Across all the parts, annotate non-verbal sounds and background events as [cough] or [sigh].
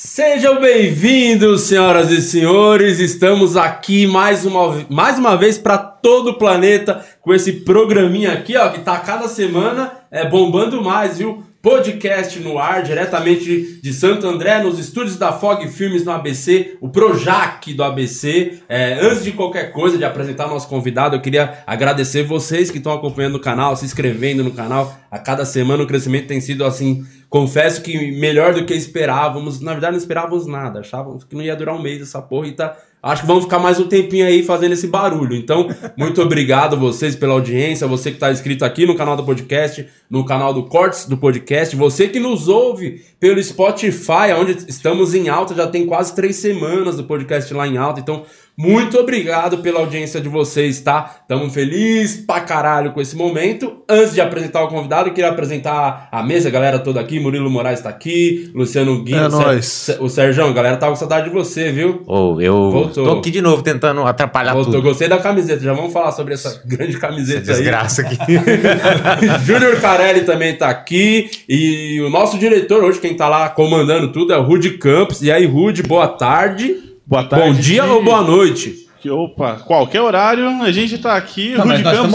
Sejam bem-vindos, senhoras e senhores. Estamos aqui mais uma, mais uma vez para todo o planeta com esse programinha aqui, ó, que tá cada semana é, bombando mais, viu? Podcast no ar, diretamente de Santo André, nos estúdios da Fog Filmes no ABC, o Projac do ABC. É, antes de qualquer coisa, de apresentar nosso convidado, eu queria agradecer vocês que estão acompanhando o canal, se inscrevendo no canal. A cada semana o crescimento tem sido assim Confesso que melhor do que esperávamos. Na verdade, não esperávamos nada. Achávamos que não ia durar um mês essa porra e tá. Acho que vamos ficar mais um tempinho aí fazendo esse barulho. Então, muito obrigado vocês pela audiência, você que está inscrito aqui no canal do podcast, no canal do Cortes do podcast, você que nos ouve pelo Spotify, onde estamos em alta, já tem quase três semanas do podcast lá em alta. Então, muito obrigado pela audiência de vocês, tá? Tamo feliz pra caralho com esse momento. Antes de apresentar o convidado, eu queria apresentar a mesa, a galera toda aqui. Murilo Moraes tá aqui, Luciano Guinho, é o, nóis. o Sérgio, a galera tava com saudade de você, viu? Oh, eu Voltou. tô aqui de novo tentando atrapalhar Voltou. tudo. Gostei da camiseta, já vamos falar sobre essa grande camiseta Essa desgraça aqui. [laughs] aí. Júnior Carelli também tá aqui. E o nosso diretor hoje, quem tá lá comandando tudo, é o Rude Campos. E aí, Rude, boa tarde. Boa tarde. Bom dia que- ou boa noite? que, opa, qualquer horário, a gente tá aqui. Não, nós Campos,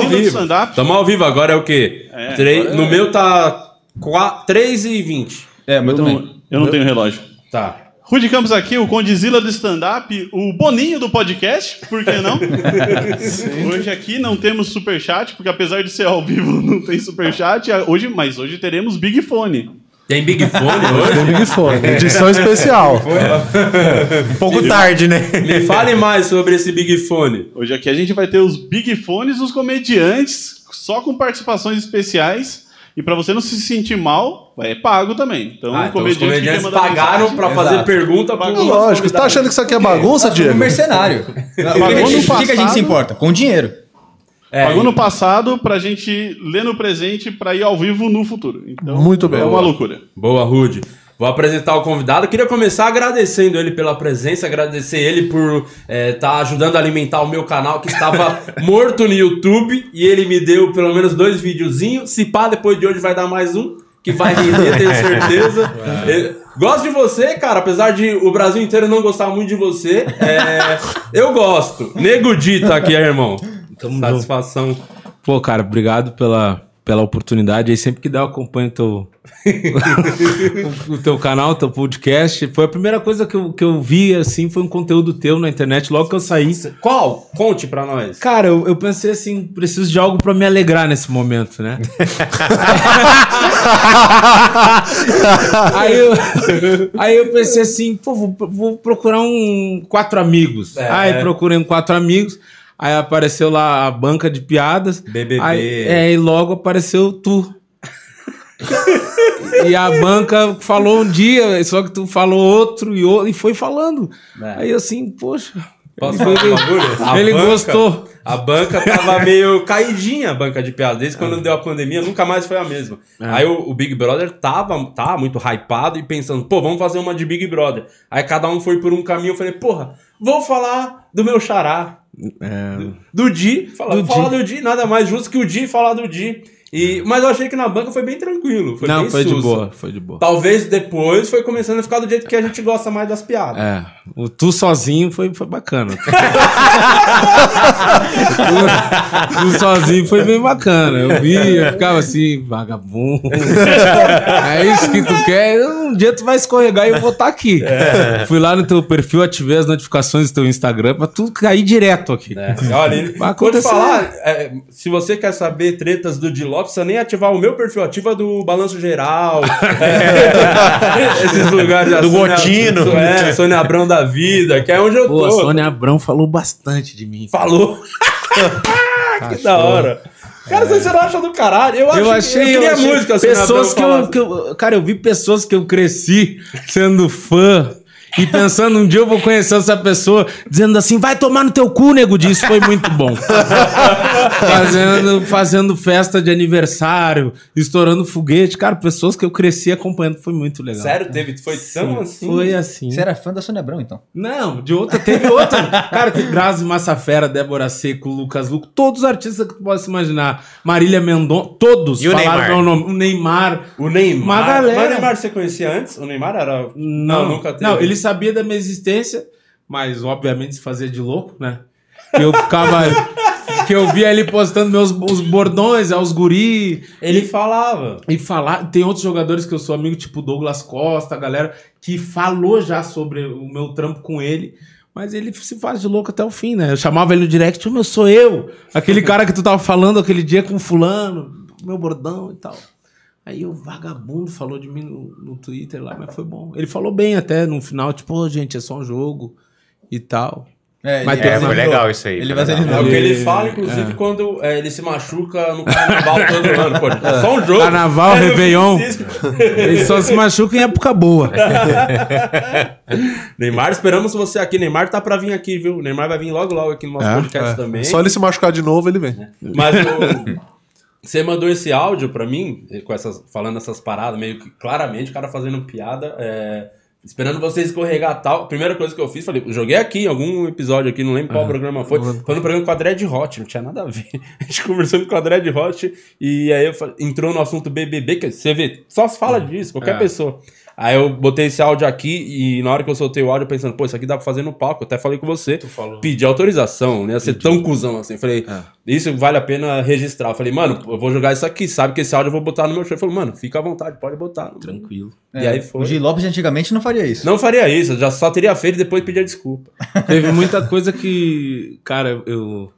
ao o vivo. Stand-up. Tamo ao vivo, agora é o quê? É, Três- agora No é- meu tá 3 e 20. É, meu Eu também. não, eu não tenho relógio. Tá. Rude Campos aqui, o Condizila do stand-up, o Boninho do podcast, por que não? [laughs] hoje aqui não temos superchat, porque apesar de ser ao vivo [laughs] não tem superchat, hoje, mas hoje teremos Big Fone. Tem Big Fone hoje? Tem Big Fone, edição [laughs] especial. Um pouco tarde, né? Me fale mais sobre esse Big Fone. Hoje aqui a gente vai ter os Big Fones, os comediantes, só com participações especiais. E pra você não se sentir mal, é pago também. Então, Ah, então os comediantes pagaram pra fazer Exato. pergunta nosso Lógico, você tá achando que isso aqui é bagunça, somos Diego? um mercenário. O que, que, a gente- que a se importa? Com dinheiro. É, Pagou no passado pra gente ler no presente pra ir ao vivo no futuro. Então, Muito bem. É uma loucura. Boa, Rude. Vou apresentar o convidado. Queria começar agradecendo ele pela presença, agradecer ele por estar ajudando a alimentar o meu canal que estava [laughs] morto no YouTube e ele me deu pelo menos dois videozinhos. Se pá, depois de hoje vai dar mais um, que vai render, tenho [laughs] certeza. Ele- Gosto de você, cara, apesar de o Brasil inteiro não gostar muito de você. é, eu gosto. Nego Di tá aqui, irmão. Satisfação. Pô, cara, obrigado pela, pela oportunidade. Aí sempre que dá, eu acompanho o teu, o, [laughs] o teu canal, o teu podcast. Foi a primeira coisa que eu, que eu vi, assim, foi um conteúdo teu na internet logo que eu saí. Qual? Conte pra nós. Cara, eu, eu pensei assim, preciso de algo pra me alegrar nesse momento, né? [laughs] aí, eu, aí eu pensei assim, pô, vou, vou procurar um quatro amigos. É. Aí procurei um quatro amigos. Aí apareceu lá a banca de piadas. BBB. Aí, é, e logo apareceu tu. [laughs] e a banca falou um dia, só que tu falou outro e, outro, e foi falando. É. Aí assim, poxa. Posso ele, falar um? A ele banca- gostou. A banca tava meio caidinha, a banca de piada. Desde quando deu a pandemia, nunca mais foi a mesma. Aí o, o Big Brother tava, tá muito hypado e pensando, pô, vamos fazer uma de Big Brother. Aí cada um foi por um caminho, eu falei, porra, vou falar do meu xará. Do Di, falar, Do falar Di. do Di, nada mais justo que o Di falar do Di. E, mas eu achei que na banca foi bem tranquilo. Foi Não, bem foi de boa, foi de boa. Talvez depois foi começando a ficar do jeito que a gente gosta mais das piadas. É, o tu sozinho foi, foi bacana. [laughs] tu, tu sozinho foi bem bacana. Eu vi, eu ficava assim, vagabundo. É isso que tu quer? Um dia tu vai escorregar e eu vou estar aqui. Fui lá no teu perfil, ativei as notificações do teu Instagram pra tu cair direto aqui. É, olha, ele, falar, é, se você quer saber tretas do Di Lopes, precisa nem ativar o meu perfil, ativa do Balanço Geral, [laughs] é, esses lugares a Do Sônia- Gotino. É, Sônia Abrão da vida, que é onde eu Pô, a tô. Sônia Abrão falou bastante de mim. Falou. [laughs] que da hora. Cara, você não acha do caralho? Eu, Eu acho, achei, eu eu queria achei música Sônia pessoas que eu, que eu- Cara, eu vi pessoas que eu cresci sendo fã E pensando, um dia eu vou conhecer essa pessoa, dizendo assim, vai tomar no teu cu, nego, disso foi muito bom. [laughs] fazendo, fazendo festa de aniversário, estourando foguete. Cara, pessoas que eu cresci acompanhando, foi muito legal. Sério, teve, foi tão assim. Foi assim. Você era fã da Sônia Abrão, então? Não, de outra, teve outra. Cara, que Grazi Massafera, Débora Seco, Lucas Luco, todos os artistas que tu possa imaginar. Marília Mendonça, todos E o falaram Neymar? meu nome. O Neymar. O Neymar. Uma galera. Mas o Neymar você conhecia antes? O Neymar era. Não, nunca teve. Não, ele sabia da minha existência, mas obviamente se fazia de louco, né? Que eu ficava. [laughs] que eu via ele postando meus os bordões, aos guri. Ele falava. E falar. Tem outros jogadores que eu sou amigo, tipo Douglas Costa, a galera, que falou já sobre o meu trampo com ele. Mas ele se faz de louco até o fim, né? Eu chamava ele no direct, ô meu, sou eu. Aquele cara que tu tava falando aquele dia com fulano, meu bordão e tal. Aí o vagabundo falou de mim no, no Twitter lá, mas foi bom. Ele falou bem até no final, tipo, ô gente, é só um jogo e tal. É, Mas ele- É, foi legal isso aí. Ele vai ser legal. É o que ele fala, inclusive, quando é, ele se machuca no carnaval todo ano. Pô, [laughs] é só um jogo. Carnaval, [laughs] É, Réveillon. Ele só se machuca em época boa. [laughs] Neymar, esperamos você aqui. Neymar tá pra vir aqui, viu? Neymar vai vir logo, logo aqui no nosso É, podcast é. também. Só ele se machucar de novo, ele vem. Mas o- você mandou esse áudio pra mim, com essas, falando essas paradas, meio que claramente, o cara fazendo piada, é, esperando você escorregar tal. Primeira coisa que eu fiz, falei, joguei aqui em algum episódio aqui, não lembro qual programa foi. Foi no programa com a Dread Hot, não tinha nada a ver. [laughs] A gente conversando com a Dread Hot, e aí eu falei- entrou no assunto BBB, que você vê, só se fala disso, qualquer É. pessoa. Aí eu botei esse áudio aqui e na hora que eu soltei o áudio, eu pensando, pô, isso aqui dá pra fazer no palco. Eu até falei com você. falou. Pedir autorização, ia ser tão cuzão assim. Falei, É. isso vale a pena registrar. Eu falei, mano, eu vou jogar isso aqui, sabe que esse áudio eu vou botar no meu show. Ele falou, mano, fica à vontade, pode botar. Tranquilo. E aí foi. O G. Lopes antigamente não faria isso. Não faria isso, eu já só teria feito e depois pedir desculpa. Teve muita coisa que, cara, eu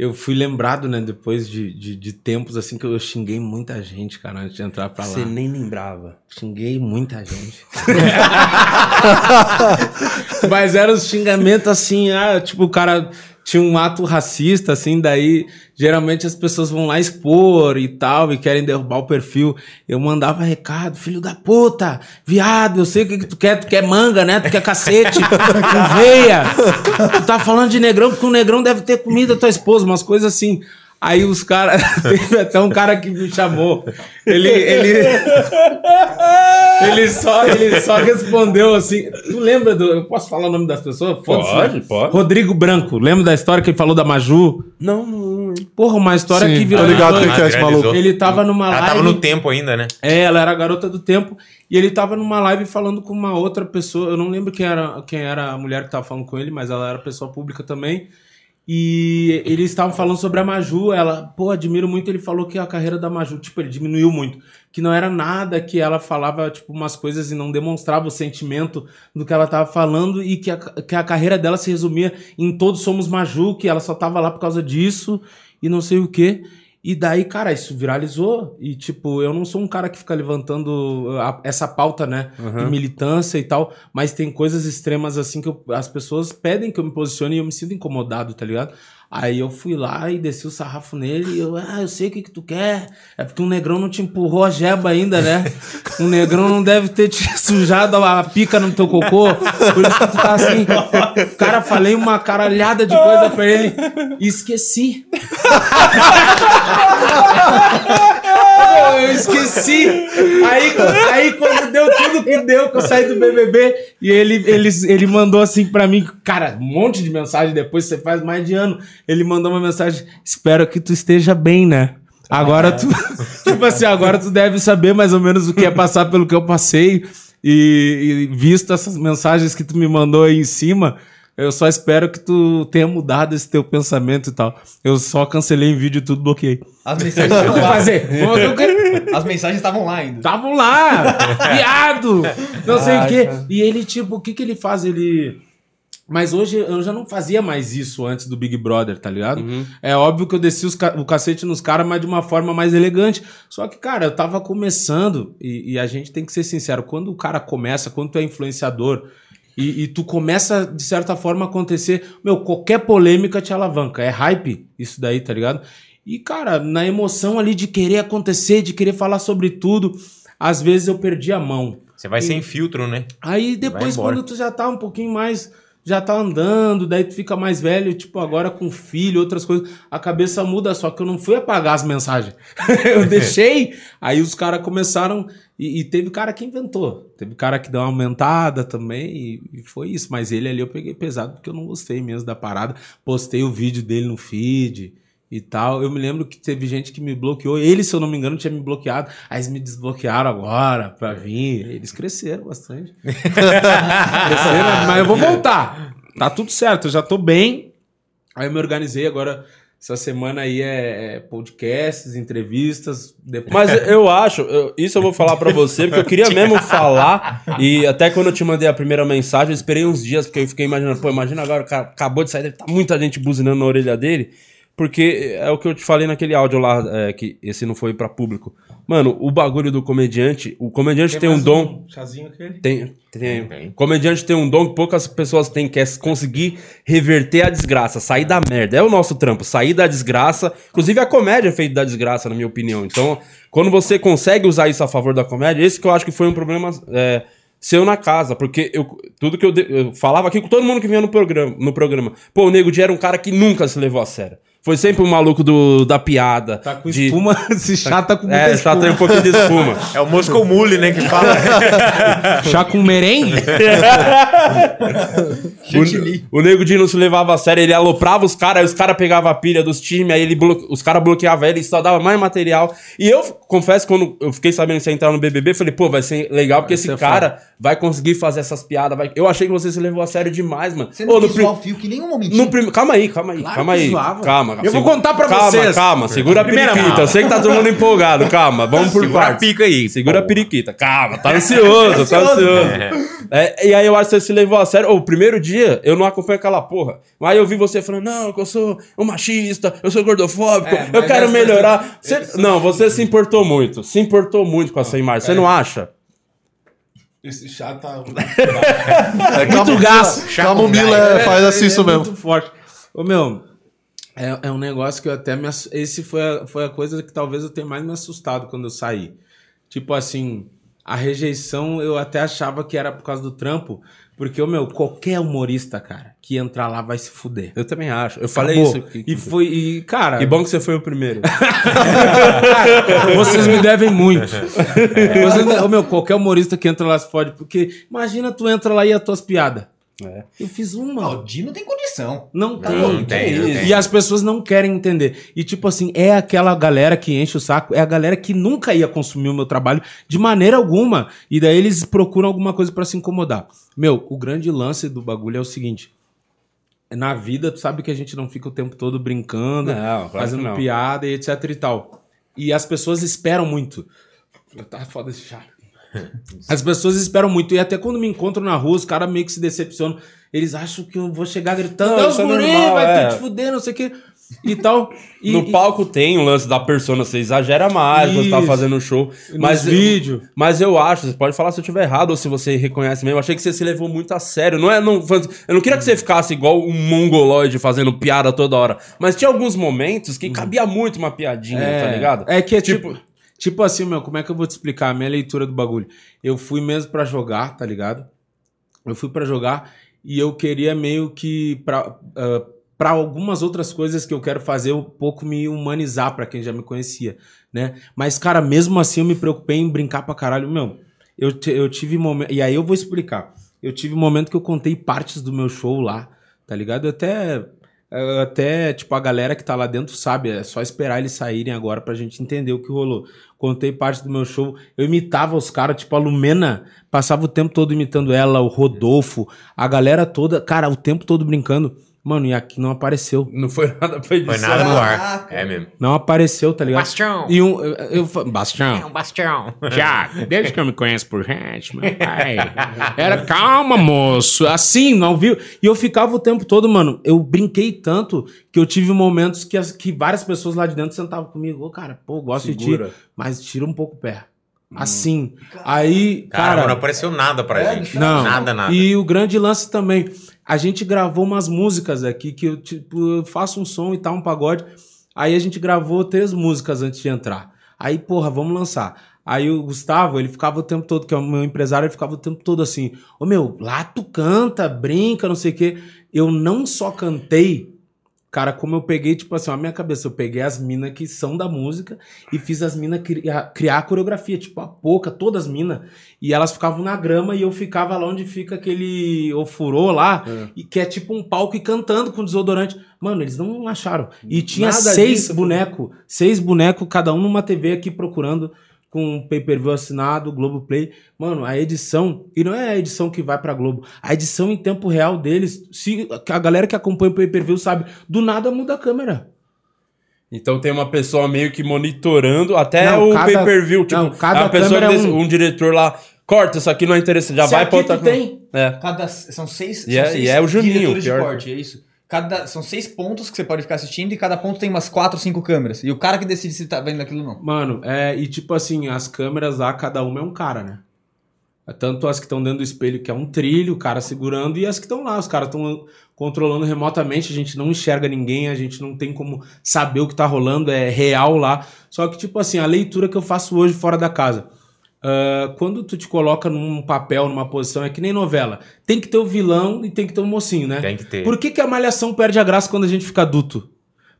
eu fui lembrado, né, depois de, de, de tempos assim que eu xinguei muita gente, cara, antes de entrar pra lá. Você nem lembrava. Xinguei muita gente. [laughs] Mas eram os xingamentos assim, ah, tipo, o cara tinha um ato racista, assim, daí geralmente as pessoas vão lá expor e tal, e querem derrubar o perfil. Eu mandava recado, filho da puta, viado, eu sei o que, que tu quer, tu quer manga, né? Tu quer cacete, [laughs] com veia. Tu tá falando de negrão, porque o negrão deve ter comido a tua esposa, umas coisas assim. Aí os caras. [laughs] Teve até um cara que me chamou. Ele. Ele, [laughs] ele, só, ele só respondeu assim. Tu lembra do. Eu posso falar o nome das pessoas? Foda-se, Pode, pode. Rodrigo Branco. Lembra da história que ele falou da Maju? Não, não. Porra, uma história Sim, que tô virou. ligado Ah, quem que é esse maluco. Ele tava numa Ela live. tava no tempo ainda, né? É, ela era a garota do tempo. E ele tava numa live falando com uma outra pessoa. Eu não lembro quem era, quem era a mulher que tava falando com ele, mas ela era pessoa pública também. E eles estavam falando sobre a Maju. Ela, pô, admiro muito. Ele falou que a carreira da Maju, tipo, ele diminuiu muito. Que não era nada, que ela falava, tipo, umas coisas e não demonstrava o sentimento do que ela tava falando. E que a, que a carreira dela se resumia em Todos Somos Maju, que ela só tava lá por causa disso e não sei o quê. E daí, cara, isso viralizou. E, tipo, eu não sou um cara que fica levantando a- essa pauta, né? De militância e tal. Mas tem coisas extremas, assim, que eu- as pessoas pedem que eu me posicione e eu me sinto incomodado, tá ligado? Aí eu fui lá e desci o sarrafo nele e eu, ah, eu sei o que, que tu quer. É porque um negrão não te empurrou a jeba ainda, né? Um negrão não deve ter te [laughs] sujado a pica no teu cocô. Por isso que tu tá assim. Cara, falei uma caralhada de coisa pra ele e esqueci. [laughs] Eu esqueci. Aí, aí quando deu tudo que deu, que eu saí do BBB, e ele, ele, ele mandou assim pra mim, cara, um monte de mensagem depois, você faz mais de ano. Ele mandou uma mensagem, espero que tu esteja bem, né? Agora tu, [laughs] tipo assim, agora tu deve saber mais ou menos o que é passar pelo que eu passei. E, e visto essas mensagens que tu me mandou aí em cima, eu só espero que tu tenha mudado esse teu pensamento e tal. Eu só cancelei em vídeo e tudo bloqueei. As [laughs] mensagens O que estavam lá. fazer? O? As mensagens estavam lá ainda. Estavam lá, viado, não sei o quê. E ele, tipo, o que que ele faz? Ele... Mas hoje eu já não fazia mais isso antes do Big Brother, tá ligado? É óbvio que eu desci os ca- o cacete nos caras, mas de uma forma mais elegante. Só que, cara, eu tava começando, e, e a gente tem que ser sincero, quando o cara começa, quando tu é influenciador, e, e tu começa, de certa forma, a acontecer, meu, qualquer polêmica te alavanca. É hype isso daí, tá ligado? E, cara, na emoção ali de querer acontecer, de querer falar sobre tudo, às vezes eu perdi a mão. Você vai sem filtro, né? Aí depois, quando tu já tá um pouquinho mais. Já tá andando, daí tu fica mais velho, tipo, agora com filho, outras coisas, a cabeça muda, só que eu não fui apagar as mensagens. [laughs] eu deixei, aí os caras começaram. E, e teve cara que inventou. Teve cara que deu uma aumentada também, e, e foi isso. Mas ele ali eu peguei pesado porque eu não gostei mesmo da parada. Postei o vídeo dele no feed e tal. Eu me lembro que teve gente que me bloqueou. Ele, se eu não me engano, tinha me bloqueado. Aí eles me desbloquearam agora pra vir. Eles cresceram bastante. [laughs] cresceram, mas eu vou voltar. Tá tudo certo, eu já tô bem. Aí eu me organizei agora. Essa semana aí é, é podcasts, entrevistas. Depois... Mas eu acho, eu- isso eu vou falar pra você, porque eu queria [laughs] mesmo falar. E até quando eu te mandei a primeira mensagem, eu esperei uns dias, porque eu fiquei imaginando, pô, imagina agora, o cara acabou de sair, tá muita gente buzinando na orelha dele. Porque é o que eu te falei naquele áudio lá, é, que esse não foi pra público. Mano, o bagulho do comediante, o comediante tem, um dom. chazinho aquele? Tem, tem. Tem. Comediante tem um dom que poucas pessoas têm, que é conseguir reverter a desgraça, sair da merda. É o nosso trampo, sair da desgraça. Inclusive a comédia é feita da desgraça, na minha opinião. Então, quando você consegue usar isso a favor da comédia, esse que eu acho que foi um problema é, seu na casa. Porque eu, tudo que eu, de- eu falava aqui com todo mundo que vinha no programa, no programa. Pô, o Nego Di era um cara que nunca se levou a sério. Foi sempre o maluco do, da piada. Tá com de- espuma, [laughs] se chá tá com muita É, já tem um pouquinho de espuma. [laughs] É o Moscow Mule, né? Que fala. [laughs] Chá com merengue? O, o Nego Di não se levava a sério, ele aloprava os caras, aí os caras pegavam a pilha dos times, aí ele blo- os caras bloqueavam ele, só dava mais material. E eu confesso, quando eu fiquei sabendo que você ia entrar no BBB, falei, pô, vai ser legal, porque esse cara vai conseguir fazer essas piadas. vai- Eu achei que você se levou a sério demais, mano. Você não Ô, no prim- fio que nenhum momentinho. no prim- Calma aí, calma aí, Claro calma que aí. zoava. Calma, Eu vou contar pra calma, vocês. Calma, segura a Primeira periquita. Eu sei que tá todo mundo empolgado, calma. Vamos por Segura a partes. pica aí. Segura a periquita. Calma, tá ansioso, tá ansioso. É, e aí eu acho que você se levou a sério. Ô, O primeiro dia, eu não acompanho aquela porra. Aí eu vi você falando, não, que eu sou um machista, eu sou gordofóbico, É, eu quero melhorar. Você- não, você se importou muito. Se importou muito com essa imagem. Você não acha? Esse chá tá. [laughs] É, camomila, gasto. camomila é- faz assim isso mesmo. muito forte. Ô, meu, é, é um negócio que eu até me ass- Esse foi a, foi a coisa que talvez eu tenha mais me assustado quando eu saí. Tipo assim, a rejeição eu até achava que era por causa do trampo, porque, meu, qualquer humorista, cara, que entrar lá vai se fuder. Eu também acho. Eu falei Acabou. isso. Que, E foi. E, cara. que bom que você foi o primeiro. [laughs] Vocês me devem muito. [laughs] Vocês me- Ô, meu, qualquer humorista que entra lá se fode, porque imagina tu entra lá e as tuas piadas. É. Eu fiz uma. o Di não tem condição. Não tem. não tem, não E tem. as pessoas não querem entender. E tipo assim, é aquela galera que enche o saco, é a galera que nunca ia consumir o meu trabalho de maneira alguma. E daí eles procuram alguma coisa pra se incomodar. Meu, o grande lance do bagulho é o seguinte. Na vida, tu sabe que a gente não fica o tempo todo brincando, claro fazendo não. piada e etc e tal. E as pessoas esperam muito. Tá foda esse chá. As pessoas esperam muito. E até quando me encontram na rua, os caras meio que se decepcionam. Eles acham que eu vou chegar gritando, "É isso é guri, normal, vai é. que fuder, não sei o que. E tal. [laughs] E, no e- palco tem o lance da persona, você exagera mais quando você tá fazendo show. Mas, nos vídeos. mas eu acho, você pode falar se eu estiver errado ou se você reconhece mesmo. Eu achei que você se levou muito a sério. Não é, não, eu não queria que você ficasse igual um mongoloide fazendo piada toda hora. Mas tinha alguns momentos que cabia muito uma piadinha, tá ligado? É que é tipo. Tipo assim, meu, como é que eu vou te explicar a minha leitura do bagulho? Eu fui mesmo pra jogar, tá ligado? Eu fui pra jogar e eu queria meio que pra, ah, pra algumas outras coisas que eu quero fazer, um pouco me humanizar pra quem já me conhecia, né? Mas, cara, mesmo assim eu me preocupei em brincar pra caralho. Meu, eu, eu tive momento. E aí eu vou explicar. Eu tive um momento que eu contei partes do meu show lá, tá ligado? Eu até. Até, tipo, a galera que tá lá dentro sabe, é só esperar eles saírem agora pra gente entender o que rolou. Contei parte do meu show, eu imitava os caras, tipo, a Lumena passava o tempo todo imitando ela, o Rodolfo, a galera toda, cara, o tempo todo brincando. Mano, e aqui não apareceu. Não foi nada pra edição. Foi nada no ar. É mesmo. Não apareceu, tá ligado? Bastião. E um. Eu, eu, Bastião. um bastião. Tiago, [laughs] desde que eu me conheço por gente, meu pai. Era calma, moço. Assim, não viu? E eu ficava o tempo todo, mano. Eu brinquei tanto que eu tive momentos que, as- que várias pessoas lá de dentro sentavam comigo. Ô, cara, pô, gosto Segura. de ti, mas tira um pouco o pé. Assim. Aí, Cara, cara. não apareceu nada pra gente. Não. Nada, nada. E o grande lance também, a gente gravou umas músicas aqui que eu, tipo, eu faço um som e tal, um pagode. Aí a gente gravou três músicas antes de entrar. Aí, porra, vamos lançar. Aí o Gustavo, ele ficava o tempo todo, que é o meu empresário, ele ficava o tempo todo assim: Ô meu, lá tu canta, brinca, não sei o quê. Eu não só cantei, cara, como eu peguei, tipo assim, a minha cabeça, eu peguei as minas que são da música e fiz as minas criar, criar a coreografia, tipo a pouca, todas as minas. E elas ficavam na grama e eu ficava lá onde fica aquele ofurô lá, e que é tipo um palco e cantando com desodorante. Mano, eles não acharam. E tinha Nada seis bonecos, seis bonecos, cada um numa TV aqui procurando com um pay-per-view assinado, Globoplay. Mano, a edição, e não é a edição que vai pra Globo, a edição em tempo real deles, se a galera que acompanha o pay-per-view sabe, do nada muda a câmera. Então tem uma pessoa meio que monitorando até Não, o cada- pay-per-view. Tipo, não, cada a pessoa é desse- um. um... diretor lá, corta, isso aqui não é interessante, já Se vai aqui pra outra tu tem. É. Cada, são seis, E são é- seis e é o Juninho, diretores de pior. corte, é isso? Cada, são seis pontos que você pode ficar assistindo e cada ponto tem umas quatro, cinco câmeras. E o cara que decide se tá vendo aquilo ou não. Mano, é, e tipo assim, as câmeras lá, cada uma é um cara, né? É Tanto as que estão dentro do espelho, que é um trilho, o cara segurando, e as que estão lá, os caras estão controlando remotamente, a gente não enxerga ninguém, a gente não tem como saber o que tá rolando, é real lá. Só que, tipo assim, a leitura que eu faço hoje fora da casa. Ah, quando tu te coloca num papel, numa posição, é que nem novela. Tem que ter o vilão e tem que ter o mocinho, né? Tem que ter. Por que, que a malhação perde a graça quando a gente fica adulto?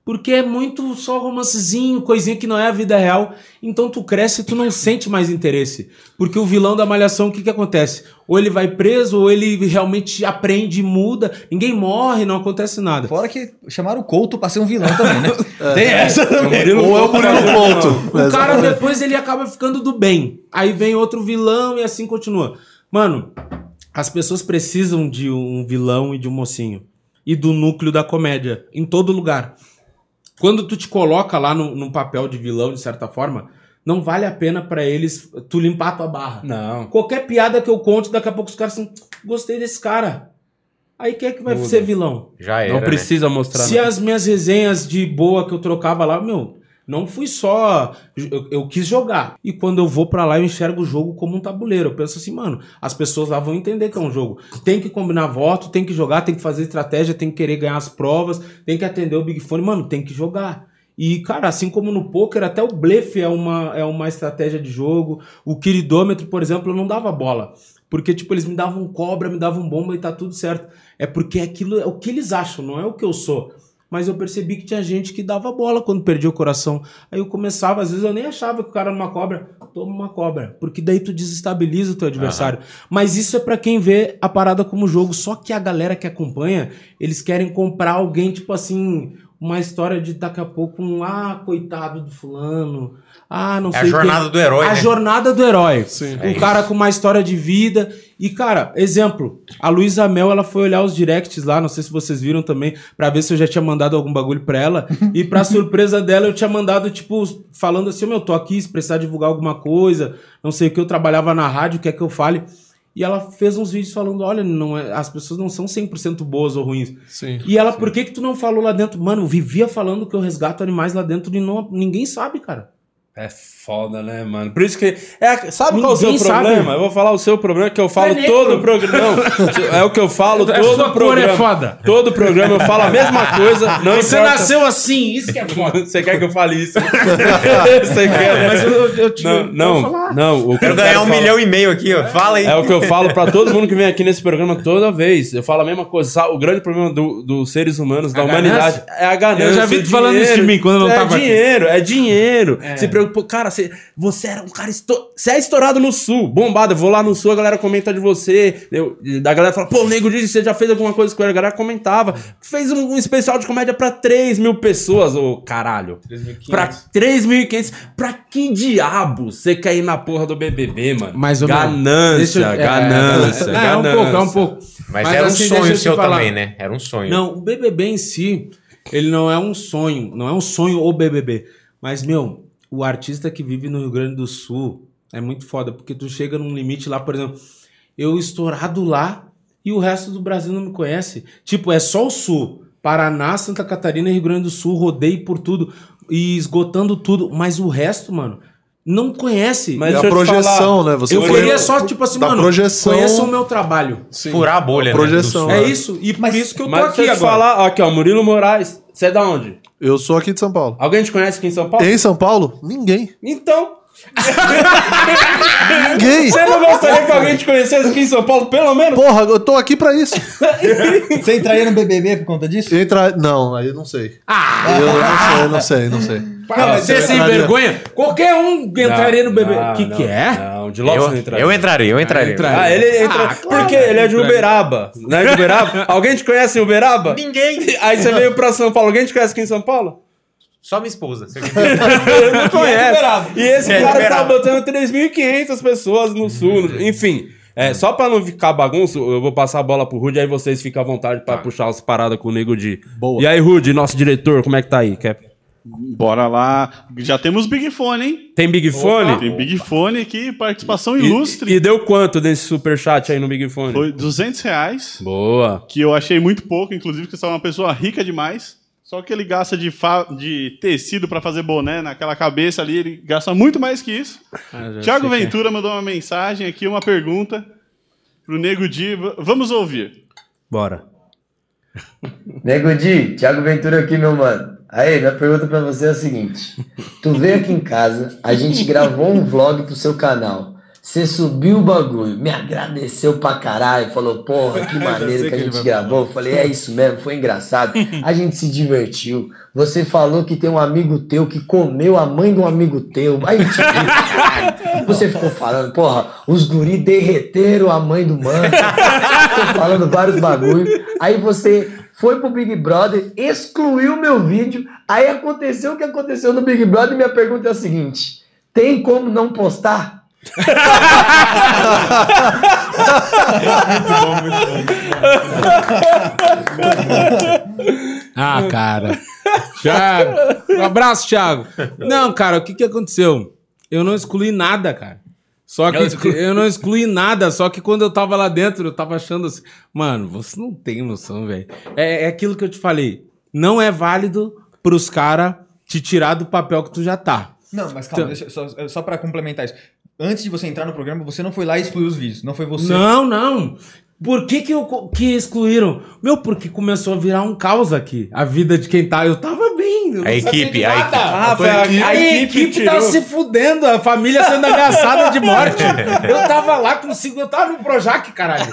Porque é muito só romancezinho, coisinha que não é a vida real. Então tu cresce e tu não sente mais interesse. Porque o vilão da malhação, o que que acontece? Ou ele vai preso, ou ele realmente aprende e muda. Ninguém morre, não acontece nada. Fora que chamaram o Couto pra ser um vilão também, né? [laughs] Tem essa também. Ou é o Murilo Ponto. O cara depois ele acaba ficando do bem. Aí vem outro vilão e assim continua. Mano, as pessoas precisam de um vilão e de um mocinho. E do núcleo da comédia. Em todo lugar. Quando tu te coloca lá no, num papel de vilão, de certa forma, não vale a pena pra eles tu limpar a tua barra. Não. Qualquer piada que eu conte, daqui a pouco os caras são. Gostei desse cara. Aí quem é que vai Muda. ser vilão? Já era. Não né? precisa mostrar. Se nada. as minhas resenhas de boa que eu trocava lá, meu, não fui só. Eu, eu quis jogar. E quando eu vou pra lá, eu enxergo o jogo como um tabuleiro. Eu penso assim, mano, as pessoas lá vão entender que é um jogo. Tem que combinar voto, tem que jogar, tem que fazer estratégia, tem que querer ganhar as provas, tem que atender o Big Fone, mano, tem que jogar. E, cara, assim como no poker, até o blefe é uma, é uma estratégia de jogo. O quiridômetro, por exemplo, eu não dava bola. Porque, tipo, eles me davam cobra, me davam bomba e tá tudo certo. É porque aquilo é o que eles acham, não é o que eu sou. Mas eu percebi que tinha gente que dava bola quando perdia o coração. Aí eu começava, às vezes eu nem achava que o cara era uma cobra. Toma uma cobra. Porque daí tu desestabiliza o teu adversário. Mas isso é pra quem vê a parada como jogo. Só que a galera que acompanha, eles querem comprar alguém, tipo assim, uma história de daqui a pouco um, ah, coitado do fulano. Ah, não É sei a o quê. jornada do herói, A né? jornada do herói. Sim. Um cara com uma história de vida. E, cara, exemplo, a Luísa Mel, ela foi olhar os directs lá, não sei se vocês viram também, pra ver se eu já tinha mandado algum bagulho pra ela. [laughs] e pra surpresa dela, eu tinha mandado, tipo, falando assim, meu, tô aqui, se precisar divulgar alguma coisa, não sei o que, eu trabalhava na rádio, quer que eu fale. E ela fez uns vídeos falando, olha, não é, as pessoas não são 100% boas ou ruins. Sim. E ela, por que que tu não falou lá dentro? Mano, eu vivia falando que eu resgato animais lá dentro e não, ninguém sabe, cara. É foda, né, mano? Por isso que. É, sabe qual é o seu Ninguém sabe. problema? Eu vou falar o seu problema, que eu falo É todo o programa. É o que eu falo [laughs] A todo o cor programa. é foda. Todo programa eu falo a mesma coisa. Não Você importa. nasceu assim, isso que é foda. [laughs] Você quer que eu fale isso? [laughs] Você quer, né? Mas eu, eu te Não, não, falar. não. O que Quero ganhar um falar- milhão e meio aqui, ó. Fala aí. É o que eu falo pra todo mundo que vem aqui nesse programa toda vez. Eu falo a mesma coisa. O grande problema do- dos seres humanos, da A humanidade, é a ganância. Eu já vi é tu falando isso de mim quando eu não é tava aqui. dinheiro, É dinheiro, É. Se preocupa. Cara, você, você era um cara. Esto... Você é estourado no sul, bombado. Eu vou lá no sul, a galera comenta de você. Eu, da galera fala, pô, o nego disse, você já fez alguma coisa com ele? A galera comentava. Fez um, um especial de comédia pra 3 mil pessoas, ô caralho. 3.500. Pra 3.500. Pra que diabo você quer ir na porra do BBB, mano? Mais ou menos. ganância, eu- é, ganância, é, é, é um ganância. pouco, é um pouco. Mas, era um assim, deixa sonho seu falar. também, né? Era um sonho. Não, o BBB em si, ele não é um sonho, não é um sonho o BBB. Mas, meu, o artista que vive no Rio Grande do Sul é muito foda, porque tu chega num limite lá, por exemplo, eu estourado lá e o resto do Brasil não me conhece. Tipo, é só o Sul. Paraná, Santa Catarina e Rio Grande do Sul, rodei por tudo e esgotando tudo, mas o resto, mano, não conhece. Mas É a projeção, falar, né? Você eu queria só, tipo assim, mano, projeção. conheça o meu trabalho. Sim. Furar a bolha, Projeção. né? do É sul. isso, e Mas- por isso que eu tô Mas aqui eu agora. falar, aqui, ó, Murilo Moraes. Você é da onde? Eu sou aqui de São Paulo. Alguém te conhece aqui em São Paulo? Em São Paulo? Ninguém. Então, [laughs] Ninguém. Você não gostaria que alguém te conhecesse aqui em São Paulo, pelo menos? Porra, eu tô aqui pra isso. [laughs] Você entraria no BBB por conta disso? Entra... Não, aí eu não sei. Ah! Eu não sei, não sei, não sei. Para Ah, você eu sem entraria. vergonha. Qualquer um entraria no bebê. Não, O que não, que é? Não, de Lopes não Eu, entraria. eu entraria, eu entraria. entraria. Ah, ele entra. Ah, claro. Porque ele é de Uberaba. Não é de Uberaba? [laughs] Alguém te conhece em Uberaba? Ninguém. [laughs] Aí você veio pra São Paulo. Alguém te conhece aqui em São Paulo? Só minha esposa. Você [laughs] não conhece. Uberaba. E esse É, cara tá botando 3.500 pessoas no sul. no- Enfim. É, só pra não ficar bagunço, eu vou passar a bola pro Rude, aí vocês ficam à vontade pra puxar as paradas com o Nego Di. Boa. E aí, Rude, nosso diretor, como é que tá aí? Quer... Bora lá. Já temos Big Fone, hein? Tem Big Fone? Tem Big Fone aqui, participação E- ilustre. E, deu quanto desse superchat aí no Big Fone? Foi 200 reais, Boa. que eu achei muito pouco, inclusive, que você é uma pessoa rica demais. Só que ele gasta de, fa- de tecido pra fazer boné naquela cabeça ali, ele gasta muito mais que isso. Tiago Ventura mandou uma mensagem aqui, uma pergunta pro Nego Di. Vamos ouvir. Bora. Nego Di, Thiago Ventura aqui, meu mano. Aí, minha pergunta pra você é a seguinte: Tu veio aqui em casa, a gente gravou um vlog pro seu canal. Você subiu o bagulho, me agradeceu pra caralho, falou, porra, que [laughs] maneiro que a gente gravou. Eu falei, é isso mesmo, foi engraçado. A gente se divertiu. Você falou que tem um amigo teu que comeu a mãe de um amigo teu. Aí, tipo, caralho. Você ficou falando, porra, os guri derreteram a mãe do mano. Ficou falando vários bagulho. Aí você foi pro Big Brother, excluiu meu vídeo. Aí aconteceu o que aconteceu no Big Brother. E minha pergunta é a seguinte: tem como não postar? [laughs] Ah, cara. Thiago. Um abraço, Thiago. Não, cara, o que que aconteceu? Eu não excluí nada, cara. Só que eu não excluí nada, só que quando eu tava lá dentro, eu tava achando assim, mano, você não tem noção, velho. É, é aquilo que eu te falei. Não é válido pros caras te tirar do papel que tu já tá. Não, mas calma, Então- deixa, só, só pra complementar isso. Antes de você entrar no programa, você não foi lá e excluiu os vídeos. Não foi você. Não, não. Por que que, eu, que excluíram? Meu, porque começou a virar um caos aqui. A vida de quem tá. Eu tava A equipe, a equipe. Ah, foi a, A, equipe, tá se fudendo, a família sendo ameaçada de morte. [laughs] Eu tava lá consigo, eu tava no Projac, caralho.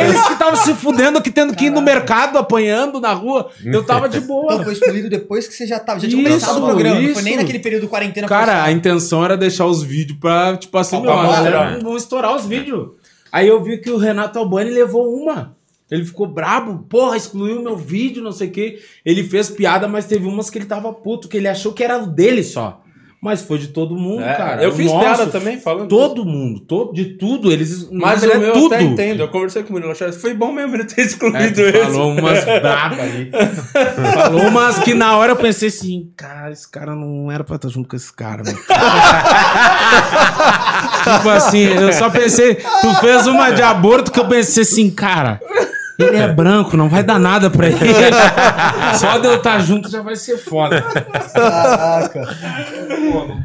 Eles que estavam se fudendo, que tendo que ir no mercado, apanhando na rua. Eu tava de boa. Então foi excluído depois que você já tava. Já tinha Isso, começado o programa. Não foi isso. nem naquele período de quarentena. Cara, a intenção era deixar os vídeos pra, tipo assim, meu, a galera não vão estourar os vídeos. Aí eu vi que o Renato Albani levou uma. Ele ficou brabo, porra, excluiu meu vídeo, não sei o quê. Ele fez piada, mas teve umas que ele tava puto, que ele achou que era dele só. Mas foi de todo mundo, É, cara. eu O fiz nosso, piada também falando. Todo mundo, todo, de tudo. Eles. Mas o verdade, meu tudo. eu até entendo. Eu conversei com o Murilo Chaves. Foi bom mesmo ele ter É, excluído esse. falou umas brabas [laughs] ali. falou umas que na hora eu pensei assim, cara, esse cara não era pra estar junto com esse cara, mano. [laughs] tipo assim, eu só pensei, tu fez uma de aborto que eu pensei assim, cara, ele é branco, não vai dar nada pra ele. [laughs] só de eu estar junto já vai ser foda. Caraca.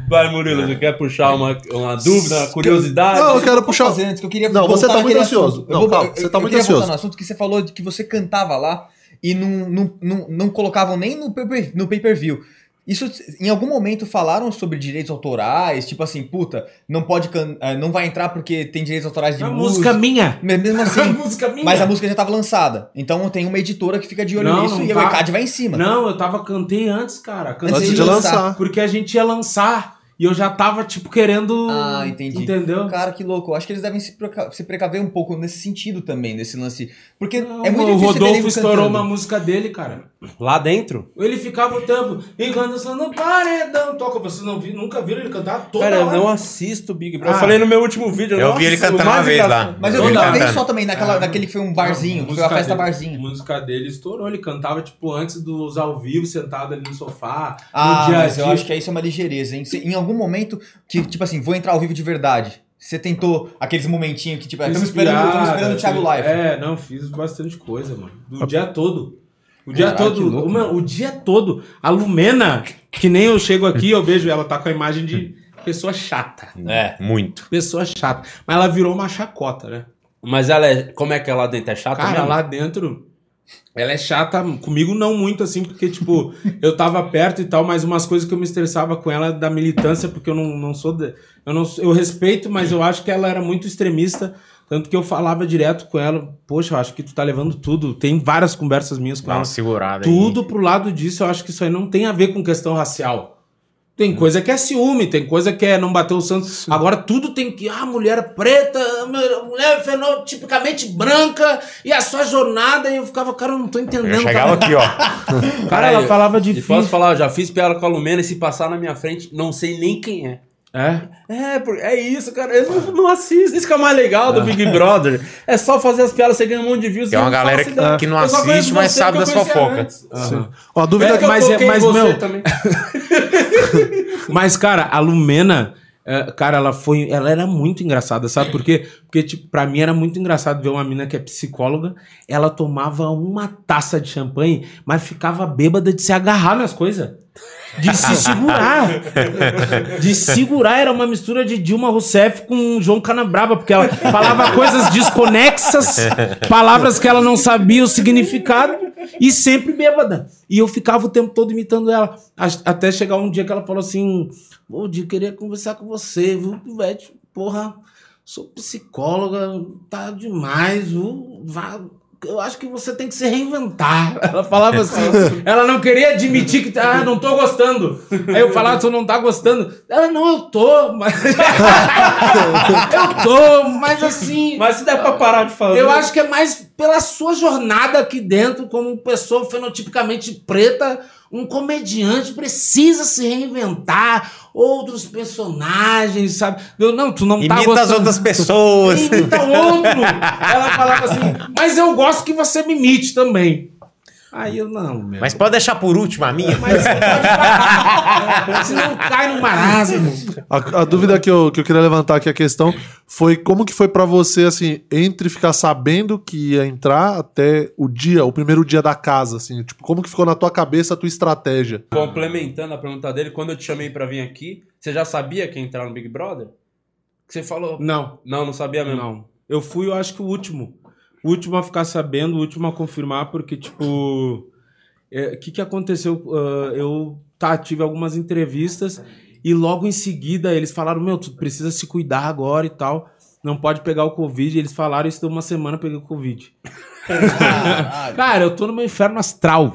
Vai, Murilo, você quer puxar uma, uma dúvida, uma curiosidade? Não, eu quero puxar. fazer antes, que eu queria Não, você tá muito ansioso. assunto. Eu Não, vou- calma, eu- você tá eu muito voltar ansioso. no assunto que você falou de que você cantava lá e não, não, não, não colocavam nem no pay- no pay-per-view. Isso, em algum momento, falaram sobre direitos autorais, tipo assim, puta, não pode, can- eh, não vai entrar porque tem direitos autorais de A música. música minha. Mesmo [laughs] A assim, música minha. mas a música já estava lançada. Então tem uma editora que fica de olho Não, nisso não e tá. o ECAD vai em cima. Não, eu tava, cantei antes, cara. Cantei Antes Antes de lançar. Porque a gente ia lançar e eu já tava, tipo, querendo. Ah, entendi. Entendeu? Cara, que louco. Eu acho que eles devem se, preca- se precaver um pouco nesse sentido também, nesse lance. Porque Não, é muito o Rodolfo estourou cantando. uma música dele, cara. Lá dentro? Ele ficava o tempo. E quando eu no paredão, toca. Vocês não vi, nunca viram ele cantar toda Cara, eu hora. não assisto Big Brother. Ah. Eu falei no meu último vídeo. Eu nossa, vi ele mais uma vez lá. Mas eu Eu vi uma vez só também, naquela, naquele que foi um barzinho, que foi a música festa dele- barzinho. A música dele estourou. Ele cantava, tipo, antes dos ao vivo, sentado ali no sofá. Ah, no dia mas eu dia. acho que isso é uma ligeireza, hein? Em algum momento que, tipo assim, vou entrar ao vivo de verdade. Você tentou aqueles momentinhos que, tipo, estamos esperando, estamos esperando o Thiago Live. É, não, fiz bastante coisa, mano. O dia todo. O dia Caralho, que todo. louco, Uma- o dia todo. A Lumena, que nem eu chego aqui, eu vejo ela tá com a imagem de pessoa chata. É. Muito. Pessoa chata. Mas ela virou uma chacota, né? Mas ela é. Como é que é lá dentro? É chata Cara, mesmo? lá dentro, Ela é chata, comigo não muito assim, porque, tipo, [laughs] eu tava perto e tal, mas umas coisas que eu me estressava com ela da militância, porque eu não, não sou. de- eu, não, eu respeito, mas eu acho que ela era muito extremista. Tanto que eu falava direto com ela, poxa, eu acho que tu tá levando tudo. Tem várias conversas minhas com Dá ela. segurada aí. Tudo pro lado disso, eu acho que isso aí não tem a ver com questão racial. Tem coisa que é ciúme, tem coisa que é não bater o santo. Agora tudo tem que. Ah, mulher preta, mulher fenotipicamente branca e a sua jornada. E eu ficava, cara, eu não tô entendendo. Eu chegava cara. aqui, ó. Cara, ela falava E difícil. posso falar, eu já fiz piada com a Lumena e se passar na minha frente, não sei nem quem é. É? É, é isso, cara. Eu não, não assisto. Isso que é o mais legal do Big Brother. É só fazer as piadas, você ganha um monte de views. Tem eu uma galera que- que não assiste, mas sabe das conhecia fofocas. Aham. Ó, a dúvida Pena que mas é- mas, você meu- também. [laughs] Mas, cara, a Lumena, é, cara, ela foi. Ela era muito engraçada, sabe por quê? Porque, tipo, pra mim era muito engraçado ver uma mina que é psicóloga. Ela tomava uma taça de champanhe, mas ficava bêbada de se agarrar nas coisas. De se segurar. De segurar. Era uma mistura de Dilma Rousseff com João Canabrava, porque ela falava coisas desconexas, palavras que ela não sabia o significado, e sempre bêbada. E eu ficava o tempo todo imitando ela. Até chegar um dia que ela falou assim: Ô, Di, queria conversar com você, viu, Pivete? Porra, sou psicóloga, tá demais, viu? Vá- Eu acho que você tem que se reinventar. [laughs] Ela falava assim. [laughs] ela não queria admitir que. Ah, não tô gostando. Aí eu falava, tu não tá gostando. Ela, não, eu tô, mas. [laughs] eu tô, mas assim. Mas se der pra parar de fazer. Eu acho que é mais pela sua jornada aqui dentro, como pessoa fenotipicamente preta, um comediante precisa se reinventar, outros personagens, sabe? Eu, não, tu não tá Imita as gostando. outras pessoas. Imita outro. Ela falava assim, mas eu gosto que você me imite também. Aí eu, não, meu. Mas pode deixar por último a minha? Mas você pode. Senão cai no marasmo. A, a dúvida que eu, que eu queria levantar aqui a questão foi como que foi pra você, assim, entre ficar sabendo que ia entrar até o dia, o primeiro dia da casa, assim, tipo, como que ficou na tua cabeça a tua estratégia? Complementando a pergunta dele, quando eu te chamei pra vir aqui, você já sabia que ia entrar no Big Brother? Que você falou. Não, Não, não sabia mesmo. Não. Eu fui, eu acho que o último. O último a ficar sabendo, o último a confirmar, porque, tipo. O que, que aconteceu? Ah, eu tá, tive algumas entrevistas e logo em seguida eles falaram: Meu, tu precisa se cuidar agora e tal. Não pode pegar o Covid. Eles falaram isso deu uma semana, peguei o Covid. [laughs] Cara, eu tô no meu inferno astral.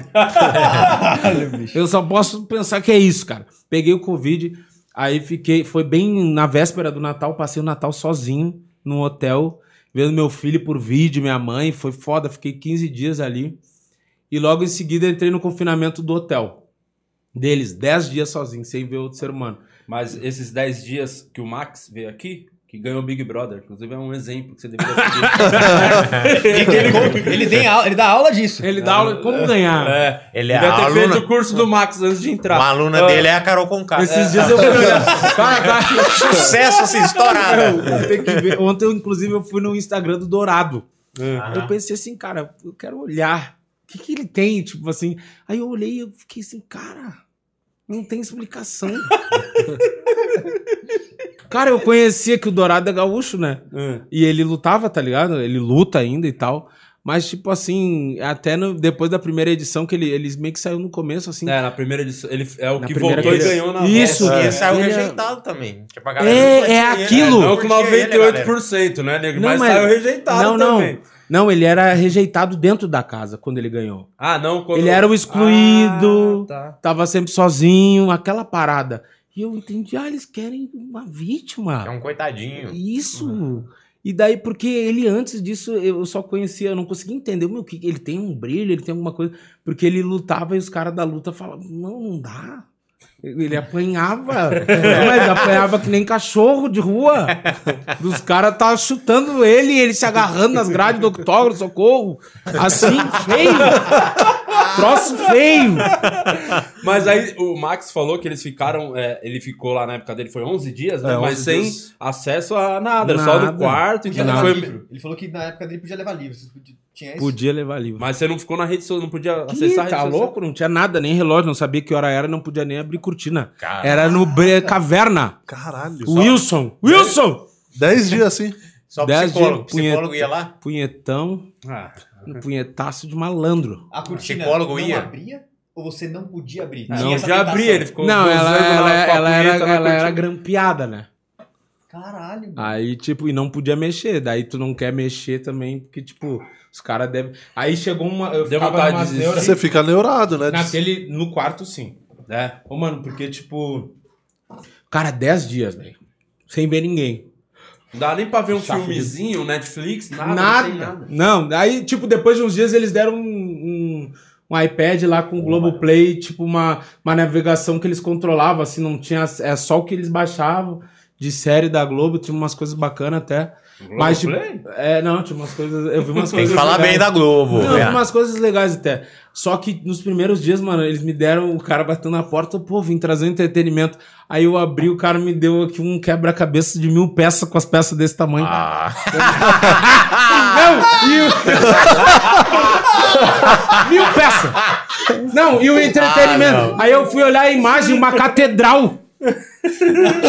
eu só posso pensar que é isso, cara. Peguei o Covid, aí fiquei. Foi bem na véspera do Natal, passei o Natal sozinho no hotel, vendo meu filho por vídeo, minha mãe. Foi foda, fiquei 15 dias ali. E logo em seguida entrei no confinamento do hotel. Deles, 10 dias sozinho, sem ver outro ser humano. Mas esses 10 dias que o Max veio aqui, que ganhou o Big Brother, inclusive é um exemplo que você deveria [laughs] seguir. ele, ele, tem aula- ele dá aula disso. Ele dá aula como ganhar. é, Ele é a ter aluna- feito o curso do Max antes de entrar. Uma aluna Ah, dele é a Carol Conká. Esses dias eu fui olhar. [laughs] Cara, cara, Sucesso assim, ver. Ontem, eu, inclusive, eu fui no Instagram do Dourado. Aham. Eu pensei assim, cara, eu quero olhar. O que, que ele tem? Tipo assim. Aí eu olhei e eu fiquei assim, cara, não tem explicação. [laughs] cara, eu conhecia que o Dourado é gaúcho, né? É. E ele lutava, tá ligado? Ele luta ainda e tal. Mas, tipo assim, até no- depois da primeira edição, que ele, eles meio que saiu no começo, assim. É, na primeira edição. Ele é o Na que voltou e ganhou na Isso. volta. E ele saiu Ele é- rejeitado também. Que pra É, não é curtir ele, aquilo. né? Não com curtia ele, galera. 98%, né, nego? Não, mas, mas- saiu rejeitado não. também. Não, ele era rejeitado dentro da casa quando ele ganhou. Ah, não, quando... Ele era o excluído. Ah, tá. Tava sempre sozinho, aquela parada. E eu entendi, ah, eles querem uma vítima. É um coitadinho. Isso. E daí, porque ele antes disso, eu só conhecia, eu não conseguia entender, meu, que ele tem um brilho, ele tem alguma coisa. Porque ele lutava e os caras da luta falavam, não, não dá. Ele apanhava, mas apanhava que nem cachorro de rua. Os caras estavam chutando ele, ele se agarrando nas grades do octógono, socorro. Assim, feio. Troço feio. Mas aí o Max falou que eles ficaram. é, ele ficou lá na época dele, foi 11 dias, né? É, mas 11 sem acesso a nada, só no Nada. quarto. Podia Então foi... livro. Ele falou que na época dele podia levar livro. Tinha isso? Podia levar livro. Mas você não ficou na rede social, não podia Que, acessar a rede tá social. louco? Não tinha nada, nem relógio, não sabia que hora era, não podia nem abrir cortina. Cara. Era no bre- caverna. Caralho. Wilson! Wilson! Dez dias assim. Só Dez psicólogo. dias. Psicólogo ia lá? Punhetão, Ah, um punhetaço de malandro. A cortina Psicólogo não ia? abria ou você não podia abrir? não, já tentação. abri, ele ficou Não, ela, ela, lá com a ela era, na ela era cortina. grampeada, né? Caralho. mano. Aí, tipo, e não podia mexer. Daí tu não quer mexer também, porque, tipo, os caras devem. Aí chegou uma. Eu Deu ficava vontade de neura- Você fica neurado, né? Naquele. No quarto, sim. É. Ô, mano, porque, tipo. Cara, 10 dias, velho. Sem ver ninguém. Não dá nem pra ver um Chato filmezinho, Netflix, nada. Nada. Não nada. Não, aí, tipo, depois de uns dias eles deram um, um, um iPad lá com o Globoplay, tipo, uma, uma navegação que eles controlavam, assim, não tinha. É só o que eles baixavam de série da Globo, tinha umas coisas bacanas até. Mas, tipo, Globoplay? é, não, tinha umas coisas. Eu vi umas Tem coisas. que falar legais. bem da Globo. Não, eu vi umas coisas legais até. Só que nos primeiros dias, mano, eles me deram, o cara batendo na porta, pô, vim trazer um entretenimento. Aí eu abri, o cara me deu aqui um quebra-cabeça de mil peças com as peças desse tamanho. Ah, Não, e o... Mil peças! Não, e o entretenimento. Ah. Aí eu fui olhar a imagem, uma catedral.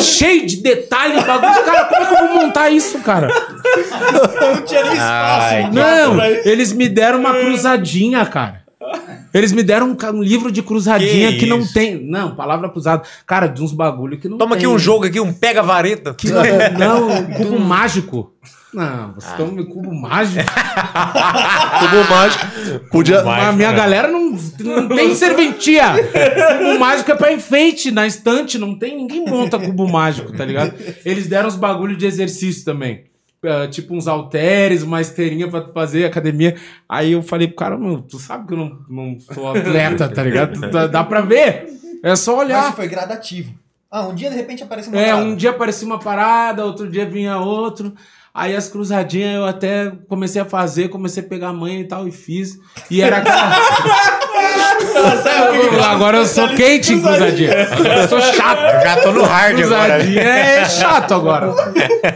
Cheio de detalhes, bagulho. Cara, como é que eu vou montar isso, cara? Não tinha nem espaço. Ai, Não, eles me deram uma cruzadinha, cara. Eles me deram um, um livro de cruzadinha Que que, não tem. Não, palavra cruzada. Cara, de uns bagulho que não toma tem. aqui um jogo aqui, um pega-vareta. Que não, [laughs] não, cubo mágico. Não, vocês estão no cubo mágico. [laughs] Cubo mágico. Podia. mágico. a minha né? galera não, não tem serventia. Cubo mágico é pra enfeite na estante. Não tem ninguém monta cubo mágico, tá ligado? Eles deram os bagulho de exercício também. Ah, tipo uns halteres, uma esteirinha pra fazer academia. Aí eu falei pro cara, meu, tu sabe que eu não, não sou atleta, tá ligado? Dá, dá pra ver. É só Mas olhar. isso foi gradativo. Ah, um dia de repente aparece uma É, parada. um dia aparecia uma parada, outro dia vinha outro. Aí as cruzadinhas eu até comecei a fazer, comecei a pegar a manha e tal, e fiz. E era. [laughs] agora eu sou quente em cruzadinha. Eu sou chato. Já tô no hard agora. Cruzadinha é chato agora.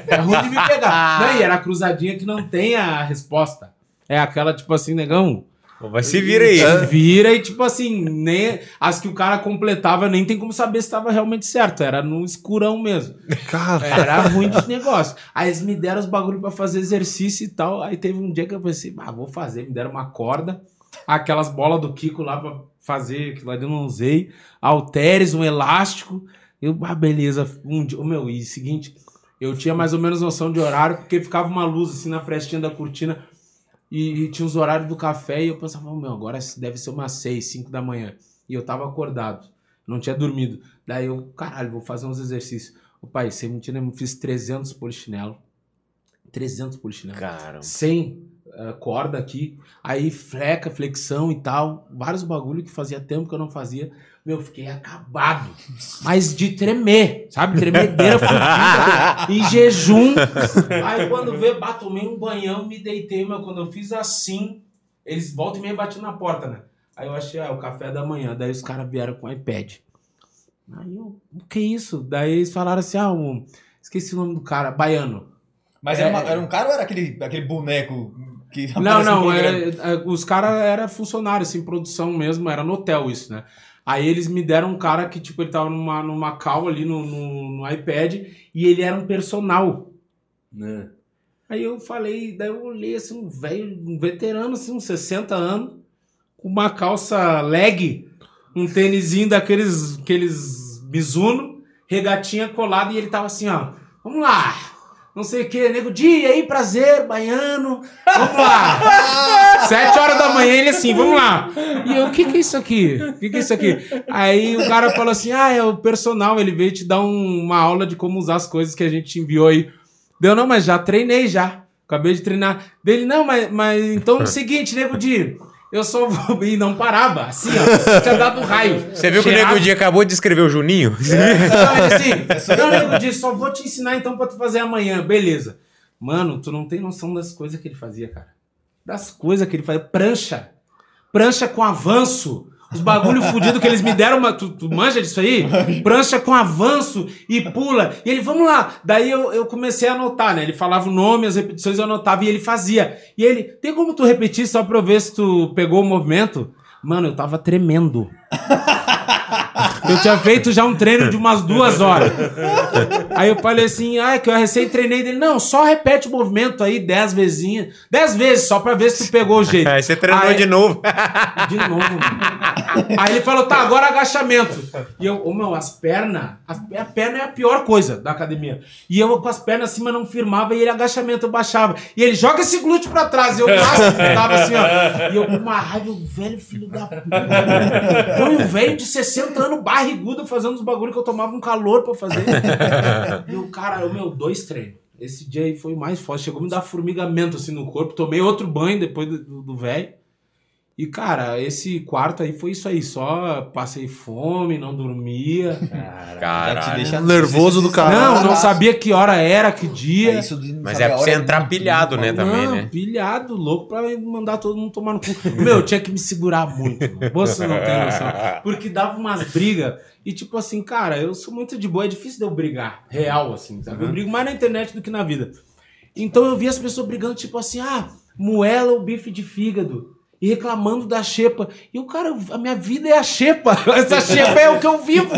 É ruim de me pegar. Não, e era a cruzadinha que não tem a resposta. É aquela, tipo assim, negão. Vai se vira aí. Se Vira e, tipo assim, nem, as que o cara completava nem tem como saber se estava realmente certo. Era no escurão mesmo. Cara, Era ruim de negócio. Aí eles me deram os bagulho pra fazer exercício e tal. Aí teve um dia que eu pensei, ah, vou fazer. Me deram uma corda, aquelas bolas do Kiko lá pra fazer, que lá eu não usei. Halteres, um elástico. Eu, ah, beleza. Um dia, meu, e seguinte, eu tinha mais ou menos noção de horário, porque ficava uma luz assim na frestinha da cortina. E, e tinha os horários do café e eu pensava, meu, agora deve ser umas 6, 5 da manhã. E eu tava acordado, não tinha dormido. Daí eu, caralho, vou fazer uns exercícios. O pai, sem mentira, eu fiz 300 polichinelo. 300 polichinelo. Sem eh, corda aqui. Aí fleca, flexão e tal. Vários bagulho que fazia tempo que eu não fazia. Meu, fiquei acabado. Mas de tremer, sabe? Tremedeira fudida. em jejum. Aí quando vê, bah, tomei um banhão, me deitei, meu. Quando eu fiz assim, eles voltam e meio batiam na porta, né? Aí eu achei, ah, o café da manhã. Daí os caras vieram com o iPad. Aí eu, o que é isso? Daí eles falaram assim, ah, um, esqueci o nome do cara, baiano. Mas era, É. uma- era um cara ou era aquele, aquele boneco que Não, não, é, é, os caras eram funcionários, assim, produção mesmo, era no hotel isso, né? Aí eles me deram um cara que, tipo, ele tava numa, numa call ali no, no, no iPad e ele era um personal. Né? Aí eu falei, daí eu olhei assim, um velho, um veterano, assim, uns 60 anos, com uma calça leg, um tênisinho daqueles aqueles Mizuno, regatinha colada, e ele tava assim, ó, vamos lá, não sei o que, nego, dia aí, prazer, baiano, vamos lá. [laughs] Sete horas da manhã, ele assim, vamos lá. E eu, o que que é isso aqui? O que que é isso aqui? Aí o cara falou assim, ah, é o personal, ele veio te dar um- uma aula de como usar as coisas que a gente te enviou aí. Deu, não, mas já treinei já. Acabei de treinar. Dele, não, mas, mas então é o [laughs] seguinte, nego Di, eu só vou. E não parava, assim, ó. Tinha dado um raio. Você viu que o. Nego Di acabou de escrever o Juninho? Não, ele assim, [laughs] não, nego Di, só vou te ensinar então pra tu fazer amanhã. Beleza. Mano, tu não tem noção das coisas que ele fazia, cara. Das coisas que ele fazia. Prancha. Prancha com avanço. Os bagulho fudido que eles me deram, uma, tu, tu manja disso aí? Prancha com avanço e pula. E ele, vamos lá. Daí eu, eu comecei a anotar, né? Ele falava o nome, as repetições eu anotava e ele fazia. E ele, tem como tu repetir só pra eu ver se tu pegou o movimento? Mano, eu tava tremendo. [laughs] Eu tinha feito já um treino de umas duas horas. Aí eu falei assim, ah, é que eu recém treinei dele. Não, só repete o movimento aí dez vezinhas. Dez vezes, só pra ver se tu pegou o jeito. Aí você treinou Aí- de novo. [laughs] De novo, mano. Aí ele falou, tá, agora agachamento. E eu, ô meu, as pernas, a, a perna é a pior coisa da academia. E eu com as pernas acima não firmava e ele agachamento eu baixava. E ele joga esse glúteo pra trás. E eu passo, tava assim, ó. E eu com uma raiva, o velho filho da puta. Não, e o velho de 60 anos, barrigudo, fazendo os bagulho que eu tomava um calor pra fazer. [laughs] E o cara, eu, meu, dois treinos. Esse dia aí foi o mais forte. Chegou a me dar formigamento assim no corpo. Tomei outro banho depois do velho. E, cara, esse quarto aí foi isso aí. Só passei fome, não dormia. Já te deixa- Nervoso do caralho. Não, não sabia que hora era, que dia. É isso de não Mas é pra você entrar pilhado, né, também, não, né? pilhado, louco pra mandar todo mundo tomar no cu. Meu, eu tinha que me segurar muito. mano. Você não tem noção. Porque dava umas brigas. E tipo assim, cara, eu sou muito de boa. É difícil de eu brigar. Real, assim, sabe? Eu brigo mais na internet do que na vida. Então eu vi as pessoas brigando, tipo assim, ah, moela o bife de fígado. E reclamando da xepa. E o cara, a minha vida é a xepa. [laughs] Essa xepa é o que eu vivo.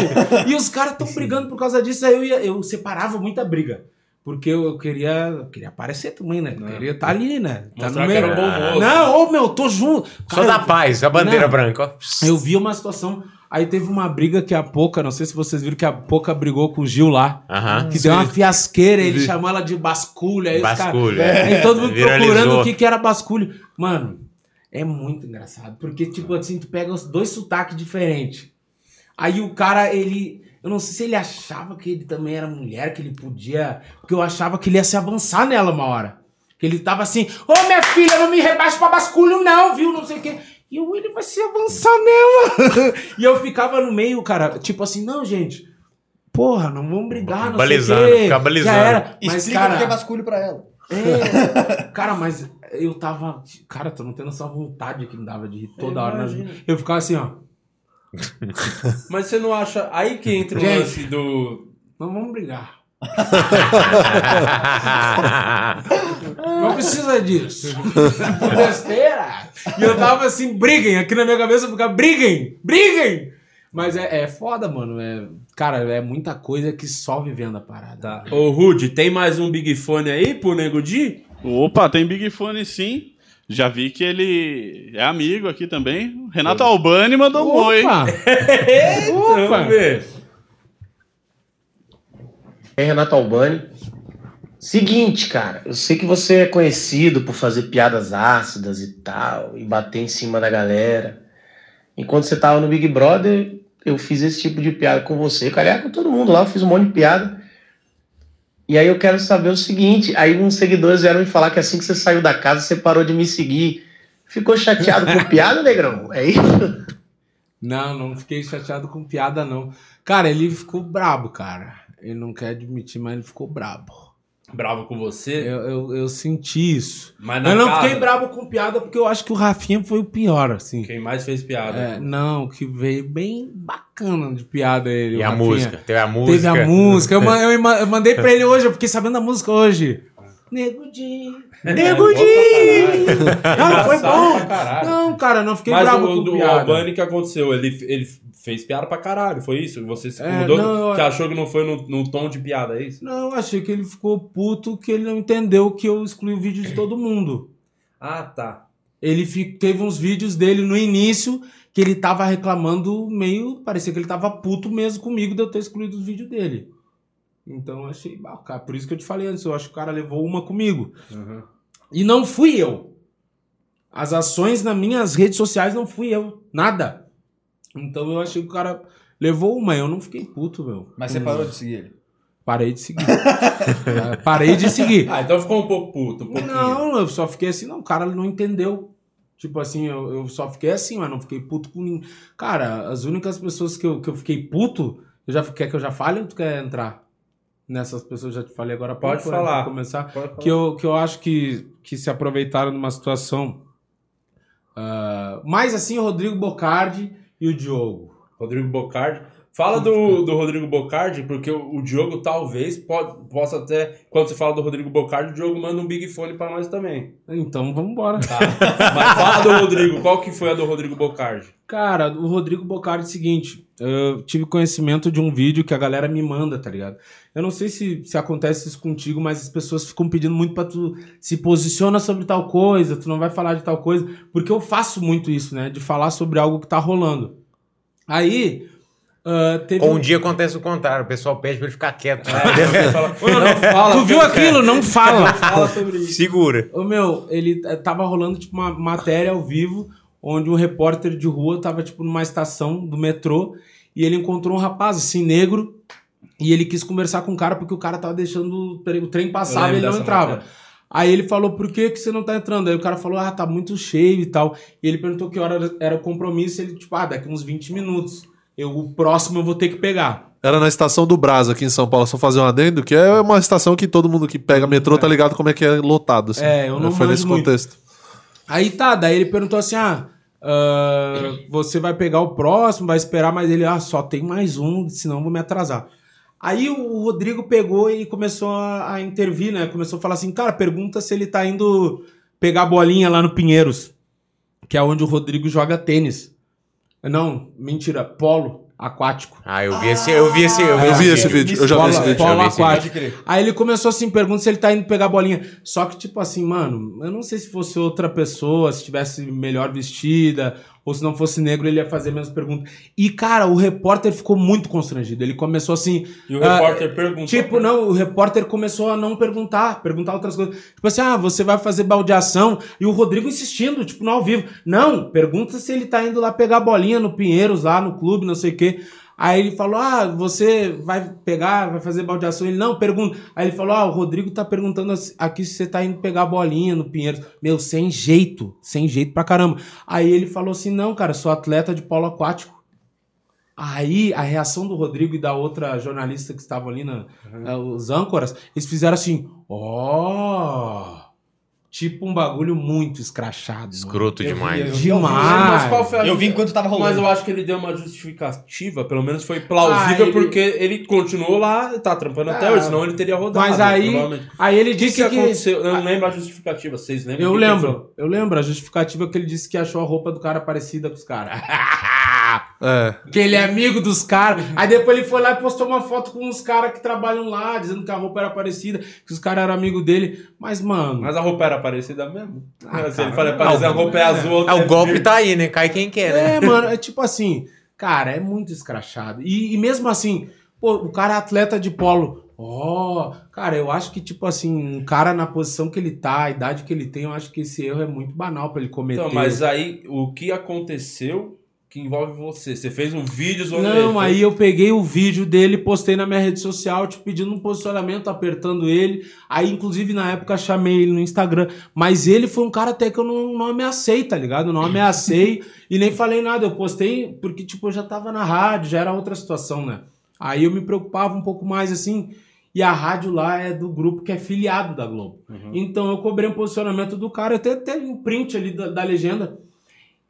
E os caras estão brigando por causa disso. Aí eu, ia, eu separava muita briga. Porque eu, eu queria, eu queria aparecer também, né? Eu queria estar ali, né? Tá Mostrar no meio. um. Não, ô meu, tô junto. Só da paz, a bandeira Não. branca, ó. Eu vi uma situação. Aí teve uma briga que a Poca, não sei se vocês viram que a Poca brigou com o Gil lá. Aham. Que deu uma fiasqueira, ele chamou ela de basculho. Aí os Basculho, caras- é. Aí todo mundo Viralizou. procurando o que, que era basculho. Mano, é muito engraçado. Porque, tipo assim, tu pega os dois sotaques diferentes. Aí o cara, ele. Eu não sei se ele achava que ele também era mulher, que ele podia. Porque eu achava que ele ia se avançar nela uma hora. Que ele tava assim, ô minha filha, não me rebaixa pra basculho, não, viu? Não sei o quê. E eu, ele vai se avançar nela. [laughs] e eu ficava no meio, cara, tipo assim, não, gente. Porra, não vamos brigar, não Balizando, sei o quê. ficar balizando. Já era. Mas, Explica cara, o que é basculho pra ela. é, cara, mas eu tava. Cara, tu não noção da vontade que me dava de rir toda Eu hora. nas- imagino. Eu ficava assim, ó. [laughs] Mas você não acha. Aí que entra o Gente. lance do. Não vamos brigar. [laughs] Não precisa disso. [laughs] Besteira. E eu tava assim, briguem. Aqui na minha cabeça eu ficava, briguem, briguem. Mas é, é foda, mano. É, cara, é muita coisa que só vivendo a parada. Tá. Ô, Rude, tem mais um Big Fone aí pro Nego Di? Opa, tem Big Fone sim. Já vi que ele é amigo aqui também. Renato Albani mandou um oi. Opa! [laughs] Opa! Vamos ver. É Renato Albani. Seguinte, cara, eu sei que você é conhecido por fazer piadas ácidas e tal, e bater em cima da galera. Enquanto você tava no Big Brother, eu fiz esse tipo de piada com você, cara, é com todo mundo lá, eu fiz um monte de piada. E aí eu quero saber o seguinte, aí uns seguidores vieram me falar que assim que você saiu da casa, você parou de me seguir. Ficou chateado com [laughs] piada, negrão? É isso? Não, não fiquei chateado com piada, não. Cara, ele ficou brabo, cara. Ele não quer admitir, mas ele ficou brabo. Bravo com você. Eu, eu, eu senti isso. Mas na Eu não casa, fiquei brabo com piada porque eu acho que o Rafinha foi o pior, assim. Quem mais fez piada? É, não, que veio bem bacana de piada ele. E o a Rafinha. música? Teve a música. Teve a música. Eu, eu ma- [laughs] eu mandei pra ele hoje, eu fiquei sabendo da música hoje. Nego Di. Nego Di. Não, foi bom. Não, cara, não fiquei Mas bravo o com do piada. Albani, o que aconteceu? Ele, ele fez piada pra caralho, foi isso? Você se É, incomodou? não, eu- que achou que não foi no, no tom de piada, é isso? Não, achei que ele ficou puto que ele não entendeu que eu excluí o vídeo de todo mundo. [clears throat] Ah, tá. Ele fi- teve uns vídeos dele no início que ele tava reclamando meio. Parecia que ele tava puto mesmo comigo de eu ter excluído os vídeos dele. Então eu achei bacana. Por isso que eu te falei antes, eu acho que o cara levou uma comigo. E não fui eu. As ações nas minhas redes sociais não fui eu. Nada. Então eu achei que o cara levou uma. Eu não fiquei puto, meu. Mas você Hum. parou de seguir ele. Parei de seguir. [laughs] Parei de seguir. Ah, então ficou um pouco puto, um. Não, eu só fiquei assim, não, o cara não entendeu. Tipo assim, eu, eu só fiquei assim, mas não fiquei puto com ninguém. Cara, as únicas pessoas que eu, que eu fiquei puto, eu já, quer que eu já fale ou tu quer entrar? Nessas pessoas já te falei agora Pode pouco, falar. começar. Pode falar. Que eu, que eu acho que, que se aproveitaram de uma situação. ah, mais assim, o Rodrigo Bocardi e o Diogo. Rodrigo Bocardi. Fala do, do Rodrigo Bocardi, porque o, o Diogo talvez pode, possa até. Quando você fala do Rodrigo Bocardi, o Diogo manda um Big Fone pra nós também. Então vamos embora. Tá? Mas fala do Rodrigo, qual que foi a do Rodrigo Bocardi? Cara, o Rodrigo Bocardi é o seguinte, eu tive conhecimento de um vídeo que a galera me manda, tá ligado? Eu não sei se, se acontece isso contigo, mas as pessoas ficam pedindo muito pra tu se posiciona sobre tal coisa, tu não vai falar de tal coisa, porque eu faço muito isso, né? De falar sobre algo que tá rolando. Aí, ah, teve Ou um dia acontece o contrário, o pessoal pede pra ele ficar quieto. Fala, não, fala. Tu viu aquilo? Não fala. Fala sobre isso. Segura. Ô meu, ele eh, tava rolando tipo uma matéria ao vivo, onde um repórter de rua tava tipo numa estação do metrô e ele encontrou um rapaz assim negro e ele quis conversar com o cara porque o cara tava deixando o trem, o passar e ele não entrava. matéria. Aí ele falou, por que, que você não tá entrando? Aí o cara falou, ah, tá muito cheio e tal. E ele perguntou que hora era o compromisso. Ele, tipo, ah, daqui uns 20 minutos. Eu, o próximo eu vou ter que pegar. Era na estação do Brás, aqui em São Paulo, só fazer um adendo, que é uma estação que todo mundo que pega metrô tá ligado como é que é lotado. Assim. É, eu não Foi nesse muito. contexto. Aí tá, daí ele perguntou assim: ah, ah, você vai pegar o próximo, vai esperar, mas ele, ah, só tem mais um, senão eu vou me atrasar. Aí o Rodrigo pegou e começou a, a intervir, né? Começou a falar assim, cara, pergunta se ele tá indo pegar bolinha lá no Pinheiros, que é onde o Rodrigo joga tênis. Não, mentira, polo aquático. Ah, eu vi esse, eu vi esse, eu vi, Eu vi esse esse vídeo, eu já vi esse vídeo. polo esse aquático. Aí ele começou assim, pergunta se ele tá indo pegar a bolinha. Só que, tipo assim, mano, eu não sei se fosse outra pessoa, se tivesse melhor vestida, ou se não fosse negro, ele ia fazer a mesma pergunta. E, cara, o repórter ficou muito constrangido. Ele começou assim. E o ah, repórter perguntou. Tipo, não, o repórter começou a não perguntar, perguntar outras coisas. Tipo assim, ah, você vai fazer baldeação. E o Rodrigo insistindo, tipo, no ao vivo. Não, pergunta se ele tá indo lá pegar a bolinha no Pinheiros, lá no clube, não sei o quê. Aí ele falou, ah, você vai pegar, vai fazer baldeação? Ele, não, pergunta. Aí ele falou, ah, o Rodrigo tá perguntando aqui se você tá indo pegar a bolinha no Pinheiros. Meu, sem jeito, sem jeito pra caramba. Aí ele falou assim, não, cara, sou atleta de polo aquático. Aí a reação do Rodrigo e da outra jornalista que estavam ali, na, eh, os âncoras, eles fizeram assim, ó. Tipo um bagulho muito escrachado. Escroto Eu vi, demais. eu vi. Demais. Mas qual foi a Eu vi enquanto tava rolando. Mas eu acho que ele deu uma justificativa, pelo menos foi plausível, Ah, ele- porque ele continuou lá, tá trampando até Ah, hoje, senão ele teria rodado. Mas aí, provavelmente. aí ele que, disse que que. aconteceu? Eu não lembro a justificativa, vocês lembram? Eu que que lembro, eu lembro. A justificativa é que ele disse que achou a roupa do cara parecida com os caras. [laughs] É. que ele é amigo dos caras. Aí depois ele foi lá e postou uma foto com uns caras que trabalham lá, dizendo que a roupa era parecida, que os caras eram amigos dele. Mas, mano. Mas a roupa era parecida mesmo? Ah, Se ele fala, parece a roupa é azul, outra Ah, o é golpe tá aí, né? Cai quem quer, né? É, mano, é tipo assim, cara, é muito escrachado. E, e mesmo assim, pô, o cara é atleta de polo. Ó, cara, eu acho que, tipo assim, um cara na posição que ele tá, a idade que ele tem, eu acho que esse erro é muito banal pra ele cometer. Então, mas aí, o que aconteceu que envolve você? Você fez um vídeo sobre Não, ele, aí eu peguei o vídeo dele, postei na minha rede social, te pedindo um posicionamento, apertando ele. Aí, inclusive, na época, chamei ele no Instagram. Mas ele foi um cara até que eu não, não ameacei, tá ligado? Não ameacei [laughs] e nem falei nada. Eu postei porque, tipo, eu já tava na rádio, já era outra situação, né? Aí eu me preocupava um pouco mais, assim. E a rádio lá é do grupo que é filiado da Globo. Então eu cobrei um posicionamento do cara, até teve um print ali da, da legenda.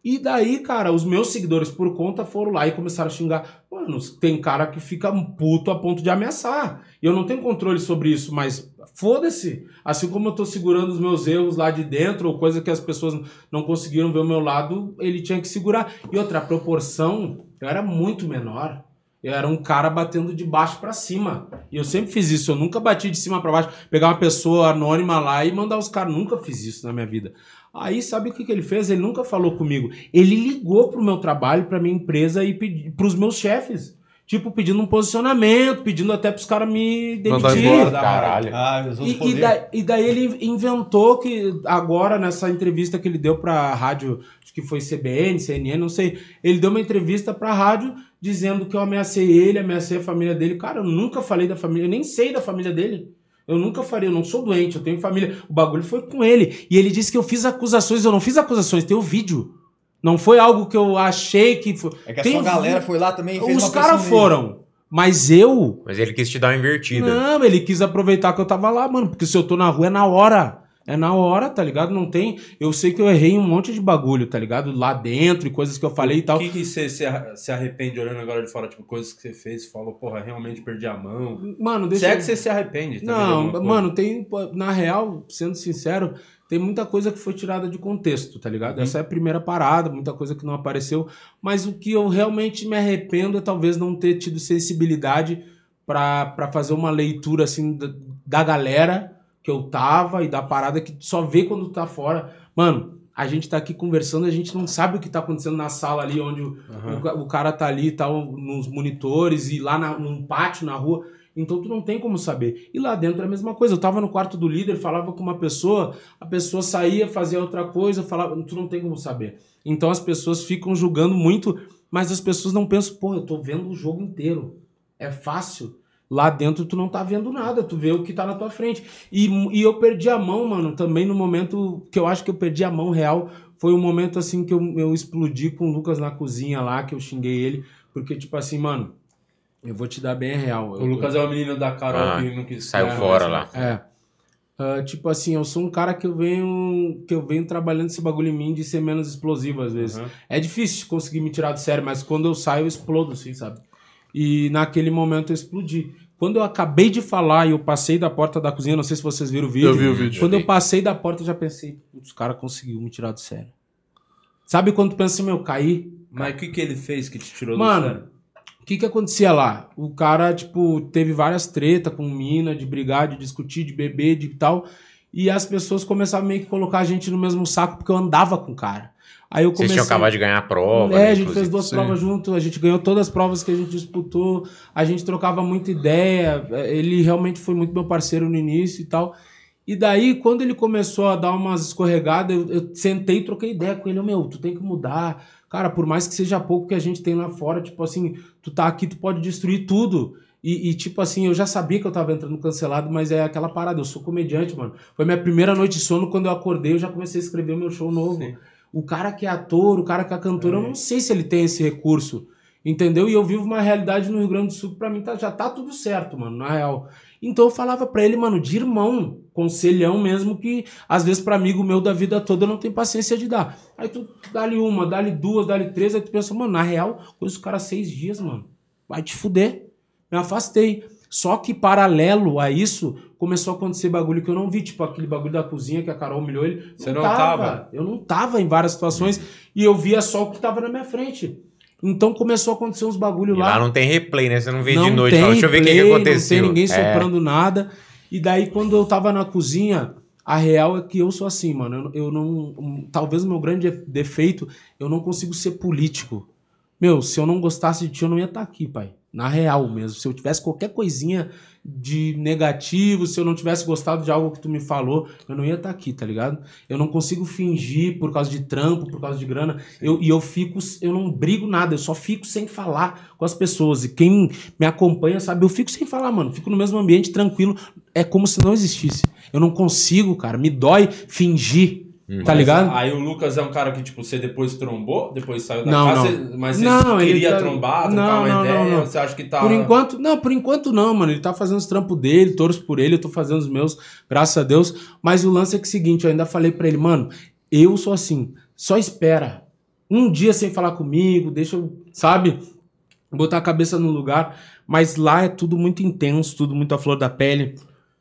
E daí, cara, os meus seguidores por conta foram lá e começaram a xingar. Mano, tem cara que fica puto a ponto de ameaçar. E eu não tenho controle sobre isso, mas foda-se. Assim como eu tô segurando os meus erros lá de dentro, ou coisa que as pessoas não conseguiram ver o meu lado, ele tinha que segurar. E outra, a proporção eu era muito menor. Eu era um cara batendo de baixo pra cima. E eu sempre fiz isso. Eu nunca bati de cima pra baixo, pegar uma pessoa anônima lá e mandar os caras. Nunca fiz isso na minha vida. Aí sabe o que, que ele fez? Ele nunca falou comigo. Ele ligou pro meu trabalho, pra minha empresa e pedi, pros meus chefes. Tipo, pedindo um posicionamento, pedindo até pros caras me demitirem. Caralho. Ah, E, e, da- e daí ele inventou que agora, nessa entrevista que ele deu pra rádio, acho que foi CBN, CNN, não sei, ele deu uma entrevista pra rádio dizendo que eu ameacei ele, ameacei a família dele. Cara, eu nunca falei da família, eu nem sei da família dele. Eu nunca faria, eu não sou doente, eu tenho família. O bagulho foi com ele. E ele disse que eu fiz acusações, eu não fiz acusações, tem o vídeo. Não foi algo que eu achei que foi. É que a Tem sua o galera foi lá também e fez Os caras foram. Mas eu, Mas ele quis te dar uma invertida. não, ele quis aproveitar que eu tava lá, mano. Porque se eu tô na rua é na hora. É na hora, tá ligado? Não tem. Eu sei que eu errei um monte de bagulho, tá ligado? Lá dentro e coisas que eu falei e tal. O que, você se arre- se arrepende olhando agora de fora? Tipo, coisas que você fez e falou, porra, realmente perdi a mão. Mano, Se deixa é eu- que você se arrepende de Não, mano, tem. Na real, sendo sincero, tem muita coisa que foi tirada de contexto, tá ligado? Essa é a primeira parada, muita coisa que não apareceu. Mas o que eu realmente me arrependo é talvez não ter tido sensibilidade pra pra fazer uma leitura assim da, da galera que eu tava e da parada que só vê quando tá fora. Mano, a gente tá aqui conversando, a gente não sabe o que tá acontecendo na sala ali onde o, o, o cara tá ali, tá nos monitores e lá na, num pátio na rua. Então tu não tem como saber. E lá dentro é a mesma coisa. Eu tava no quarto do líder, falava com uma pessoa, a pessoa saía, fazia outra coisa, falava, tu não tem como saber. Então as pessoas ficam julgando muito, mas as pessoas não pensam, pô, eu tô vendo o jogo inteiro. É fácil. Lá dentro tu não tá vendo nada, tu vê o que tá na tua frente. E, e eu perdi a mão, mano, também no momento que eu acho que eu perdi a mão real. Foi um momento assim que eu, eu explodi com o Lucas na cozinha lá, que eu xinguei ele. Porque, tipo assim, mano, eu vou te dar bem a real. O Eu- Lucas é o menino da Carol Ah, que não quis. saiu É, fora mas- lá. É. Ah, tipo assim, eu sou um cara que eu venho que eu venho trabalhando esse bagulho em mim de ser menos explosivo às vezes. Uhum. É difícil conseguir me tirar do sério, mas quando eu saio eu explodo, assim, sabe? E naquele momento eu explodi. Quando eu acabei de falar e eu passei da porta da cozinha, não sei se vocês viram o vídeo. Eu vi o vídeo. Quando eu passei da porta eu já pensei, os cara conseguiu me tirar do sério. Sabe quando tu pensa assim, meu, caí? Mas o que, que ele fez que te tirou do Mano, sério? O que que acontecia lá? O cara, tipo, teve várias tretas com mina, de brigar, de discutir, de beber, de tal. E as pessoas começaram meio que colocar a gente no mesmo saco porque eu andava com o cara. Aí eu Vocês comecei... tinham acabado de ganhar a prova. É, né, a gente inclusive. fez duas Sim. provas junto, a gente ganhou todas as provas que a gente disputou, a gente trocava muita ideia, ele realmente foi muito meu parceiro no início e tal. E daí, quando ele começou a dar umas escorregadas, eu, eu sentei e troquei ideia com ele, meu, tu tem que mudar. Cara, por mais que seja pouco que a gente tem lá fora, tipo assim, tu tá aqui, tu pode destruir tudo. E, e, tipo assim, eu já sabia que eu tava entrando cancelado, mas é aquela parada, eu sou comediante, mano. Foi minha primeira noite de sono, quando eu acordei, eu já comecei a escrever o meu show novo. Sim. O cara que é ator, o cara que é cantor, eu não sei se ele tem esse recurso. Entendeu? E eu vivo uma realidade no Rio Grande do Sul que pra mim tá, já tá tudo certo, mano, na real. Então eu falava pra ele, mano, de irmão, conselhão mesmo, que às vezes pra amigo meu da vida toda eu não tenho paciência de dar. Aí tu dá-lhe uma, dá-lhe duas, dá-lhe três, aí tu pensa, mano, na real, conheço o cara seis dias, mano. Vai te fuder. Me afastei. Só que paralelo a isso, começou a acontecer bagulho que eu não vi, tipo aquele bagulho da cozinha que a Carol humilhou ele. Você não tava? Eu não tava em várias situações e eu via só o que tava na minha frente. Então começou a acontecer uns bagulho E lá. lá não tem replay, né? Você não vê de Não noite. tem Fala, Deixa eu ver o que, que aconteceu. Não tem ninguém É. soprando nada. E daí, quando eu tava na cozinha, a real é que eu sou assim, mano. Eu, eu não. um, talvez o meu grande defeito, eu não consigo ser político. Meu, se eu não gostasse de ti, eu não ia estar aqui, pai. Na real mesmo. Se eu tivesse qualquer coisinha de negativo, se eu não tivesse gostado de algo que tu me falou, eu não ia estar aqui, tá ligado? Eu não consigo fingir por causa de trampo, por causa de grana. Eu, e eu fico, eu não brigo nada, eu só fico sem falar com as pessoas. E quem me acompanha sabe, eu fico sem falar, mano. Fico no mesmo ambiente tranquilo. É como se não existisse. Eu não consigo, cara. Me dói fingir. Tá Mas ligado? Aí o Lucas é um cara que, tipo, você depois trombou, depois saiu da Não, casa, não. mas você Não, queria tá- trombar, trocar Não, uma não, ideia, não, não. você acha que tá... Por enquanto, não, por enquanto não, mano. Ele tá fazendo os trampos dele, torço por ele, eu tô fazendo os meus, graças a Deus. Mas o lance é que é o seguinte, eu ainda falei pra ele, mano, eu sou assim, só espera. Um dia sem falar comigo, deixa eu, sabe, botar a cabeça no lugar. Mas lá é tudo muito intenso, tudo muito à flor da pele.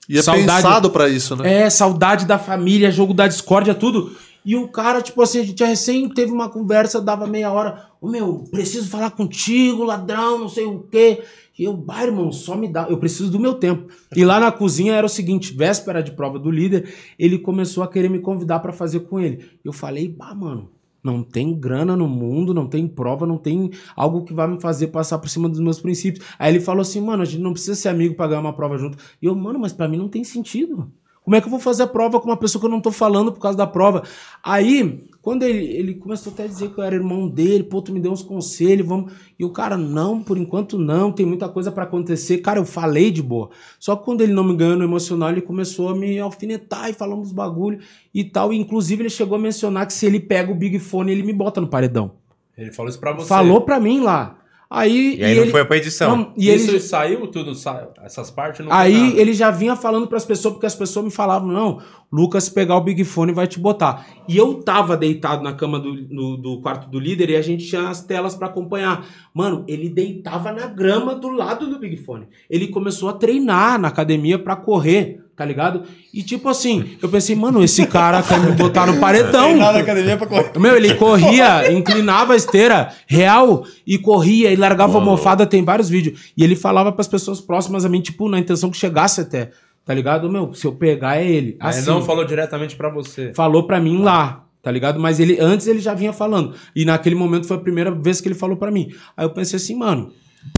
E é Saudade- pensado pra isso, né? É, saudade da família, jogo da discórdia, tudo. E o cara, tipo assim, a gente recém teve uma conversa, dava meia hora. Ô meu, preciso falar contigo, ladrão, não sei o quê. E eu, bah, irmão, só me dá. Eu preciso do meu tempo. E lá na cozinha era o seguinte: véspera de prova do líder, ele começou a querer me convidar pra fazer com ele. Eu falei, bah, mano. Não tem grana no mundo, não tem prova, não tem algo que vai me fazer passar por cima dos meus princípios. Aí ele falou assim, mano, a gente não precisa ser amigo pra ganhar uma prova junto. E eu, mano, mas pra mim não tem sentido. Como é que eu vou fazer a prova com uma pessoa que eu não tô falando por causa da prova? Aí, quando ele, ele começou até a dizer que eu era irmão dele, pô, tu me deu uns conselhos, vamos. E o cara, não, por enquanto não, tem muita coisa pra acontecer. Cara, eu falei de boa. Só que quando ele não me ganhou no emocional, ele começou a me alfinetar e falar uns bagulho e tal. E, inclusive, ele chegou a mencionar que se ele pega o Big Fone, ele me bota no paredão. Ele falou isso pra você. Falou pra mim lá. Aí, E aí não foi pra edição. Não, e ele, Isso saiu tudo, saiu. Essas partes não Aí ele já vinha falando pras pessoas, porque as pessoas me falavam, não, Lucas, pegar o Big Fone vai te botar. E eu tava deitado na cama do, do, do quarto do líder e a gente tinha as telas pra acompanhar. Mano, ele deitava na grama do lado do Big Fone. Ele começou a treinar na academia pra correr, tá ligado? E tipo assim, eu pensei, mano, esse cara quer me botar no paredão. Treinar na academia pra correr. Meu, ele corria, inclinava a esteira real e corria e largava a almofada, tem vários vídeos. E ele falava pras pessoas próximas a mim, tipo, na intenção que chegasse até. Tá ligado? Meu, se eu pegar é ele. Mas Assim, não falou diretamente pra você. falou pra mim lá, tá ligado? Mas ele antes ele já vinha falando. E naquele momento foi a primeira vez que ele falou pra mim. Aí eu pensei assim, mano,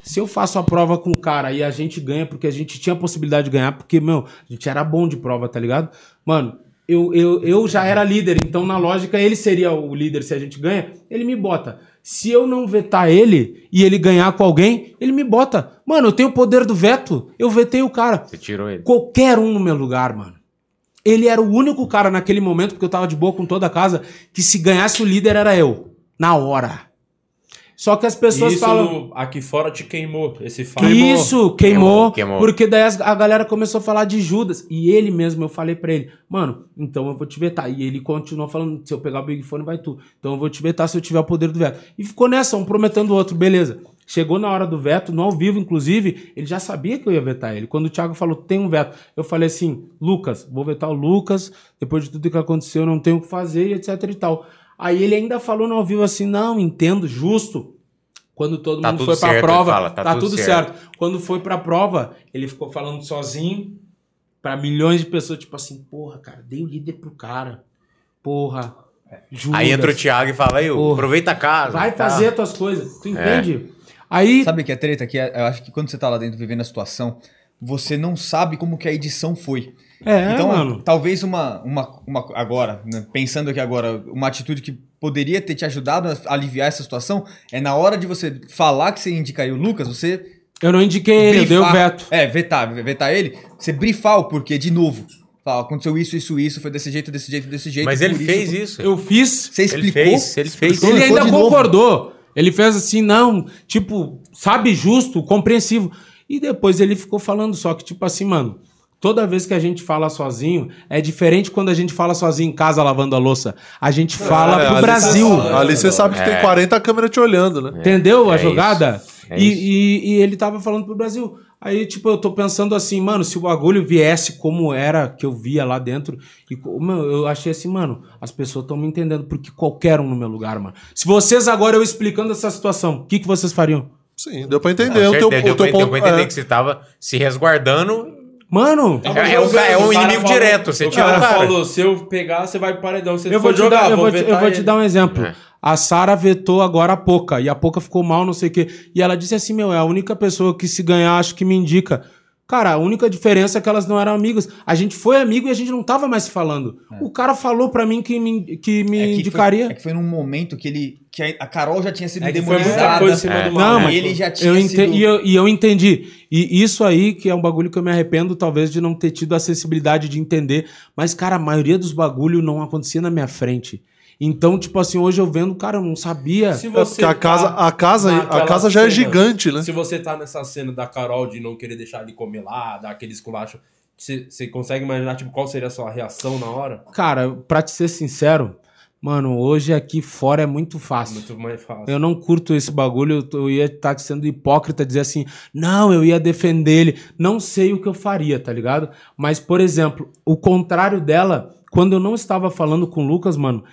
se eu faço a prova com o cara e a gente ganha porque a gente tinha a possibilidade de ganhar, porque, meu, a gente era bom de prova, tá ligado? Mano, eu, eu, eu já era líder, então na lógica ele seria o líder se a gente ganha, ele me bota. Se eu não vetar ele e ele ganhar com alguém, ele me bota. Mano, eu tenho o poder do veto, eu vetei o cara. Você tirou ele. Qualquer um no meu lugar, mano. Ele era o único cara naquele momento, porque eu tava de boa com toda a casa, que se ganhasse o líder era eu. Na hora. Só que as pessoas Isso falam. aqui fora te queimou, esse fato. Isso, queimou, Queimou, queimou. Porque daí as- a galera começou a falar de Judas. E ele mesmo, eu falei pra ele, mano, então eu vou te vetar. E ele continuou falando: se eu pegar o Big Fone, vai tu. Então eu vou te vetar se eu tiver o poder do veto. E ficou nessa, um prometendo o outro, beleza. Chegou na hora do veto, no ao vivo, inclusive, ele já sabia que eu ia vetar ele. Quando o Thiago falou, tem um veto, eu falei assim: Lucas, vou vetar o Lucas, depois de tudo que aconteceu, eu não tenho o que fazer, e etc e tal. Aí ele ainda falou no ao vivo assim: não, entendo, justo. Quando todo Tá mundo foi pra certo, prova, ele fala, tá, tá tudo, tudo certo. certo. Quando foi pra prova, ele ficou falando sozinho pra milhões de pessoas, tipo assim, porra, cara, dei o líder pro cara. Porra. Judas, Aí entra o Thiago e fala, aí, aproveita a casa. Vai tá? fazer as tuas coisas. Tu entende? Aí. Sabe o que é treta? Que é- eu acho que quando você tá lá dentro vivendo a situação, você não sabe como que a edição foi. É, então, mano. talvez uma, uma, uma agora, né, pensando aqui agora, uma atitude que poderia ter te ajudado a aliviar essa situação é na hora de você falar que você indicaria o Lucas, você Eu não indiquei ele, eu dei o veto. É, vetar, vetar ele, você brifar o porquê de novo. Fala, aconteceu isso, isso, isso, foi desse jeito, desse jeito, desse jeito. Mas ele fez por- isso. Eu fiz. Você Ele explicou? fez, ele fez. Explicou? Ele Ele ainda de novo. concordou. Ele fez assim, não, tipo, sabe, justo, compreensivo. E depois ele ficou falando só que, tipo assim, mano, toda vez que a gente fala sozinho, é diferente quando a gente fala sozinho em casa lavando a louça. A gente fala É, pro ali Brasil. cê- ali você sabe que tem 40 câmeras te olhando, né? Entendeu a É isso. jogada? É e, isso. e- e ele tava falando pro Brasil. Aí, tipo, eu tô pensando assim, mano, se o bagulho viesse como era que eu via lá dentro, e, mano, eu achei assim, mano, as pessoas estão me entendendo, porque qualquer um no meu lugar, mano. Se vocês agora eu explicando essa situação, o que, que vocês fariam? Sim, deu pra entender. Não, o teu, certeza, o deu, teu pra, deu ponto. pra entender é. que você tava se resguardando. Mano, É- é um é um inimigo falou- direto, você o cara o cara. falou, se eu pegar, você vai pro paredão. Você eu vou, jogar, dar, eu, vou te, eu vou te dar um exemplo. É. A Sara vetou agora a Poca, e a Poca ficou mal, não sei o quê. E ela disse assim, meu, é a única pessoa que se ganhar, acho que me indica. Cara, a única diferença é que elas não eram amigas. A gente foi amigo e a gente não tava mais se falando. O cara falou pra mim que me, que me É que indicaria. Foi, é que foi num momento que ele. Que a- Carol já tinha sido É demonizada. coisa em cima É. do Não, mas e ele já tinha eu sido. e, eu, e eu entendi. E isso aí que é um bagulho que eu me arrependo, talvez, de não ter tido a sensibilidade de entender. Mas, cara, a maioria dos bagulhos não acontecia na minha frente. Então, tipo assim, hoje eu vendo, cara, eu não sabia. Se É porque a tá casa, a casa, a casa já é cena, gigante, né? Se você tá nessa cena da Carol de não querer deixar ele comer lá, dar aquele esculacho, você, você consegue imaginar tipo, qual seria a sua reação na hora? Cara, pra te ser sincero, mano, hoje aqui fora é muito fácil. Muito mais fácil. Eu não curto esse bagulho, eu, tô- eu ia estar sendo hipócrita, dizer assim, não, eu ia defender ele. Não sei o que eu faria, tá ligado? Mas, por exemplo, o contrário dela, quando eu não estava falando com o Lucas, mano,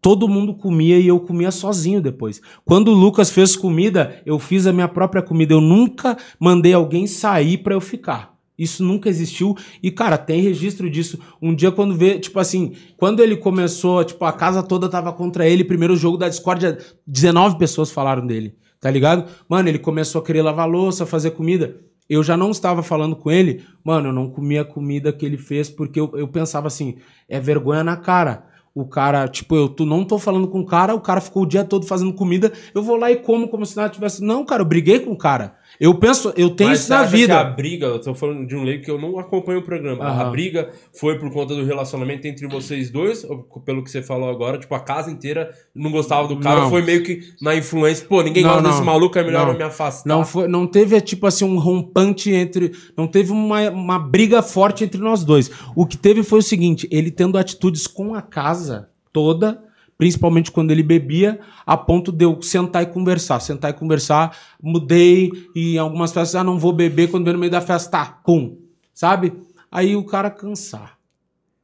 todo mundo comia e eu comia sozinho depois. Quando o Lucas fez comida, eu fiz a minha própria comida. Eu nunca mandei alguém sair pra eu ficar. Isso nunca existiu. E, cara, tem registro disso. Um dia, quando vê, tipo assim, quando ele começou, tipo, a casa toda tava contra ele, primeiro jogo da Discord, 19 pessoas falaram dele, tá ligado? Mano, ele começou a querer lavar louça, fazer comida. Eu já não estava falando com ele, mano, eu não comia a comida que ele fez, porque eu, eu pensava assim, é vergonha na cara. O cara, tipo, eu tu não tô falando com o cara, o cara ficou o dia todo fazendo comida, eu vou lá e como como se nada tivesse. Não, cara, eu briguei com o cara. Eu penso, eu tenho Mas isso na vida. que a briga, eu tô falando de um leigo que eu não acompanho o programa. A Aham. briga foi por conta do relacionamento entre vocês dois, ou pelo que você falou agora, tipo, a casa inteira não gostava do cara, Não. foi meio que na influência, pô, ninguém Não, gosta não. desse maluco, é melhor Não. eu me afastar. Não, foi, não teve, tipo assim, um rompante entre. Não teve uma, uma briga forte entre nós dois. O que teve foi o seguinte: ele tendo atitudes com a casa toda, principalmente quando ele bebia, a ponto de eu sentar e conversar. Sentar e conversar, mudei, e em algumas festas, ah, não vou beber, quando vem no meio da festa, tá, pum. Sabe? Aí o cara cansar.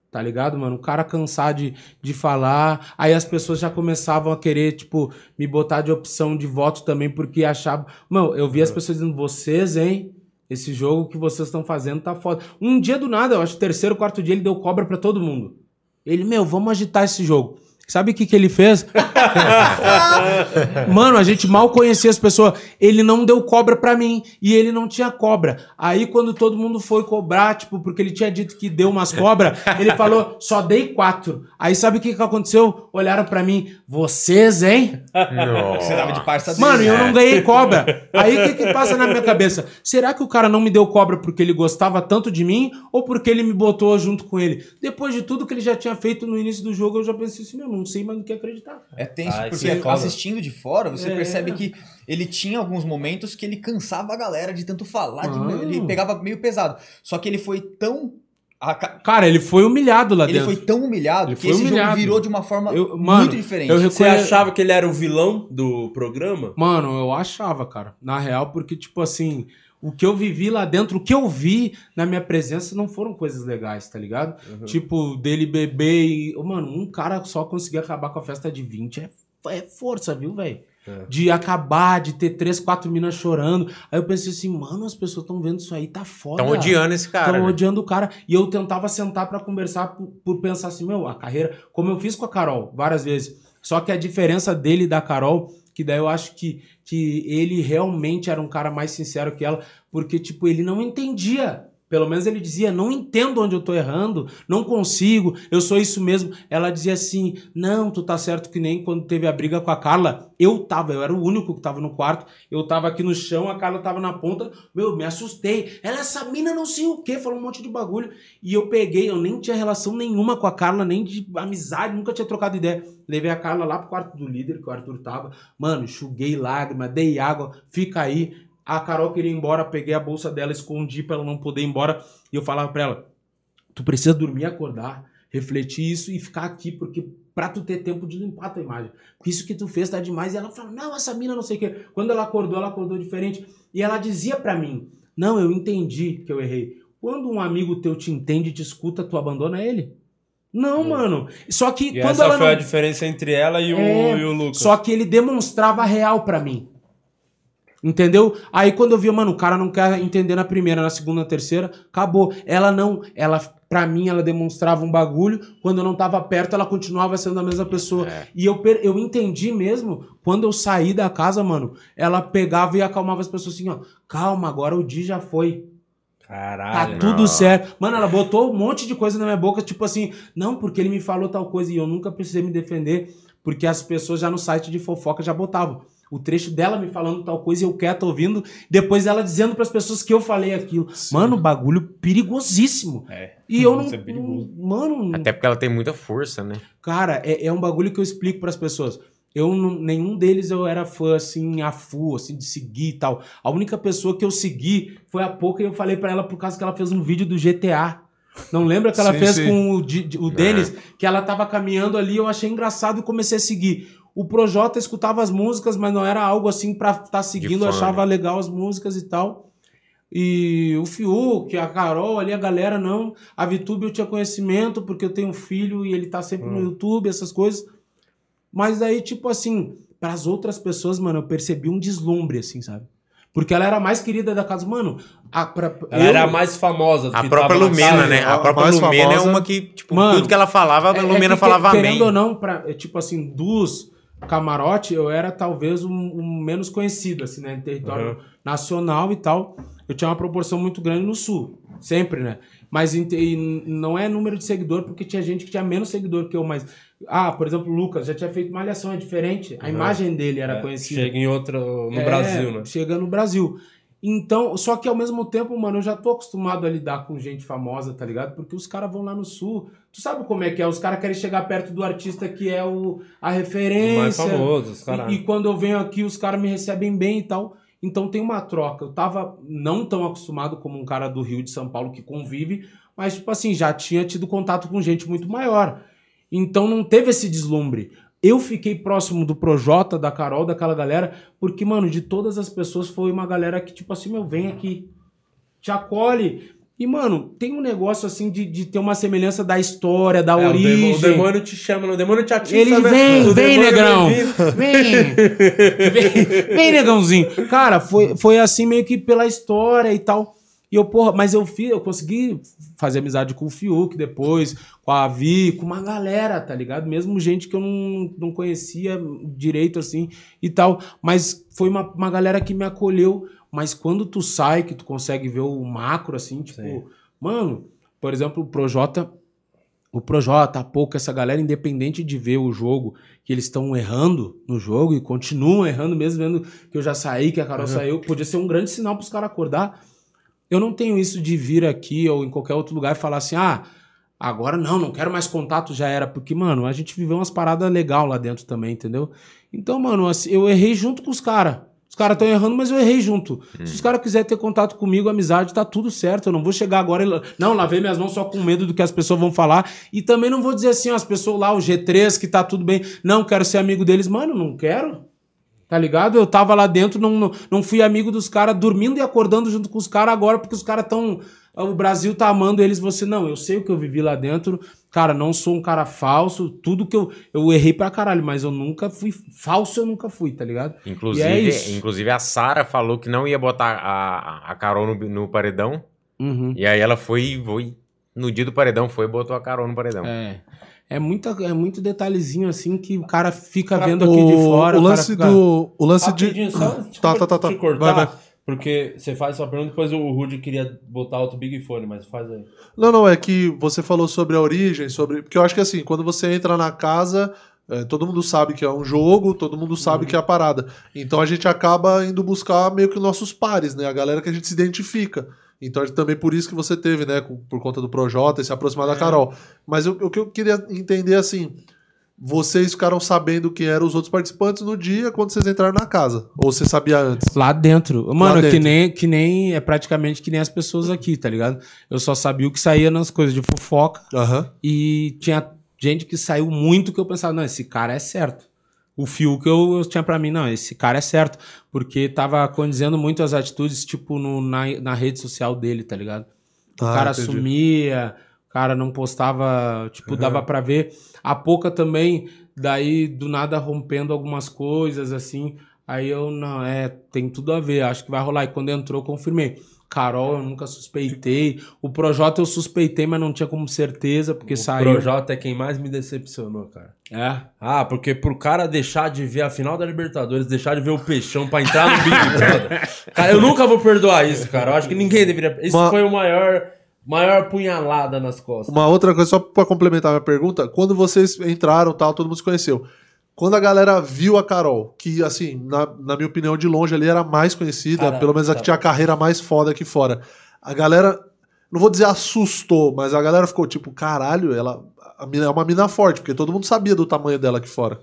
Tá ligado, mano? O cara cansar de, de falar. Aí as pessoas já começavam a querer, tipo, me botar de opção de voto também, porque achavam. Mano, eu vi as pessoas dizendo, vocês, hein? Esse jogo que vocês estão fazendo tá foda. Um dia do nada, eu acho, terceiro, quarto dia, ele deu cobra pra todo mundo. Ele, meu, vamos agitar esse jogo. Sabe o que, que ele fez? [laughs] Mano, a gente mal conhecia as pessoas. Ele não deu cobra pra mim e ele não tinha cobra. Aí quando todo mundo foi cobrar, tipo, porque ele tinha dito que deu umas cobras, ele falou, só dei quatro. Aí sabe o que, que aconteceu? Olharam pra mim, vocês, hein? Você tava de parça dele. Mano, e eu É. não ganhei cobra. Aí o que, que passa na minha cabeça? Será que o cara não me deu cobra porque ele gostava tanto de mim ou porque ele me botou junto com ele? Depois de tudo que ele já tinha feito no início do jogo, eu já pensei assim, meu, não sei mais no que acreditar. É tenso, Ah, porque é assistindo de fora, você É. percebe que ele tinha alguns momentos que ele cansava a galera de tanto falar, de- ele pegava meio pesado. Só que ele foi tão. a ca- Cara, ele foi humilhado lá Ele dentro. foi tão humilhado Ele que esse humilhado. jogo virou de uma forma Eu- mano, muito diferente. eu Você achava que ele era o vilão do programa? Mano, eu achava, cara. Na real, porque, tipo assim, o que eu vivi lá dentro, o que eu vi na minha presença não foram coisas legais, tá ligado? Tipo, dele beber e. Mano, um cara só conseguir acabar com a festa de 20 é, é força, viu, velho? É. De acabar, de ter três, quatro minas chorando. Aí eu pensei assim, mano, as pessoas estão vendo isso aí, tá foda. Estão odiando esse cara. Estão né? odiando o cara. E eu tentava sentar pra conversar por, por pensar assim, meu, a carreira, como eu fiz com a Carol várias vezes. Só que a diferença dele e da Carol, que daí eu acho que, que ele realmente era um cara mais sincero que ela, porque, tipo, ele não entendia. Pelo menos ele dizia, não entendo onde eu tô errando, não consigo, eu sou isso mesmo. Ela dizia assim, não, tu tá certo que nem quando teve a briga com a Carla, eu tava, eu era o único que tava no quarto, eu tava aqui no chão, a Carla tava na ponta, meu, me assustei. Ela, essa mina não sei o que, falou um monte de bagulho. E eu peguei, eu nem tinha relação nenhuma com a Carla, nem de amizade, nunca tinha trocado ideia. Levei a Carla lá pro quarto do líder, que o Arthur tava. Mano, enxuguei lágrima, dei água, fica aí. A Carol queria ir embora, peguei a bolsa dela, escondi pra ela não poder ir embora. E eu falava pra ela: tu precisa dormir, acordar, refletir isso e ficar aqui, porque pra tu ter tempo de limpar a tua imagem. Porque isso que tu fez tá demais. E ela falou: não, essa mina não sei o quê. Quando ela acordou, ela acordou diferente. E ela dizia pra mim: não, eu entendi que eu errei. Quando um amigo teu te entende te escuta, tu abandona ele? Não, mano. Só que E quando essa ela foi não... a diferença entre ela e o, É, e o Lucas. Só que ele demonstrava real pra mim. Entendeu? Aí quando eu via, mano, o cara não quer entender na primeira, na segunda, na terceira, acabou. Ela não, ela, pra mim, ela demonstrava um bagulho. Quando eu não tava perto, ela continuava sendo a mesma pessoa. É. E eu, eu entendi mesmo, quando eu saí da casa, mano, ela pegava e acalmava as pessoas assim, ó. Calma, agora o dia já foi. Tá Caralho. tudo não. certo. Mano, ela botou um monte de coisa na minha boca, tipo assim, não, porque ele me falou tal coisa e eu nunca precisei me defender, porque as pessoas já no site de fofoca já botavam. O trecho dela me falando tal coisa e eu quieto ouvindo, depois ela dizendo pras pessoas que eu falei aquilo. Mano, bagulho perigosíssimo. É. E eu não. [laughs] É não- Mano, Até porque ela tem muita força, né? Cara, é, é um bagulho que eu explico pras pessoas. Eu nenhum deles eu era fã assim a full, assim de seguir e tal. A única pessoa que eu segui foi a pouco e eu falei pra ela por causa que ela fez um vídeo do GTA. Não lembra que ela Sim, fez sim. com o, o Denis, que ela tava caminhando ali, eu achei engraçado e comecei a seguir. O Projota escutava as músicas, mas não era algo assim pra estar seguindo, eu fã, achava legal as músicas e tal. E o Fiuk, a Carol ali, a galera não. A VTube eu tinha conhecimento, porque eu tenho um filho e ele tá sempre no YouTube, essas coisas. Mas aí, tipo assim, para as outras pessoas, mano, eu percebi um deslumbre, assim, sabe? Porque ela era a mais querida da casa. Mano, a, pra, Ela eu- era a mais famosa. A que própria Lumena, casa. né? A a própria Lumena é famosa- uma que, tipo, Mano, tudo que ela falava, a É- é Lumena que, falava querendo amém. ou não, pra, é, tipo assim, dos camarote, eu era talvez um, um menos conhecido, assim, né? Em território Uhum. nacional e tal. Eu tinha uma proporção muito grande no sul, sempre, né? Mas em e não é número de seguidor, porque tinha gente que tinha menos seguidor que eu, mas. Ah, por exemplo, o Lucas já tinha feito malhação, é diferente. A imagem dele era É, conhecida. Chega em outra. no É, Brasil, né? Chega no Brasil. Então, só que ao mesmo tempo, mano, eu já tô acostumado a lidar com gente famosa, tá ligado? Porque os caras vão lá no sul. Tu sabe como é que é? Os caras querem chegar perto do artista que é o, a O mais referência. famoso, os caras. E, e quando eu venho aqui, os caras me recebem bem e tal. Então tem uma troca. Eu tava não tão acostumado como um cara do Rio de São Paulo que convive, mas, tipo assim, já tinha tido contato com gente muito maior. Então não teve esse deslumbre. Eu fiquei próximo do Projota, da Carol, daquela galera, porque, mano, de todas as pessoas foi uma galera que, tipo assim, meu, vem aqui, te acolhe. E, mano, tem um negócio assim de, de ter uma semelhança da história, da É, o, origem. demo- o demônio te chama, o demônio te atiça. Ele né? vem, O vem, demônio negrão. vem. Vem, vem, negãozinho. Cara, foi, foi assim meio que pela história e tal. E eu, porra, mas eu fiz, eu consegui fazer amizade com o Fiuk depois, com a Vi, com uma galera, tá ligado? Mesmo gente que eu não, não conhecia direito assim e tal. Mas foi uma, uma galera que me acolheu. Mas quando tu sai, que tu consegue ver o macro, assim, tipo, Sim. mano, por exemplo, o Projota o Projota, a pouco, essa galera, independente de ver o jogo, que eles estão errando no jogo e continuam errando, mesmo vendo que eu já saí, que a Carol saiu, podia ser um grande sinal para os caras acordar. Eu não tenho isso de vir aqui ou em qualquer outro lugar e falar assim, ah, agora não, não quero mais contato, já era. Porque, mano, a gente viveu umas paradas legal lá dentro também, entendeu? Então, mano, assim, eu errei junto com os caras. Os caras estão errando, mas eu errei junto. Se os caras quiserem ter contato comigo, amizade, tá tudo certo. Eu não vou chegar agora e. Não, lavei minhas mãos só com medo do que as pessoas vão falar. E também não vou dizer assim, ó, as pessoas lá, o G3, que tá tudo bem. Não, quero ser amigo deles. Mano, não quero. Tá ligado? Eu tava lá dentro, não, não, não fui amigo dos caras, dormindo e acordando junto com os caras agora, porque os caras tão. O Brasil tá amando eles, você não. Eu sei o que eu vivi lá dentro. Cara, não sou um cara falso. Tudo que eu. Eu errei pra caralho, mas eu nunca fui. Falso eu nunca fui, tá ligado? Inclusive, E é isso. inclusive a Sara falou que não ia botar a, a Carol no, no paredão. Uhum. E aí ela foi, foi. No dia do paredão, foi e botou a Carol no paredão. É. É, muita, é muito detalhezinho assim que o cara fica vendo aqui de fora. o cara lance fica- do. O lance Rapidinho, de. só te, Tá, tá, tá, tá. te cortar, Vai, vai. Porque você faz sua pergunta, depois o Rudy queria botar outro Big Fone, mas faz aí. Não, não, é que você falou sobre a origem, sobre. Porque eu acho que assim, quando você entra na casa, é, todo mundo sabe que é um jogo, todo mundo sabe que é a parada. Então a gente acaba indo buscar meio que nossos pares, né? A galera que a gente se identifica. Então é também por isso que você teve, né? Por conta do Projota se aproximar da Carol. Mas o, o que eu queria entender assim. Vocês ficaram sabendo quem eram os outros participantes no dia quando vocês entraram na casa? Ou você sabia antes? Lá dentro. Mano, Lá Que, dentro. nem, que nem. É praticamente que nem as pessoas aqui, tá ligado? Eu só sabia o que saía nas coisas de fofoca. Aham. E tinha gente que saiu muito que eu pensava, não, esse cara é certo. O fio que eu, eu tinha pra mim, não, esse cara é certo. Porque tava condizendo muito as atitudes, tipo, no, na, na rede social dele, tá ligado? O Ah, cara entendi. sumia, cara não postava, tipo, dava pra ver. A pouca também, daí do nada rompendo algumas coisas, assim. Aí eu, não, é, tem tudo a ver, acho que vai rolar. E quando entrou, eu confirmei. Carol, eu nunca suspeitei. O Projota eu suspeitei, mas não tinha como certeza, porque o saiu. Projota é quem mais me decepcionou, cara. É. Ah, porque pro cara deixar de ver a final da Libertadores, deixar de ver o Peixão pra entrar no Big Brother. [laughs] Cara, eu nunca vou perdoar isso, cara. Eu acho que ninguém deveria. Isso Uma- foi o maior, maior punhalada nas costas. Uma outra coisa, só pra complementar a minha pergunta, quando vocês entraram tal, todo mundo se conheceu. Quando a galera viu a Carol, que, assim, na, na minha opinião, de longe ali era a mais conhecida, pelo menos a que tá. tinha a carreira mais foda aqui fora. A galera, não vou dizer assustou, mas a galera ficou tipo, caralho, ela a mina é uma mina forte, porque todo mundo sabia do tamanho dela aqui fora.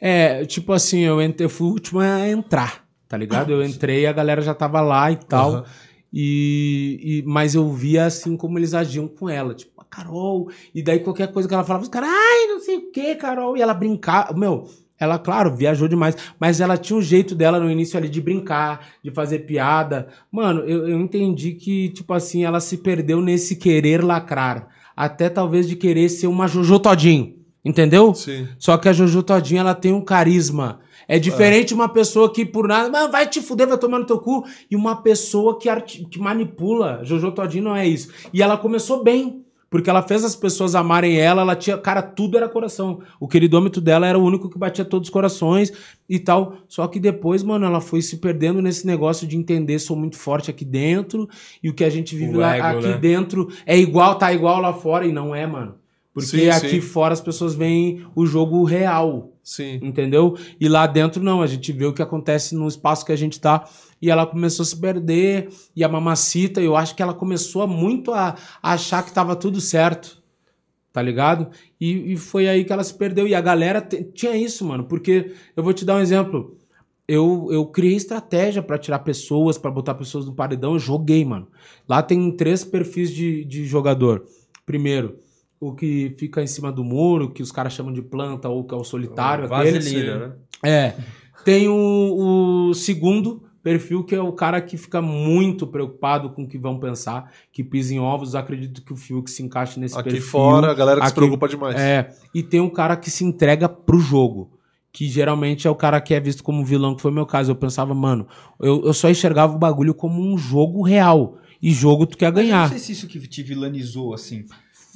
É, tipo assim, eu, entrei, eu fui o último a entrar, tá ligado? Eu [laughs] entrei a galera já tava lá e tal. Aham. E, e- mas eu via assim como eles agiam com ela, tipo, a Carol. E daí qualquer coisa que ela falava, os caras, ai, não sei o que, Carol. E ela brincava, meu, ela, claro, viajou demais, mas ela tinha um jeito dela no início ali de brincar, de fazer piada. Mano, eu, eu entendi que, tipo assim, ela se perdeu nesse querer lacrar. Até talvez de querer ser uma Jojo Todinho, entendeu? Sim. Só que a Jojo Todinho, ela tem um carisma. É diferente uma pessoa que por nada, "Mas vai te fuder, vai tomar no teu cu, e uma pessoa que, arti- que manipula. Jojo Todinho não é isso. E ela começou bem, porque ela fez as pessoas amarem ela, ela tinha, cara, tudo era coração. O queridômetro dela era o único que batia todos os corações e tal. Só que depois, mano, ela foi se perdendo nesse negócio de entender, sou muito forte aqui dentro, e o que a gente vive O lá ego, aqui né? dentro é igual, tá igual lá fora, e não é, mano. Porque Sim, aqui sim. fora as pessoas veem o jogo real. Sim. entendeu? E lá dentro não, a gente vê o que acontece no espaço que a gente tá. E ela começou a se perder, e a mamacita, eu acho que ela começou muito a, a achar que tava tudo certo, tá ligado? E, e foi aí que ela se perdeu. E a galera tinha isso, mano, porque eu vou te dar um exemplo. Eu, eu criei estratégia pra tirar pessoas, pra botar pessoas no paredão, eu joguei, mano. Lá tem três perfis de, de jogador. Primeiro, o que fica em cima do muro, que os caras chamam de planta, ou que é o solitário. aquele. Vaselina, né? É. Tem o, o segundo perfil, que é o cara que fica muito preocupado com o que vão pensar, que pisa em ovos. Acredito que o Fiuk se encaixe nesse Aqui perfil. fora, a galera que se Aqui- preocupa demais. É. E tem o cara que se entrega pro jogo. Que geralmente é o cara que é visto como vilão, que foi o meu caso. Eu pensava, mano, eu, eu só enxergava o bagulho como um jogo real. E jogo tu quer Mas Eu não ganhar. sei se isso que te vilanizou, assim.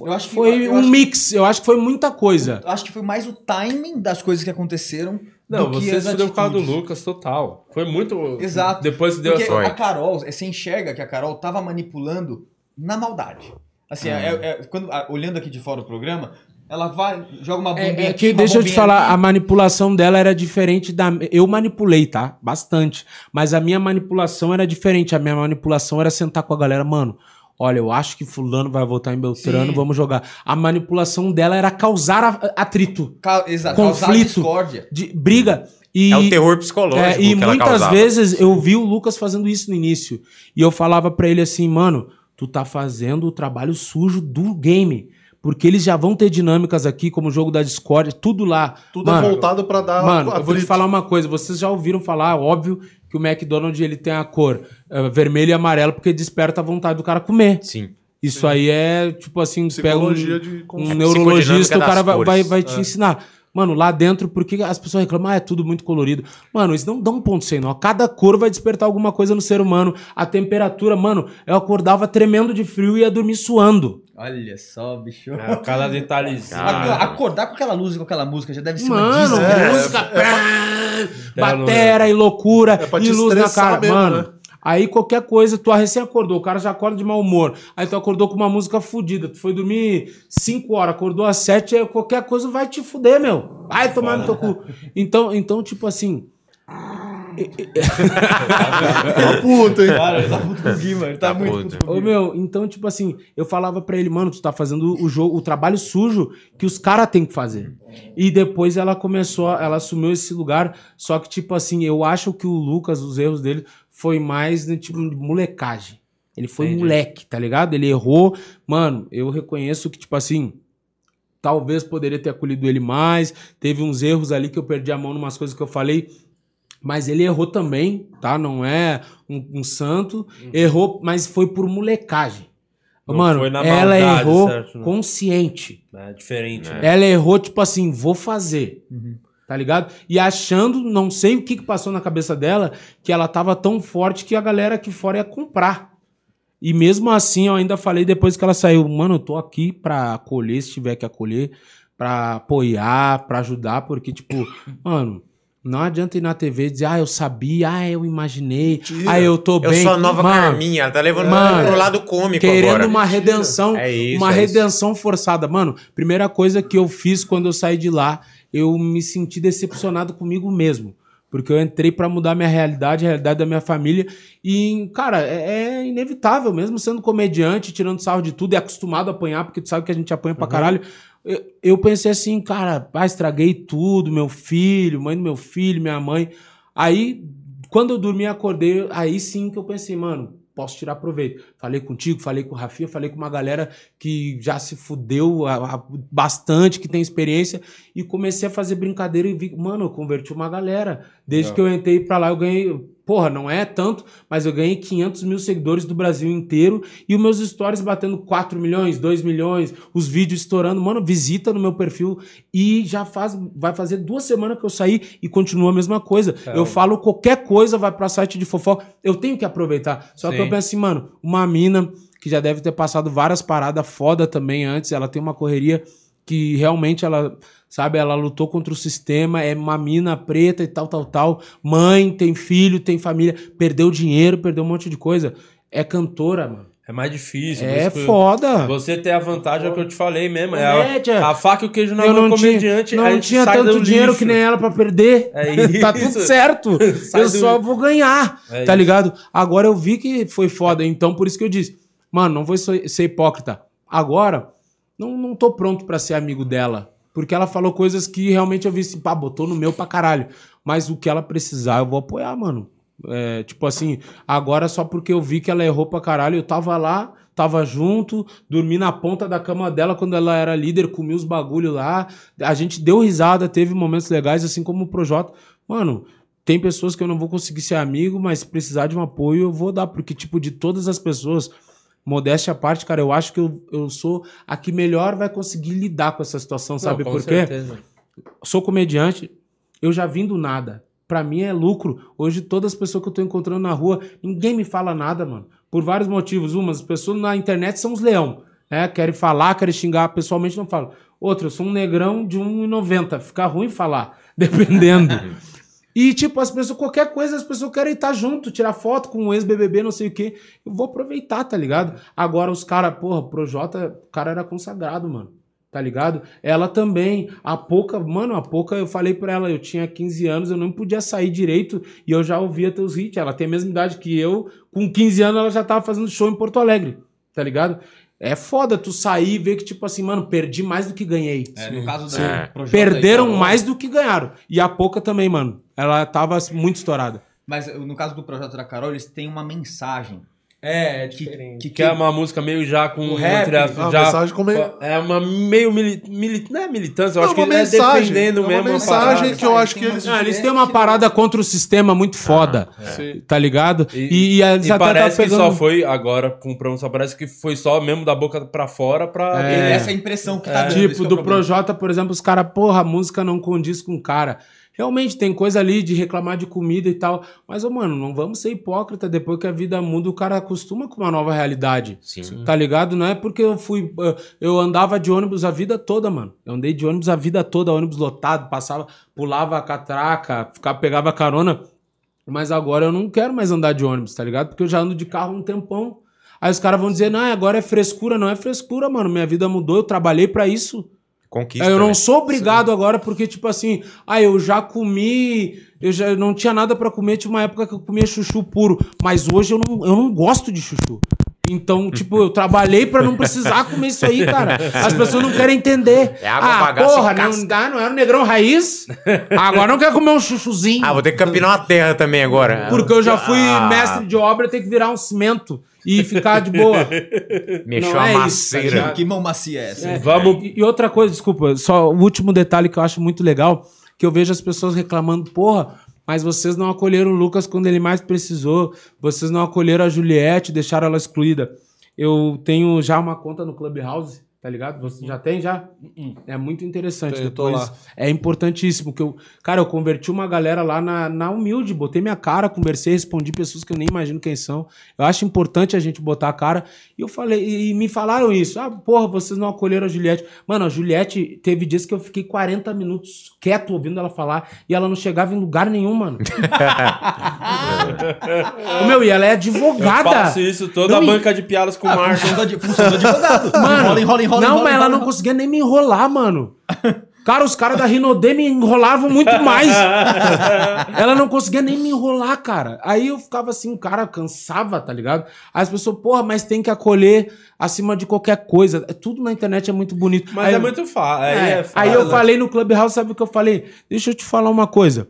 Eu acho que Foi eu um acho- mix, eu acho que foi muita coisa. eu Acho que foi mais o timing das coisas que aconteceram Não, do que você deu por causa do. Lucas, total. Foi muito. Exato. Depois que deu Porque essa. Foi. a Carol, você enxerga que a Carol tava manipulando na maldade. Assim, Ah. é- é- quando, a- olhando aqui de fora o programa, ela vai, joga uma bombinha É, é aqui, que uma deixa eu te falar, ali. a manipulação dela era diferente da. Eu manipulei, tá? Bastante. Mas a minha manipulação era diferente. A minha manipulação era sentar com a galera, mano. Olha, eu acho que fulano vai votar em Beltrano, Sim. vamos jogar. A manipulação dela era causar a- atrito, Ca- Exato, causar conflito. discórdia. de briga. E, É o terror psicológico é, e muitas causava. vezes eu vi o Lucas fazendo isso no início. E eu falava pra ele assim, mano, tu tá fazendo o trabalho sujo do game. Porque eles já vão ter dinâmicas aqui, como o jogo da Discord, tudo lá. Tudo Mano, é voltado pra dar Mano, eu vou te atrito. falar uma coisa. Vocês já ouviram falar, óbvio, que o McDonald's ele tem a cor eh, vermelho e amarelo porque desperta a vontade do cara comer. Sim. Isso aí é, tipo assim, pega um, de um neurologista, o cara vai, vai, vai te ensinar. Mano, lá dentro, por que as pessoas reclamam? Ah, é tudo muito colorido. Mano, isso não dá um ponto sem nó. Cada cor vai despertar alguma coisa no ser humano. A temperatura, mano, eu acordava tremendo de frio e ia dormir suando. Olha só, bicho. É, cada [laughs] detalhezinho. Acordar com aquela luz e com aquela música já deve ser Mano, uma desgraça. é, música, é pá, batera e loucura É pra e te luz na cara. mesmo, Mano, né? aí qualquer coisa, tu recém acordou, o cara já acorda de mau humor. Aí tu acordou com uma música fudida, tu foi dormir 5 horas, acordou às 7, aí qualquer coisa vai te fuder, meu. Vai tomar no teu cu. Então, então tipo assim, [laughs] Tá puto, hein? Cara, ele tá puto com o Gui, mano. Ele tá, Tá muito puto. puto com o Ô, meu, então, tipo assim, eu falava pra ele, mano, tu tá fazendo o jogo, o trabalho sujo que os caras têm que fazer. E depois ela começou, ela assumiu esse lugar, só que, tipo assim, eu acho que o Lucas, os erros dele, foi mais, né, tipo, de molecagem. Ele foi Entendi. moleque, tá ligado? Ele errou. Mano, eu reconheço que, tipo assim, talvez poderia ter acolhido ele mais. Teve uns erros ali que eu perdi a mão numas coisas que eu falei. Mas ele errou também, tá? Não é um, um santo. Errou, mas foi por molecagem. Não Mano, foi na ela maldade, errou certo, consciente. É diferente, né? Ela errou, tipo assim, vou fazer. Tá ligado? E achando, não sei o que, que passou na cabeça dela, que ela tava tão forte que a galera aqui fora ia comprar. E mesmo assim, eu ainda falei depois que ela saiu, mano, eu tô aqui pra acolher, se tiver que acolher, pra apoiar, pra ajudar, porque, tipo, mano, não adianta ir na TV e dizer, ah, eu sabia, ah, eu imaginei, Mentira. ah, eu tô Eu bem. sou a nova Mano, Carminha, ela tá levando Mano, pro lado cômico querendo agora. uma redenção, É isso, uma é isso. redenção forçada. Mano, primeira coisa que eu fiz quando eu saí de lá, eu me senti decepcionado comigo mesmo. Porque eu entrei pra mudar minha realidade, a realidade da minha família. E, cara, é, é inevitável, mesmo sendo comediante, tirando sarro de tudo e acostumado a apanhar, porque tu sabe que a gente apanha pra caralho. Eu, eu pensei assim, cara, pá, estraguei tudo, meu filho, mãe do meu filho, minha mãe. Aí, quando eu dormi acordei, aí sim que eu pensei, mano, posso tirar proveito. Falei contigo, falei com o Rafinha, falei com uma galera que já se fudeu a- a- bastante, que tem experiência, e comecei a fazer brincadeira e vi, mano, eu converti uma galera. Desde que eu entrei pra lá, eu ganhei, porra, não é tanto, mas eu ganhei 500 mil seguidores do Brasil inteiro, e os meus stories batendo 4 milhões, 2 milhões, os vídeos estourando. Mano, visita no meu perfil, e já faz, vai fazer duas semanas que eu saí e continua a mesma coisa. Eu falo qualquer coisa, vai pra site de fofoca, eu tenho que aproveitar. Só que Sim. eu penso assim, mano, uma mina que já deve ter passado várias paradas foda também antes, ela tem uma correria que realmente ela, sabe, ela lutou contra o sistema, é uma mina preta e tal, tal, tal, mãe, tem filho, tem família, perdeu dinheiro, perdeu um monte de coisa. É cantora, mano. É mais difícil. É foda. Você tem a vantagem, é que eu te falei mesmo. É a, a faca e o queijo na Eu mão não tinha, comediante. a não tinha tanto dinheiro lixo. que nem ela pra perder. [laughs] É [laughs] tá isso. tudo certo. [laughs] Eu do- só vou ganhar. É tá isso. ligado? Agora eu vi que foi foda. Então por isso que eu disse, mano, não vou ser hipócrita. Agora, não, não tô pronto pra ser amigo dela. Porque ela falou coisas que realmente eu vi assim, pá, botou no meu pra caralho. Mas o que ela precisar, eu vou apoiar, mano. É, tipo assim, agora só porque eu vi que ela errou pra caralho, eu tava lá, tava junto, dormi na ponta da cama dela quando ela era líder, comi os bagulho lá. A gente deu risada, teve momentos legais, assim como o Projota. Mano, tem pessoas que eu não vou conseguir ser amigo, mas se precisar de um apoio, eu vou dar, porque, tipo, de todas as pessoas, modéstia à parte, cara, eu acho que eu, eu sou a que melhor vai conseguir lidar com essa situação, Não, sabe com por quê? certeza. sou comediante, eu já vim do nada. Pra mim é lucro. Hoje, todas as pessoas que eu tô encontrando na rua, ninguém me fala nada, mano. Por vários motivos. Uma, as pessoas na internet são os leão. Né? Querem falar, querem xingar, pessoalmente não falam. Outra, eu sou um negrão de 1,90. Fica ruim falar, [laughs] dependendo. [laughs] E, tipo, as pessoas, qualquer coisa, as pessoas querem estar junto, tirar foto com um ex-BBB, não sei o quê. Eu vou aproveitar, tá ligado? Agora, os caras, porra, pro Jota, o cara era consagrado, mano. Tá ligado? Ela também, a pouca, mano, a pouca eu falei pra ela, eu tinha 15 anos, eu não podia sair direito e eu já ouvia teus hits. Ela tem a mesma idade que eu, com 15 anos ela já tava fazendo show em Porto Alegre, tá ligado? É foda tu sair e ver que, tipo assim, mano, perdi mais do que ganhei. É, no caso Sim. da Projota Perderam e Carol, mais do que ganharam. E a pouca também, mano. Ela tava muito estourada. Mas no caso do projeto da Carol, eles têm uma mensagem. É, é Que, diferente. que, Que é uma música meio já com. O rap, entre aspas, uma já, mensagem como é- É uma meio. Mili, mili- não é militância, eu Não, acho que uma é mensagem, defendendo é uma mesmo. mensagem parada. que eu acho que eles- Ah, eles têm uma parada contra o sistema muito foda. Tá ligado? E, E, e e tá parece que pegando- só foi agora com promoção, parece que foi só mesmo da boca pra fora pra. É. Essa é impressão que tá dando. esse Tipo, que é o do. Projota, por exemplo, os caras, porra, a música não condiz com o cara. Realmente tem coisa ali de reclamar de comida e tal. Mas, ô, mano, não vamos ser hipócrita. Depois que a vida muda, o cara acostuma com uma nova realidade. Sim. Tá ligado? Não é porque eu fui. Eu andava de ônibus a vida toda, mano. Eu andei de ônibus a vida toda, ônibus lotado, passava, pulava a catraca, ficava, pegava carona. Mas agora eu não quero mais andar de ônibus, tá ligado? Porque eu já ando de carro um tempão. Aí os caras vão dizer, não, agora é frescura. Não é frescura, mano. Minha vida mudou, eu trabalhei pra isso. Conquista. eu não né? sou obrigado agora porque, tipo assim, ah, eu já comi, eu já não tinha nada pra comer, tinha uma época que eu comia chuchu puro, mas hoje eu não, eu não gosto de chuchu. Então, [laughs] tipo, eu trabalhei pra não precisar comer isso aí, cara. As pessoas não querem entender. É água, ah, porra, não dá, não era um negrão raiz? Agora não quer comer um chuchuzinho. Ah, vou ter que capinar uma terra também agora. Porque eu já fui Ah, mestre de obra, tenho que virar um cimento e ficar de boa. [laughs] Mexeu Não a é isso, maceira. Que mão macia é essa? É, Vamos- E, e outra coisa, desculpa, só o último detalhe que eu acho muito legal, que eu vejo as pessoas reclamando, porra, mas vocês não acolheram o Lucas quando ele mais precisou, vocês não acolheram a Juliette, deixaram ela excluída. Eu tenho já uma conta no Clubhouse, tá ligado? Você já tem já? É muito interessante. Tô Depois, lá. é importantíssimo que eu, cara, eu converti uma galera lá na, na humilde, botei minha cara, conversei, respondi pessoas que eu nem imagino quem são. Eu acho importante a gente botar a cara. E eu falei, e, me falaram isso. Ah, porra, vocês não acolheram a Juliette. Mano, a Juliette teve dias que eu fiquei 40 minutos quieto ouvindo ela falar e ela não chegava em lugar nenhum, mano. [laughs] Ô, meu, e ela é Eu advogada. faço isso toda Não, a e- banca de piadas com o. Função do, função do advogado. Mano, enrola, enrola, enrola. não, enrola, mas ela enrola, não conseguia nem me enrolar, mano. [laughs] Cara, os caras da Rinodê me enrolavam muito mais. [laughs] ela não conseguia nem me enrolar, cara. Aí eu ficava assim, o cara cansava, tá ligado? Aí as pessoas, porra, mas tem que acolher acima de qualquer coisa. É, Tudo na internet é muito bonito. Mas aí, é muito fácil. Aí, é, é aí eu falei no Clubhouse, sabe o que eu falei? Deixa eu te falar uma coisa.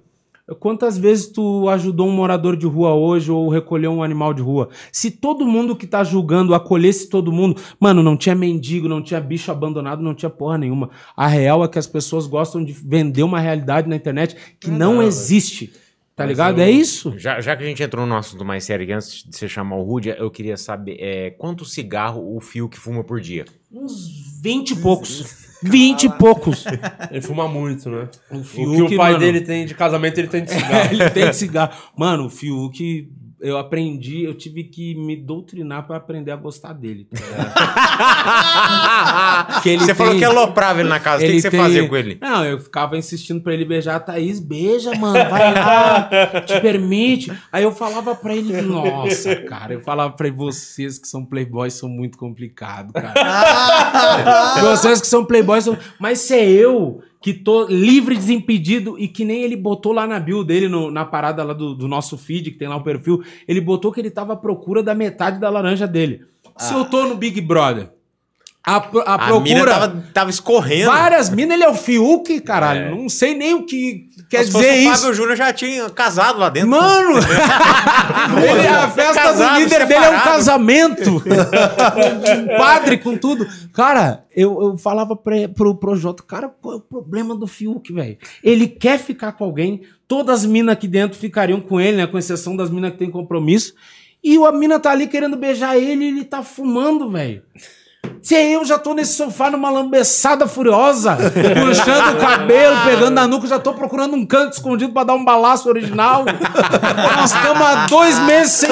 Quantas vezes tu ajudou um morador de rua hoje ou recolheu um animal de rua? Se todo mundo que tá julgando acolhesse todo mundo, mano, não tinha mendigo, não tinha bicho abandonado, não tinha porra nenhuma. A real é que as pessoas gostam de vender uma realidade na internet que não, existe. Tá ligado? É isso. Já, já que a gente entrou num assunto mais sério, que antes de você chamar o Rudy, eu queria saber é, quanto cigarro o fio que fuma por dia? Uns 20 e poucos. [laughs] 20 e poucos. Ele fuma muito, né? O Fiuk, que o pai mano. dele tem de casamento, ele tem de cigarro. [laughs] Ele tem cigarro. Mano, o Fiuk eu aprendi, eu tive que me doutrinar pra aprender a gostar dele. [laughs] Que ele você falou tem- que aloprava ele na casa. O que, ele que você tem- fazia com ele? Não, eu ficava insistindo pra ele beijar a Thaís. Beija, mano, vai lá, te permite. Aí eu falava pra ele, nossa, cara, eu falava ele, vocês que são playboys são muito complicados, cara. [laughs] vocês que são playboys são... Mas se é eu que tô livre, desimpedido e que nem ele botou lá na bio dele, no- na parada lá do, do nosso feed, que tem lá o perfil, ele botou que ele tava à procura da metade da laranja dele. Se eu tô no Big Brother, a, a A mina procura... tava, tava escorrendo. Várias minas, ele é o Fiuk, caralho. Não sei nem o que quer fosse dizer o isso. Fábio Júnior já tinha casado lá dentro. Mano! [laughs] ele- a festa Casado, do líder dele é um separado. casamento. [laughs] um padre com tudo. Cara, eu, eu falava pra, pro Projota, cara, qual é o problema do Fiuk, velho? Ele quer ficar com alguém, todas as minas aqui dentro ficariam com ele, né? Com exceção das minas que tem compromisso. E a mina tá ali querendo beijar ele e ele tá fumando, velho. Se eu já tô nesse sofá numa lambeçada furiosa, puxando o cabelo, pegando na nuca, já tô procurando um canto escondido pra dar um balaço original. Nós estamos há dois meses sem,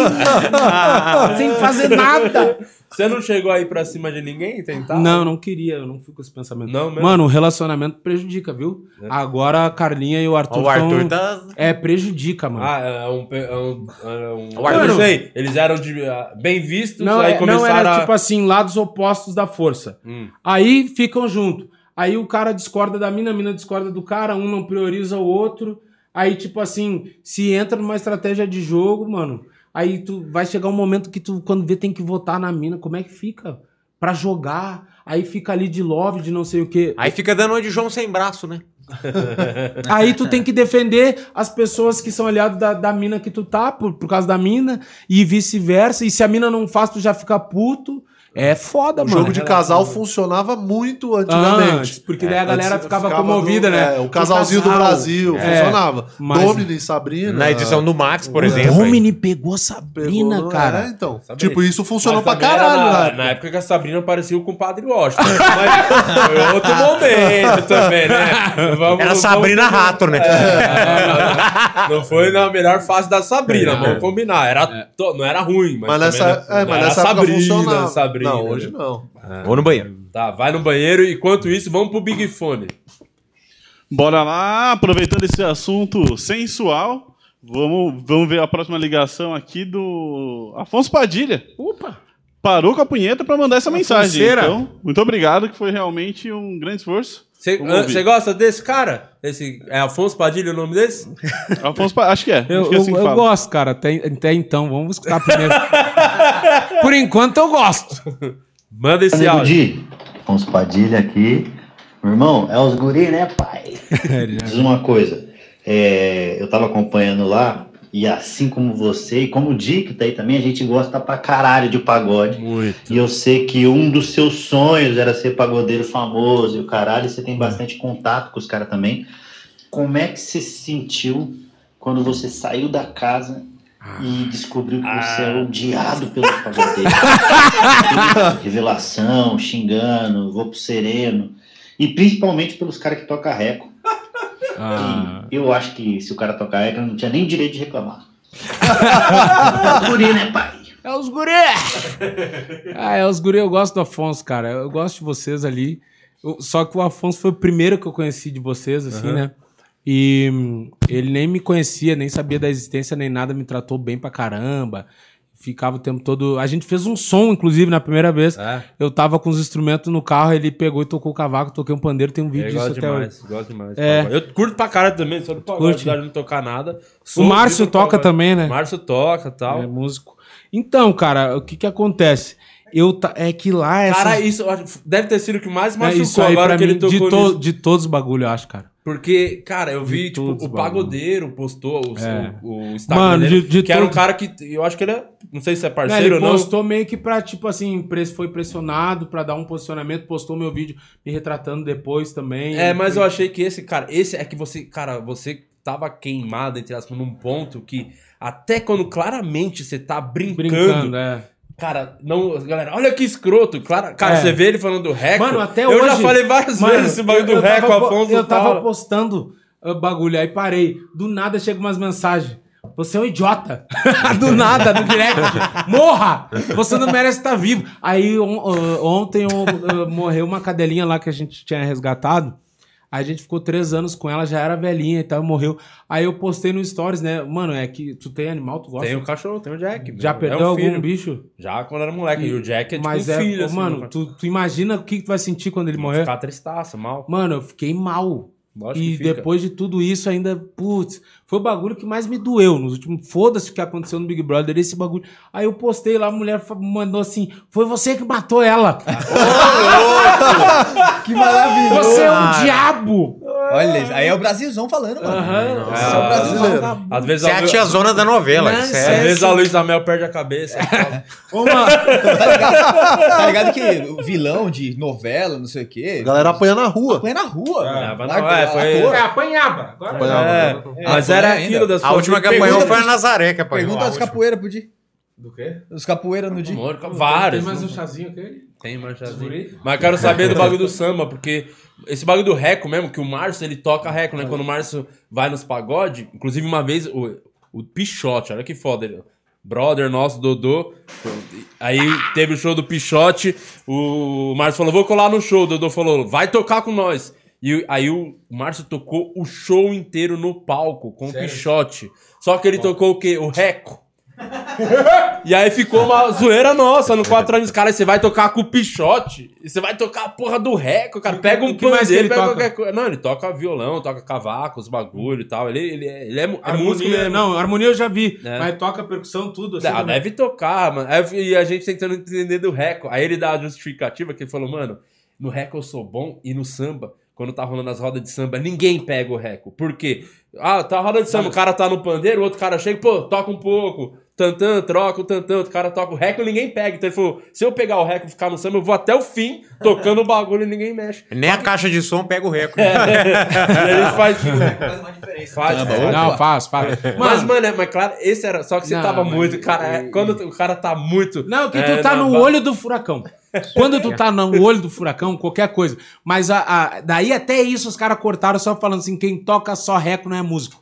sem fazer nada. Você não chegou aí pra cima de ninguém tentar? Não, não queria, eu não fui com esse pensamento. Não mesmo? Mano, o relacionamento prejudica, viu? Agora a Carlinha e o Arthur O Arthur tão- tá. É, prejudica, mano. Ah, é um. É um, é um O Arthur- eu não sei. Eles eram de, ah, bem vistos, Não, aí é- não começaram era a. tipo assim, lados opostos da força. Hum. Aí ficam junto. Aí o cara discorda da mina, a mina discorda do cara, um não prioriza o outro. Aí, tipo assim, se entra numa estratégia de jogo, mano, aí tu vai chegar um momento que tu, quando vê, tem que votar na mina. Como é que fica? Pra jogar. Aí fica ali de love, de não sei o quê. Aí fica dando uma de João sem braço, né? [laughs] Aí tu tem que defender as pessoas que são aliados da, da mina que tu tá, por, por causa da mina, e vice-versa. E se a mina não faz, tu já fica puto. É foda, O mano. jogo de casal funcionava muito antigamente. Antes, porque daí a galera ficava, ficava comovida, no- né? é, o casalzinho do casal. Brasil É. funcionava. Mas- Domini e Sabrina. Na edição do Max, por O exemplo. Domini pegou pegou Sabrina, no- cara. É, então. Sabrina. Tipo, isso funcionou Mas pra caralho, na, né? na época que a Sabrina parecia o compadre Washington. Mas foi outro momento também, né? [laughs] Vamos- Era vamos- Sabrina Rato, né? É, não, não foi na melhor fase da Sabrina, É. vamos combinar. Era, to- não era ruim, mas, Mas nessa, não- é, mas nessa época Sabrina, Sabrina, não, hoje né? não. Vou no banheiro. Tá, vai no banheiro. Enquanto isso, vamos pro Big Fone. Bora lá, aproveitando esse assunto sensual, vamos, vamos ver a próxima ligação aqui do Afonso Padilha. Opa! Parou com a punheta pra mandar essa mensagem. Afonseira. Então, muito obrigado, que foi realmente um grande esforço. Você gosta desse cara? Esse, é Afonso Padilha o nome desse? [laughs] Afonso Pa- acho que é. Eu, acho que é assim eu- que eu gosto, cara. Até, até então, vamos escutar primeiro. [laughs] Por enquanto eu gosto. Manda esse áudio. Di, Afonso Padilha aqui. Meu irmão, é os guri, né, pai? [laughs] Diz uma coisa. é, eu tava acompanhando lá, e assim como você, e como o Di, que tá aí também, a gente gosta pra caralho de pagode. Muito. E eu sei que um dos seus sonhos era ser pagodeiro famoso e o caralho, e você tem bastante contato com os caras também. Como é que você se sentiu quando você saiu da casa e descobriu que você é odiado pelos pagodeiros? [laughs] Revelação, xingando, vou pro sereno. E principalmente pelos caras que tocam reco. Ah, E eu acho que se o cara tocar reco, não tinha nem direito de reclamar. [laughs] É os guri, né, pai? é os guri! ah, é os guri. Eu gosto do Afonso, cara. Eu gosto de vocês ali. Eu- só que o Afonso foi o primeiro que eu conheci de vocês, assim, né? E hum, ele nem me conhecia, nem sabia da existência, nem nada, me tratou bem pra caramba. Ficava o tempo todo. A gente fez um som, inclusive, na primeira vez. É, Eu tava com os instrumentos no carro, ele pegou e tocou o cavaco, toquei um pandeiro, tem um vídeo eu disso gosto até hoje. demais, gosto demais. É. Eu curto pra caralho também, só pagode, apesar de não tocar nada. O Sou Márcio vivo no toca pagode. também, né? Márcio toca e tal. É músico. Então, cara, o que que acontece? Eu ta... É que lá essa... Cara, isso deve ter sido o que mais é, machucou aí agora que ele mim, tocou de, to... de todos os bagulho, eu acho, cara. Porque, cara, eu vi, De tipo, o bagulho. Pagodeiro postou o, É. o, o Instagram Mano, dele, de- de que era um cara que, eu acho que ele é, não sei se é parceiro ele ou não. postou meio que pra, tipo assim, foi pressionado pra dar um posicionamento, postou meu vídeo me retratando depois também. É, mas eu achei que esse, cara, esse é que você, cara, você tava queimado, entre aspas, num ponto que até quando claramente você tá brincando, Brincando, é. Cara, não, galera, olha que escroto, claro, cara, É. você vê ele falando do Reco, Mano, até eu hoje... já falei várias Mano, vezes esse bagulho do eu tava Reco, po- Afonso Eu tava fala. postando bagulho, aí parei. Do nada chega umas mensagens. Você é um idiota. [laughs] do nada, no direct. Morra! Você não merece estar vivo. Aí on- ontem morreu uma cadelinha lá que a gente tinha resgatado. Aí a gente ficou três anos com ela, já era velhinha e tal, morreu. Aí eu postei no Stories, né? Mano, é que tu tem animal, tu gosta? Tem o cachorro, tem o Jack. Já meu. perdeu é um algum filho. bicho? Já quando era moleque. E o Jack é tipo Mas um é, filho, assim, mano, tu, tu imagina o que, tu vai sentir quando ele morrer? Ficar tristaço, mal. Mano, eu fiquei mal. Lógico E que fica. depois de tudo isso, ainda, putz, foi o bagulho que mais me doeu. Nos últimos, foda-se o que aconteceu no Big Brother, esse bagulho. Aí eu postei lá, a mulher mandou assim: foi você que matou ela. [laughs] Que maravilhoso. Você é um diabo. Olha, isso, aí é o Brasilzão falando, mano. Aham. Esse é o brasileiro. Às vezes, Você é a tiazona da novela. Às é- vezes a Luísa Mel perde a cabeça. [laughs] Ô, mano, Tá ligado, tá ligado que o vilão de novela, não sei o quê. A galera apanha na rua. Põe na rua. É, mas não, é, foi- é, apanhava. Agora Apanhava. É, mas foi era ainda. aquilo das A última que apanhou foi a Nazaré que apanhou. Pergunta a dos última. capoeira, Pudi. Do quê? Os capoeira no dia. Vários. Tem mais um chazinho que ele? Tem manchazinho. Mas eu quero saber do [laughs] bagulho do samba, porque esse bagulho do reco mesmo, que o Márcio, ele toca reco, né? Quando o Márcio vai nos pagode, inclusive uma vez, o, o Pichote, olha que foda, ele, brother nosso, Dodô, aí teve o show do Pichote, o Márcio falou, vou colar no show, o Dodô falou, vai tocar com nós. E aí o Márcio tocou o show inteiro no palco, com o Pichote. Só que ele tocou o quê? O reco. [laughs] E aí ficou uma zoeira nossa no 4 anos. Cara, você vai tocar com o Pichote. Você vai tocar a porra do reco, cara. Pega um o que mais que pandeiro, ele pega toca? qualquer coisa. Não, ele toca violão, toca cavaco, os bagulho e tal. Ele, ele, é, ele é, é músico Harmonia, mesmo. não, harmonia eu já vi. É. Mas toca percussão, tudo. Assim, Ah, também. deve tocar, mano. E a gente tentando entender do reco. Aí ele dá a justificativa que ele falou, mano, no reco eu sou bom e no samba, quando tá rolando as rodas de samba, ninguém pega o reco. Por quê? Ah, tá a roda de samba, o cara tá no pandeiro, o outro cara chega, pô, toca um pouco. Tantã, troca o tantã, outro cara toca o reco e ninguém pega. Então ele falou: se eu pegar o reco e ficar no samba, eu vou até o fim, tocando o bagulho e ninguém mexe. Nem a caixa de som pega o recorde. e a gente faz. Faz uma diferença. Faz, Samba, faz. opa. Não, faz, faz. [laughs] Mas, mano, é, mas claro, esse era. Só que você Não, tava mas- muito. Cara, é- quando o cara tá muito. Não, que é, tu tá não, no olho do furacão. Quando tu tá no olho do furacão, qualquer coisa. Mas a, a- daí até isso os caras cortaram só falando assim: quem toca só reco não é músico.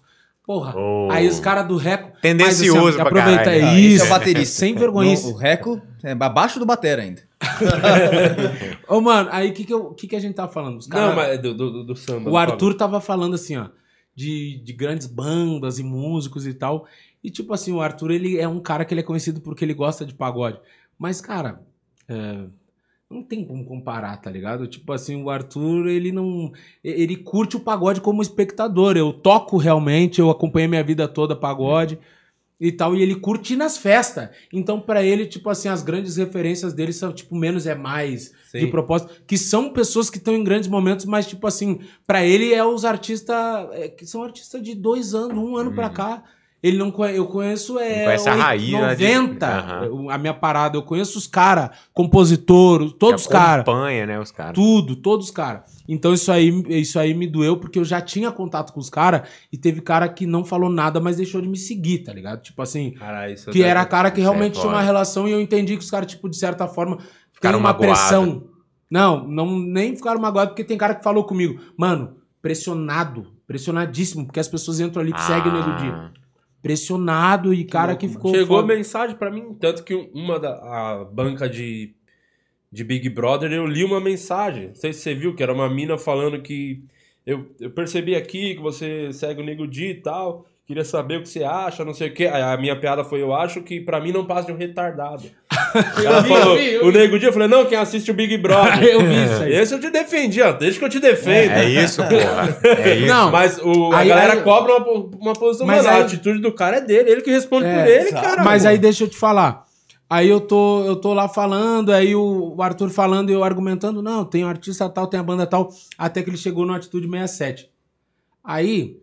Porra. Oh. Aí os caras do reco. Tendencioso mas, pra aproveita caralho. Ah, isso. esse é o baterista. Sem vergonha. No- o Reco é abaixo do batera ainda. [laughs] Ô, mano, aí o que, que, eu- que, que a gente tava falando? Os Não, caras- mas é do, do, do samba. O Arthur tava falando assim, ó, de, de grandes bandas e músicos e tal. E tipo assim, o Arthur, ele é um cara que ele é conhecido porque ele gosta de pagode. Mas, cara, é, não tem como comparar, tá ligado? Tipo assim, o Arthur, ele não. Ele curte o pagode como espectador. Eu toco realmente, eu acompanhei minha vida toda pagode e tal, e ele curte nas festas. Então, pra ele, tipo assim, as grandes referências dele são, tipo, menos é mais Sim. de propósito, que são pessoas que estão em grandes momentos, mas, tipo assim, pra ele é os artistas, é, que são artistas de dois anos, um ano pra cá. Ele não conhe... Eu conheço é. Não conhece a raiz, né, de- 90, Aham. a minha parada. Eu conheço os caras, compositor, todos os caras. Acompanha, né, os caras. Tudo, todos os caras. Então isso aí, isso aí me doeu porque eu já tinha contato com os caras e teve cara que não falou nada, mas deixou de me seguir, tá ligado? Tipo assim, Cara, isso que era cara que é realmente tinha uma relação e eu entendi que os caras, tipo, de certa forma, Ficaram uma pressão. Não, não, nem ficaram magoados, porque tem cara que falou comigo, mano, pressionado, pressionadíssimo, porque as pessoas entram ali que seguem o Nego Di. Pressionado e cara que ficou. Chegou foda. mensagem pra mim, tanto que uma da a banca de, de Big Brother, eu li uma mensagem. Não sei se você viu, que era uma mina falando que eu, eu percebi aqui que você segue o Nego Di e tal. Queria saber o que você acha, não sei o quê. Aí a minha piada foi: eu acho que pra mim não passa de um retardado. [laughs] Ela vi, eu falou: vi, eu o Nego Di, eu falei: não, quem assiste o Big [laughs] Brother. Eu vi isso aí. Esse eu te defendi, ó. Deixa que eu te defendo. É isso, porra. [laughs] É isso. Não, Mas o, a Aí- galera aí- cobra uma, uma posição, Mas mano, a aí- atitude do cara é dele, ele que responde É, por ele, cara. Mas aí deixa eu te falar. Aí eu tô, eu tô lá falando, aí o o Arthur falando e eu argumentando, não, tem um artista tal, tem a banda tal, até que ele chegou no Atitude 67. Aí.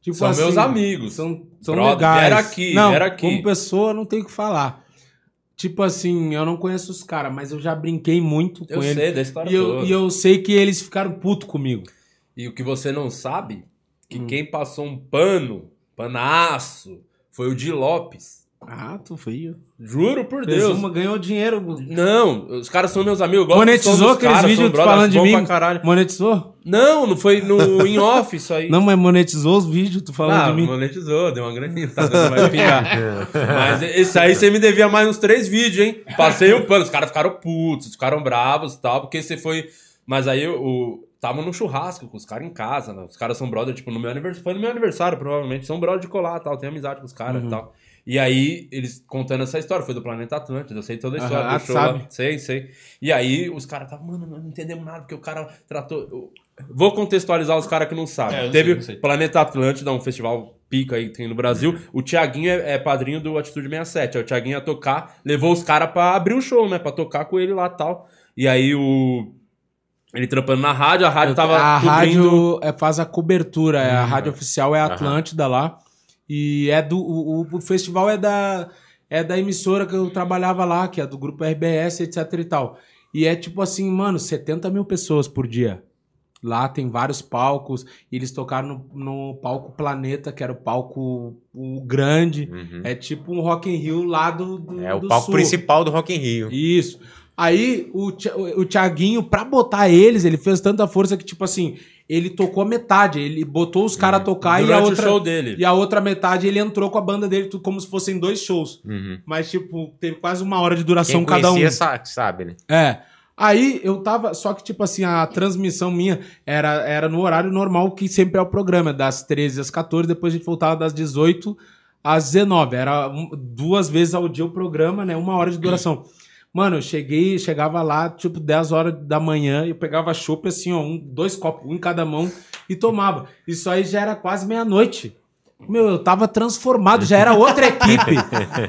Tipo São meus amigos. São, são Brother, legais. vieram aqui, não, vieram aqui. Como pessoa, não tenho o que falar. Tipo assim, eu não conheço os caras, mas eu já brinquei muito com Eu eles. sei da história E eu, e eu sei que eles ficaram puto comigo. E o que você não sabe, que Hum. quem passou um pano, panaço, foi o Di Lopes. Ah, tu veio. Juro por Fez Deus. uma, ganhou dinheiro. Não, os caras são meus amigos. Monetizou aqueles caras, vídeos brothers, falando de mim? Monetizou? Não, não foi no in off isso aí. Não, mas monetizou os vídeos, tu falando ah, de mim. monetizou, deu uma graninha, tá vai pingar. Mas esse aí você me devia mais uns três vídeos, hein? Passei o pano, os caras ficaram putos, ficaram bravos e tal, porque você foi. Mas aí o. Tava no churrasco com os caras em casa, né? Os caras são brother, tipo, no meu aniversário. Foi no meu aniversário, provavelmente. São brother de colar tal, tem amizade com os caras Uhum. e tal. E aí, eles contando essa história, foi do Planeta Atlântida, eu sei toda a história Aham, do show sabe. lá. Sei, sei. E aí, os caras estavam, mano, não entendemos nada, porque o cara tratou. eu- Vou contextualizar os caras que não sabem. É, Teve sei, eu sei. Planeta Atlântida, um festival pica aí que tem no Brasil. O Tiaguinho é, é padrinho do Atitude 67. Aí o Tiaguinho ia tocar, levou os caras pra abrir o show, né? Pra tocar com ele lá e tal. E aí o. Ele trampando na rádio, a rádio tava a cobrindo. rádio é, faz a cobertura, é, a rádio oficial é a Atlântida lá. E é do. O, o- festival é da, é da emissora que eu trabalhava lá, que é do grupo RBS, etc e tal. E é tipo assim, mano, 70 mil pessoas por dia. Lá tem vários palcos, e eles tocaram no, no palco Planeta, que era o palco o grande. Uhum. É tipo um Rock in Rio lá do, do É o do palco sul. principal do Rock in Rio. Isso. Aí o, o Thiaguinho, pra botar eles, ele fez tanta força que, tipo assim, ele tocou a metade. Ele botou os caras a tocar e a, durante outra, o show dele. e a outra metade ele entrou com a banda dele, tudo como se fossem dois shows. Uhum. Mas, tipo, teve quase uma hora de duração Quem cada um. conhecia sa- sabe, né? É. Aí eu tava. Só que, tipo assim, a transmissão minha era, era no horário normal, que sempre é o programa, das 13 às 14, depois a gente voltava das 18 às 19. Era duas vezes ao dia o programa, né? Uma hora de duração. [clears throat] Mano, eu cheguei, chegava lá, tipo, 10 horas da manhã, eu pegava chopp assim, ó, um, dois copos, um em cada mão, e tomava. Isso aí já era quase meia-noite. Meu, eu tava transformado, já era outra equipe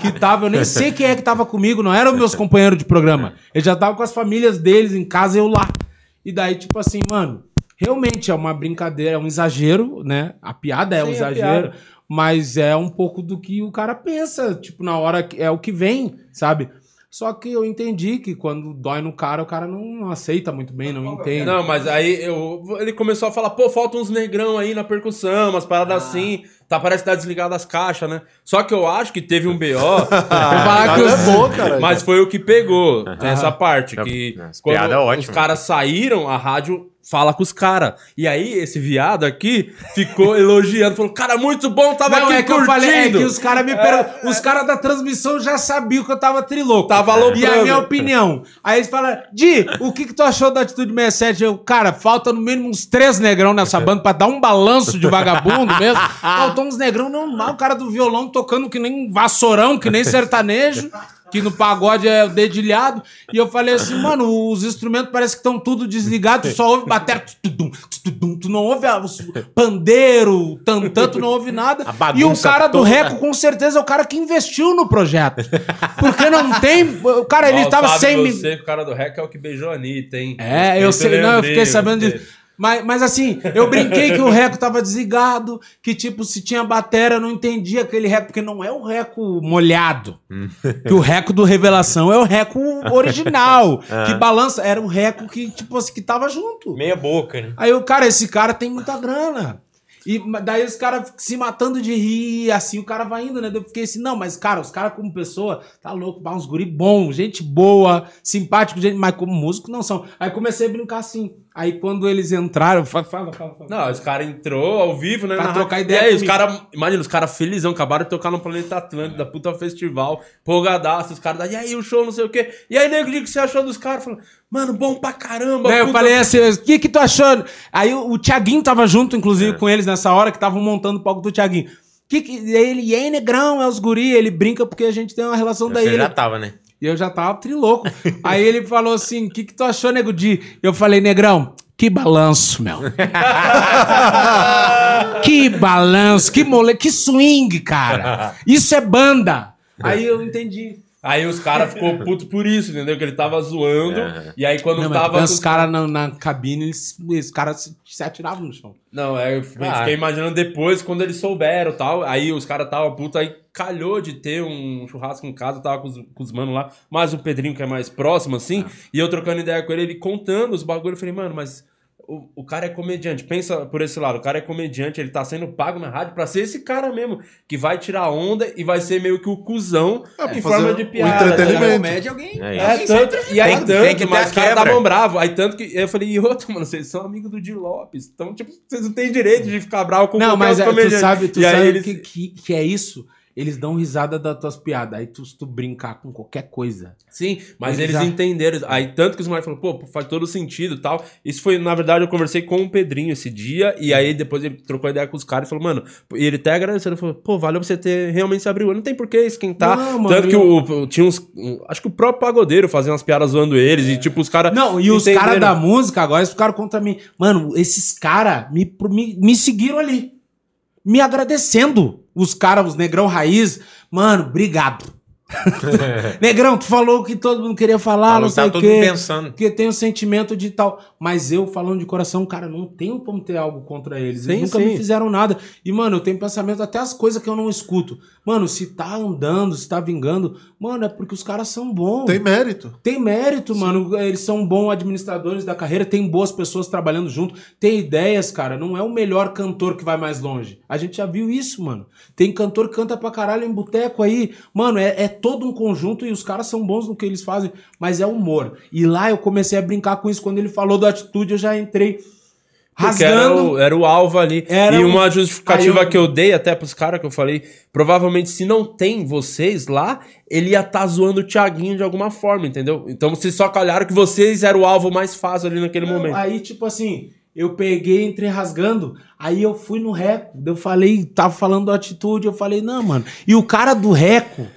que tava. Eu nem sei quem é que tava comigo, não eram meus companheiros de programa. Eles já estavam com as famílias deles em casa, eu lá. E daí, tipo assim, mano, realmente é uma brincadeira, é um exagero, né? A piada é um Sim, é exagero, piada. mas é um pouco do que o cara pensa, tipo, na hora que é o que vem, sabe? Só que eu entendi que quando dói no cara, o cara não aceita muito bem, não entende. Não, mas aí eu, ele começou a falar, pô, falta uns negrão aí na percussão, umas paradas assim. Tá, parece que tá desligado as caixas, né? Só que eu acho que teve um BO, falar que é os- bom, cara. mas foi o que pegou. Tem essa parte. Que Essa quando piada é os caras saíram, a rádio fala com os caras. E aí, esse viado aqui ficou elogiando, falou, cara, muito bom, tava Não, aqui é que eu curtindo. falei, é que os caras me perguntam. Os caras da transmissão já sabiam que eu tava trilouco. Tava E a minha opinião. Aí eles falaram, Di, o que, que tu achou da atitude 67? Eu, cara, falta no mínimo uns três negrão nessa [laughs] banda pra dar um balanço de vagabundo mesmo. Faltou uns negrão normal, o cara do violão tocando que nem vassourão, que nem sertanejo. Que no pagode é o dedilhado. E eu falei assim, mano, os instrumentos parece que estão tudo desligados, tu só ouve tudum, Tu não ouve a- os pandeiro, tantã, tu não ouve nada. E o cara do. Reco, com certeza, é o cara que investiu no projeto. Porque não tem. O cara, ele Mal tava sem. você, o cara do REC é o que beijou a Anitta, hein? É, eu sei, não, eu fiquei sabendo disso. Mas, mas assim, eu brinquei que o Reco tava desligado, que tipo, se tinha bateria, eu não entendia aquele Reco, porque não é o Reco molhado. que o Reco do Revelação é o Reco original, [laughs] que balança. Era um Reco que, tipo assim, que tava junto. Meia boca, né? Aí o cara, esse cara tem muita grana. E daí os caras se matando de rir, assim o cara vai indo, né? Eu fiquei assim, não, mas cara, os caras como pessoa, tá louco, uns guri bom, gente boa, simpático, gente, mas como músico não são. Aí comecei a brincar assim. Aí quando eles entraram, fala, fala, fala. fala. Não, os caras entrou ao vivo, né? Pra na trocar ideia E aí, os caras, imagina, os caras felizão, acabaram de tocar no Planeta Atlântida, puta festival, empolgadaço, os caras, e aí o show, não sei o quê. E aí, nego, o que você achou dos caras? Falando, mano, bom pra caramba. Daí eu puta- falei assim, o que que tu achou? Aí o, o Thiaguinho tava junto, inclusive, com eles nessa hora, que estavam montando o palco do Thiaguinho. Que que, e aí ele, e aí, negrão, é os guri, ele brinca porque a gente tem uma relação daí. Você ele- já tava, né? E eu já tava trilouco. Aí ele falou assim: o que, que tu achou, nego Di? Eu falei, negrão, que balanço, meu. [laughs] que balanço, que mole, que swing, cara. Isso é banda. Aí eu entendi. Aí os caras ficou [laughs] puto por isso, entendeu? Que ele tava zoando. E aí quando Não, mas tava. os caras na, na cabine, eles, os caras se, se atiravam no chão. Não, é, eu fiquei, Ah. fiquei imaginando depois, quando eles souberam tal. Aí os caras tava puto, aí calhou de ter um churrasco em casa, tava com os, com os manos lá, mais o Pedrinho que é mais próximo, assim, e eu trocando ideia com ele, ele contando os bagulhos. Eu falei, mano, mas o, o cara é comediante. Pensa por esse lado, o cara é comediante, ele tá sendo pago na rádio pra ser esse cara mesmo, que vai tirar onda e vai ser meio que o cuzão É, em forma o de piada. entretenimento. tá ligado? comédia, alguém. É É, tanto, e aí Tem- tanto, tem que mas os caras estavam bravos. Aí tanto que eu falei, e outro, mano, vocês são amigos do Di Lopes. Então, tipo, vocês não têm direito de ficar bravo com Não, qualquer mas é, tu sabe, tu E aí sabe eles- que, que, que é isso? Eles dão risada das tuas piadas. Aí tu, se tu brincar com qualquer coisa. Sim, mas Eles eles entenderam. Aí tanto que os moleques falaram, pô, faz todo sentido e tal. Isso foi, na verdade, eu conversei com o Pedrinho esse dia, e aí depois ele trocou ideia com os caras e falou, mano, e ele até agradeceu, ele falou, pô, valeu você ter realmente se abriu. Não tem por que esquentar. Não, mano, tanto que eu- o, tinha uns. acho que o próprio pagodeiro fazia umas piadas zoando eles, e tipo, os caras. Não, e os caras da música agora eles ficaram contra mim. Mano, esses caras me, me, me seguiram ali. Me agradecendo. Os caras, os negrão raiz. Mano, obrigado. [laughs] negrão, tu falou que todo mundo queria falar, Falou não que sei tá o todo quê. mundo pensando. Porque tem o sentimento de tal. Mas eu, falando de coração, cara, não tenho como ter algo contra eles. Sim, eles nunca sim. me fizeram nada. E, mano, eu tenho pensamento até as coisas que eu não escuto. Mano, se tá andando, se tá vingando, mano, é porque os caras são bons. Tem mérito. Tem mérito, mano. Eles são bons administradores da carreira, tem boas pessoas trabalhando junto, tem ideias, cara. Não é o melhor cantor que vai mais longe. A gente já viu isso, mano. Tem cantor que canta pra caralho em boteco aí. Mano, é, é todo um conjunto e os caras são bons no que eles fazem, mas é humor. E lá eu comecei a brincar com isso. Quando ele falou da atitude, eu já entrei Porque era rasgando. o, era o alvo ali. Era e um- uma justificativa eu- que eu dei até pros caras que eu falei, provavelmente se não tem vocês lá, ele ia estar zoando o Thiaguinho de alguma forma, entendeu? Então vocês só calharam que vocês eram o alvo mais fácil ali naquele Não, momento. Aí, tipo assim, eu peguei, entrei rasgando, aí eu fui no Reco, eu falei, tava falando da atitude, eu falei, não, mano. E o cara do Reco,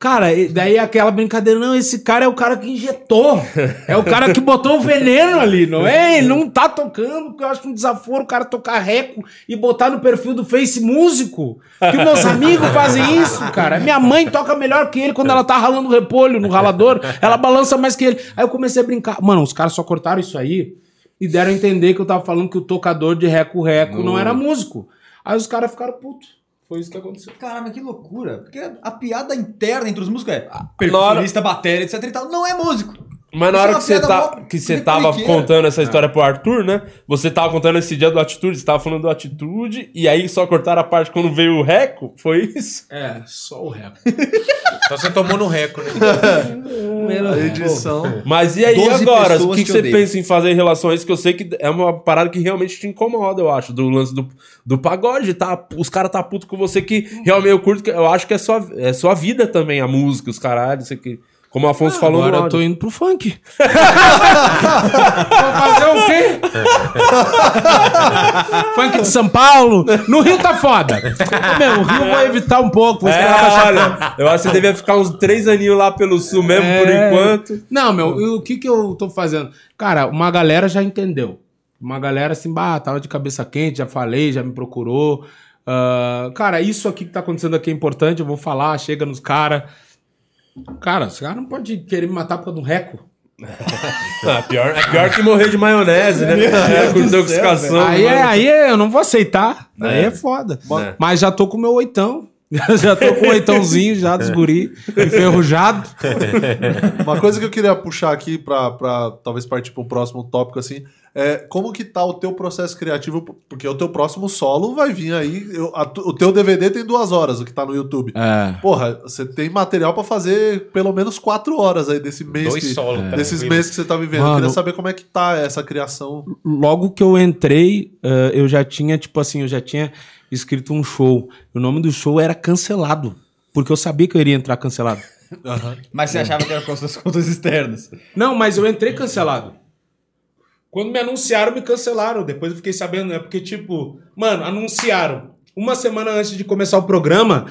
cara, daí aquela brincadeira, não, esse cara é o cara que injetou, é o cara que botou o veneno ali, não é? Ele não tá tocando, porque eu acho um desaforo o cara tocar Reco e botar no perfil do Face músico. Que meus amigos fazem isso, cara. Minha mãe toca melhor que ele quando ela tá ralando repolho no ralador, ela balança mais que ele. Aí eu comecei a brincar. Mano, os caras só cortaram isso aí e deram a entender que eu tava falando que o tocador de reco-reco não era músico. Aí os caras ficaram putos. Foi isso que aconteceu. Caramba, que loucura. Porque a piada interna entre os músicos é hora- percussionista, bateria, etc e tal. Não é músico. Mas na é hora que você, tá, que você tava contando essa história pro Arthur, né? Você tava contando esse dia do Atitude, você tava falando do Atitude, e aí só cortaram a parte quando veio o Reco, foi isso? É, só o reco. [laughs] Então você tomou no recorde. [laughs] A edição. Mas e aí 12 agora? O que, que você pensa em fazer em relação a isso? Que eu sei que é uma parada que realmente te incomoda, eu acho, do lance do, do pagode, tá? Os caras tá puto com você que realmente eu curto, que eu acho que é sua, é sua vida também, a música, os caralhos, isso aqui. Como o Afonso falou Agora no eu tô indo pro funk. [laughs] Vou fazer o quê? [laughs] funk de São Paulo. No Rio tá foda. Meu, o Rio eu vou evitar um pouco. Vou É, olha, eu acho que você devia ficar uns três aninhos lá pelo sul mesmo, por É. enquanto. Não, meu, e o que que eu tô fazendo? Cara, uma galera já entendeu. Uma galera assim, bah, tava de cabeça quente, já falei, já me procurou. Ah, cara, isso aqui que tá acontecendo aqui é importante, eu vou falar, chega nos caras. Cara, os caras não podem querer me matar por causa de um reco. [laughs] Ah, pior, é pior que morrer de maionese, né? [laughs] É, com intoxicação. Aí, é, aí é- eu não vou aceitar. Aí É. é foda. É. Mas já tô com o meu oitão. [laughs] já tô com o oitãozinho, já dos guri, enferrujado. Uma coisa que eu queria puxar aqui pra, pra talvez partir para um próximo tópico assim, é como que tá o teu processo criativo, porque o teu próximo solo vai vir aí, eu- a o teu DVD tem duas horas, o que tá no YouTube. É. Porra, você tem material pra fazer pelo menos quatro horas aí desse mês Dois que, solos, tá desses meses que você tá vivendo. Mano. eu queria saber como é que tá essa criação. logo que eu entrei, eh, eu já tinha, tipo assim, eu já tinha escrito um show. O nome do show era Cancelado. Porque eu sabia que eu iria entrar cancelado. Mas você achava que era por causa das contas externas. Não, mas eu entrei cancelado. Quando me anunciaram, me cancelaram. Depois eu fiquei sabendo, né? Porque, tipo, mano, anunciaram. Uma semana antes de começar o programa.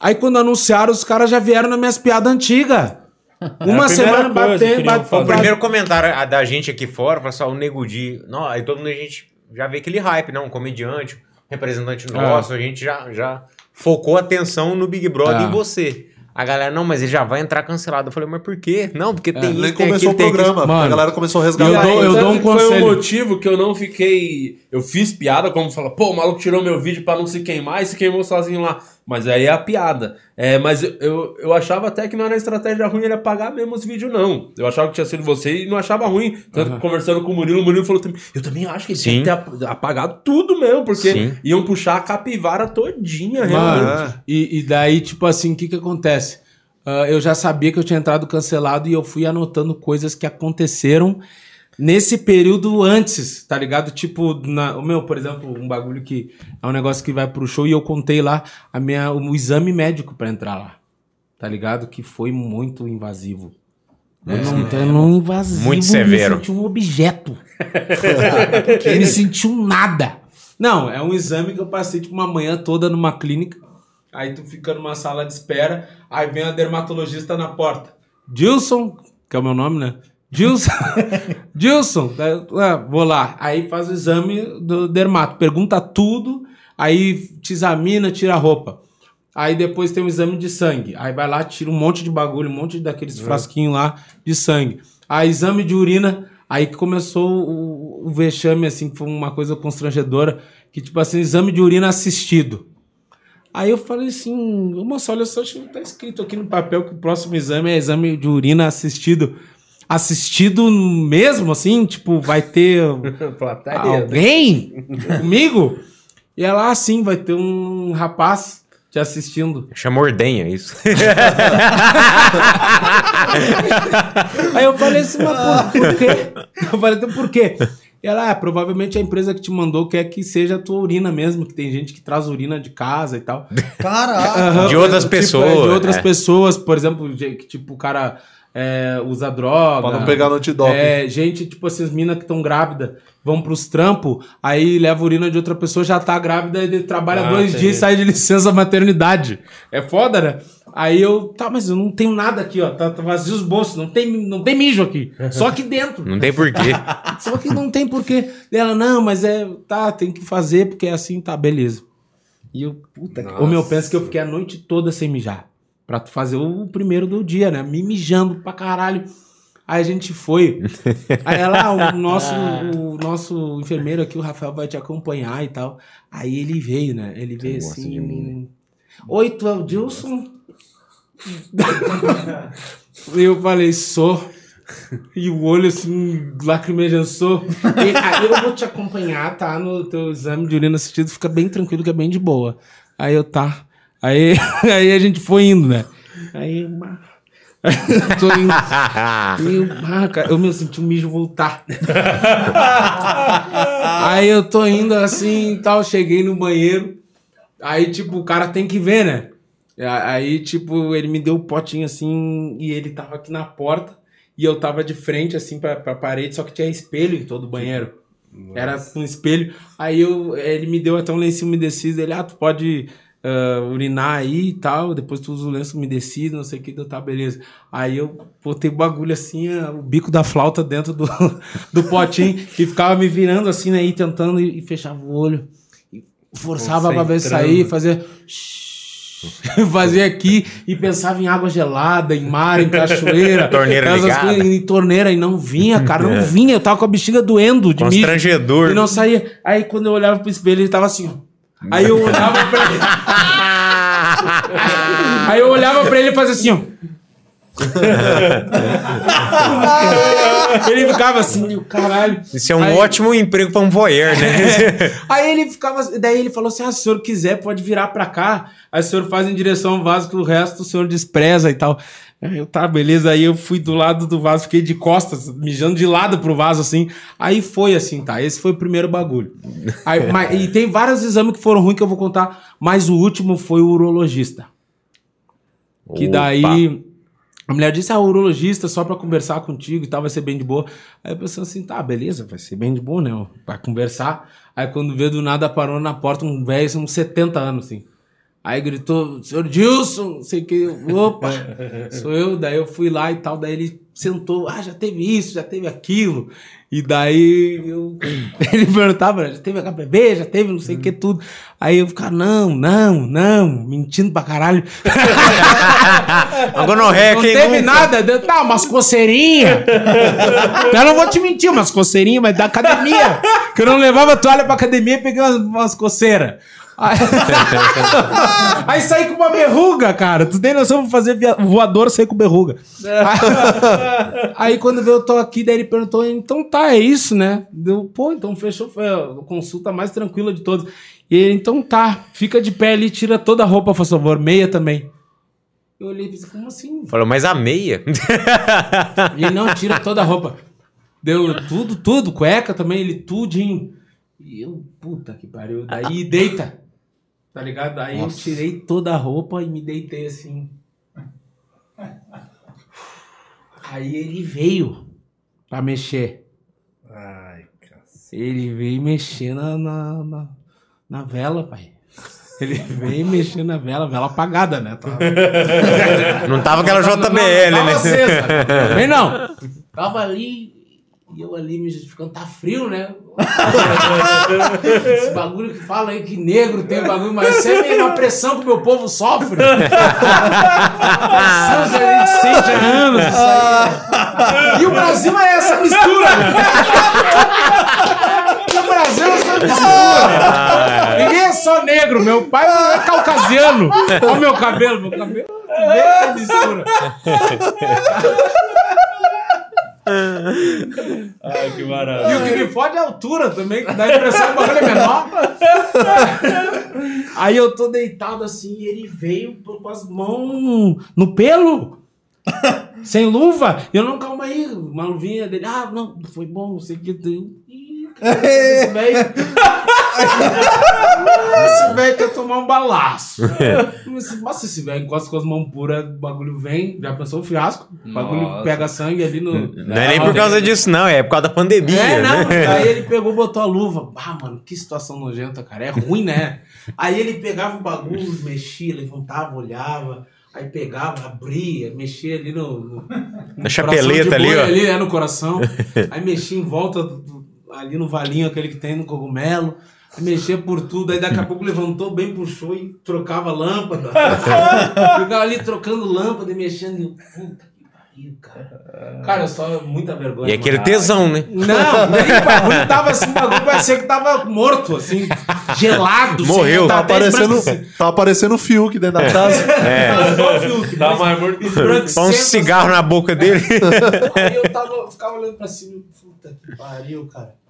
Aí quando anunciaram, os caras já vieram nas minhas piadas antigas. [laughs] Uma primeira semana batendo, fazer. O primeiro comentário a- da gente aqui fora, falou só o Nego Di. Não, aí todo mundo a gente já vê aquele hype, não? Um comediante, um representante nosso, a gente já, já focou a atenção no Big Brother É. em você. A galera, não, mas ele já vai entrar cancelado. Eu falei, mas por quê? Não, porque tem É, Nem isso, tem começou o tem programa, porque a Mano, galera começou a eu resgatar. dou- eu dou um que Foi conselho. o motivo que eu não fiquei. Eu fiz piada, como fala, pô, o maluco tirou meu vídeo pra não se queimar e se queimou sozinho lá. Mas aí é a piada. É, mas eu, eu, achava até que não era estratégia ruim ele apagar mesmo os vídeos, não. Eu achava que tinha sido você e não achava ruim. Tanto que conversando com o Murilo, o Murilo falou também. Eu também acho que ele tinha que ter ap- apagado tudo mesmo, porque Sim. iam puxar a capivara todinha, realmente. e, e daí, tipo assim, o que que acontece? Ah, eu já sabia que eu tinha entrado cancelado e eu fui anotando coisas que aconteceram nesse período antes, tá ligado? Tipo, na, o meu, por exemplo, um bagulho que é um negócio que vai pro show e eu contei lá a minha, o exame médico pra entrar lá, tá ligado? Que foi muito invasivo. Eu não, eu não invasivo, Muito severo. me senti um objeto. [laughs] eu me senti um nada. Não, é um exame que eu passei tipo uma manhã toda numa clínica. Aí tu fica numa sala de espera, aí vem a dermatologista na porta. Dilson, que é o meu nome, né? Dilson, daí eu, ah, vou lá. Aí faz o exame do dermato, pergunta tudo, aí te examina, tira a roupa. Aí depois tem um exame de sangue. Aí vai lá, tira um monte de bagulho, um monte daqueles frasquinhos lá de sangue. Aí exame de urina, aí que começou o, o vexame, assim, que foi uma coisa constrangedora, que tipo assim, exame de urina assistido. Aí eu falei assim, moça, olha só, acho que tá escrito aqui no papel que o próximo exame é exame de urina assistido. Assistido mesmo, assim, tipo, vai ter [laughs] alguém comigo? E ela, assim, vai ter um rapaz te assistindo. Chama ordenha isso. [laughs] Aí eu falei assim, mas por, por quê? Eu falei, então por quê? E ela, ah, provavelmente a empresa que te mandou quer que seja a tua urina mesmo, que tem gente que traz urina de casa e tal. Caraca. Aham, De outras tipo, pessoas, é, de outras é. pessoas, por exemplo, de- que tipo, o cara é, usa droga. Pra não pegar no antidoping. É, gente, tipo assim, as minas que estão grávidas vão pros trampos, aí leva a urina de outra pessoa, já tá grávida, ele trabalha Ah, dois dias e sai de licença maternidade. É foda, né? Aí eu, tá, mas eu não tenho nada aqui, ó. Tá, tá vazio os bolsos, não tem, não tem mijo aqui. Só aqui dentro. Não tem porquê. [laughs] Só que não tem porquê. Ela, não, mas é. Tá, tem que fazer, porque é assim, tá, beleza. E eu, puta que. O meu, pensa que eu fiquei a noite toda sem mijar. Pra tu fazer o primeiro do dia, né? Me mijando pra caralho. Aí a gente foi. [laughs] Aí ela, ah, o nosso, o nosso enfermeiro aqui, o Rafael, vai te acompanhar e tal. Aí ele veio, né? Ele veio assim. mim, Oi, tu é o Dilson? [laughs] Eu falei, sou. E o olho assim, lacrimejando, sou. E, aí eu vou te acompanhar, tá? No teu exame de urina assistido, fica bem tranquilo, que é bem de boa. Aí eu, tá. Aí, [laughs] aí a gente foi indo, né? Aí eu, "Ma-" [laughs] tô indo. Eu, ah, cara, eu me senti um mijo voltar. [laughs] aí eu tô indo assim e tal, cheguei no banheiro. Aí, tipo, o cara tem que ver, né? Aí, tipo, ele me deu o potinho assim e ele tava aqui na porta e eu tava de frente, assim, pra, pra parede, só que tinha espelho em todo o banheiro. Era um espelho. Aí eu, ele me deu até um lenço umedecido. Ele, ah, tu pode ah, urinar aí e tal. Depois tu usa o lenço umedecido, não sei o que, deu tá, beleza. Aí eu botei o bagulho assim, ah, o bico da flauta dentro do, [laughs] do potinho e ficava me virando assim, né? E tentando e, e fechava o olho. E forçava pra ver sair, fazia. [laughs] Fazia aqui e pensava em água gelada, em mar, em cachoeira. [laughs] Torneira ligada. coisas, em torneira e não vinha, cara, não vinha. Eu tava com a bexiga doendo de. Constrangedor. E não saía. Aí quando eu olhava pro espelho, ele tava assim, ó. Aí eu olhava pra ele. [laughs] Aí eu olhava pra ele e fazia assim, ó. [laughs] ele ficava assim, caralho. Isso é um Aí- ótimo emprego pra um voyeur, né? [laughs] Aí ele ficava. Daí ele falou assim: ah, se o senhor quiser, pode virar pra cá. Aí o senhor faz em direção ao vaso que o resto o senhor despreza e tal. Aí eu, tá, beleza. Aí eu fui do lado do vaso, fiquei de costas, mijando de lado pro vaso, assim. Aí foi assim, tá? Esse foi o primeiro bagulho. Aí, [laughs] mas- e tem vários exames que foram ruins que eu vou contar, mas o último foi o urologista. Que Opa. A mulher disse, ah, urologista, só pra conversar contigo e tal, vai ser bem de boa. Aí eu pensei assim, tá, beleza, vai ser bem de boa, né? Vai conversar. Aí quando veio do nada, parou na porta um velho, uns 70 anos, assim. Aí gritou, senhor Dilson, não sei o que. Opa, [laughs] sou eu. Daí eu fui lá e tal. Daí ele sentou, ah, já teve isso, já teve aquilo. E daí eu, [laughs] ele perguntava, já teve HPV, já teve não sei o que, tudo. Aí eu ficava, não, não, não, mentindo pra caralho. [laughs] A gonorreia, Não quem teve nunca? nada, deu, tá, umas coceirinhas. eu não vou te mentir, umas coceirinhas, mas da academia. Que eu não levava toalha pra academia e peguei umas, umas coceiras. Aí, [laughs] aí saí com uma verruga, cara. Tu tem noção de fazer via- voador sair com verruga. Aí, [laughs] aí quando veio, eu tô aqui, daí ele perguntou: então tá, é isso, né? Deu, pô, então fechou. Foi a consulta mais tranquila de todas. E ele, então tá, fica de pé ali, tira toda a roupa, por favor, meia também. Eu olhei e pensei, como assim? Falou, mas a meia? E [laughs] ele não tira toda a roupa. Deu tudo, tudo, cueca também, ele tudinho. E eu, puta que pariu. Daí deita. Tá ligado? Aí eu tirei toda a roupa e me deitei assim. Aí ele veio pra mexer. Ai, Ele veio mexer na, na, na, na vela, pai. Ele veio mexer na vela, vela apagada, né? Tava- Não tava aquela Não, não, JBL, não, tava né? acesa. Também não. Tava ali e eu ali me justificando. Tá frio, né? [laughs] Esse bagulho que fala aí que negro tem bagulho, mas isso é uma pressão que o meu povo sofre. pressão que a gente sente há anos. E o Brasil é essa mistura. E o Brasil é essa mistura. Ninguém é só negro. Meu pai é caucasiano. Olha o meu cabelo. Meu cabelo é essa mistura. [laughs] Ai, que E maravilha. o que me fode é a altura também, que dá a impressão que o bagulho é menor. [laughs] Aí eu tô deitado assim e ele veio com as mãos no pelo. Sem luva. E eu não, calma aí, uma luvinha dele. Ah, não, foi bom, não sei o que. Cara, esse velho. quer tomar um balaço. Mas, Nossa, esse velho encosta com as mãos puras, o bagulho vem. Já pensou o fiasco? O bagulho Nossa. pega sangue ali no. Não é nem por causa disso, não. É por causa da pandemia, É, não. né? Aí ele pegou, botou a luva. Ah, mano, que situação nojenta, cara. É ruim, né? Aí ele pegava o bagulho, mexia, levantava, olhava. Aí pegava, abria, mexia ali no. no Na chapeleta ali, ó. ali, é, no coração. Aí mexia em volta, do- ali no valinho, aquele que tem no cogumelo. Mexia por tudo. Aí daqui a pouco levantou bem, puxou e trocava a lâmpada. [laughs] Ficava ali trocando lâmpada e mexendo. E eu, puta que pariu, cara. Cara, eu só muita vergonha. E aquele mano. tesão, né? Não, nem o bagulho tava assim, o bagulho parecia que tava morto, assim, gelado. Morreu. Tá Tá até aparecendo, tá aparecendo o Fiuk dentro da casa. Tava igual o Fiuk, Tá mais morto que esbranquecendo, Põe um cigarro na boca dele. Aí eu tava, ficava olhando pra cima, puta que pariu, cara.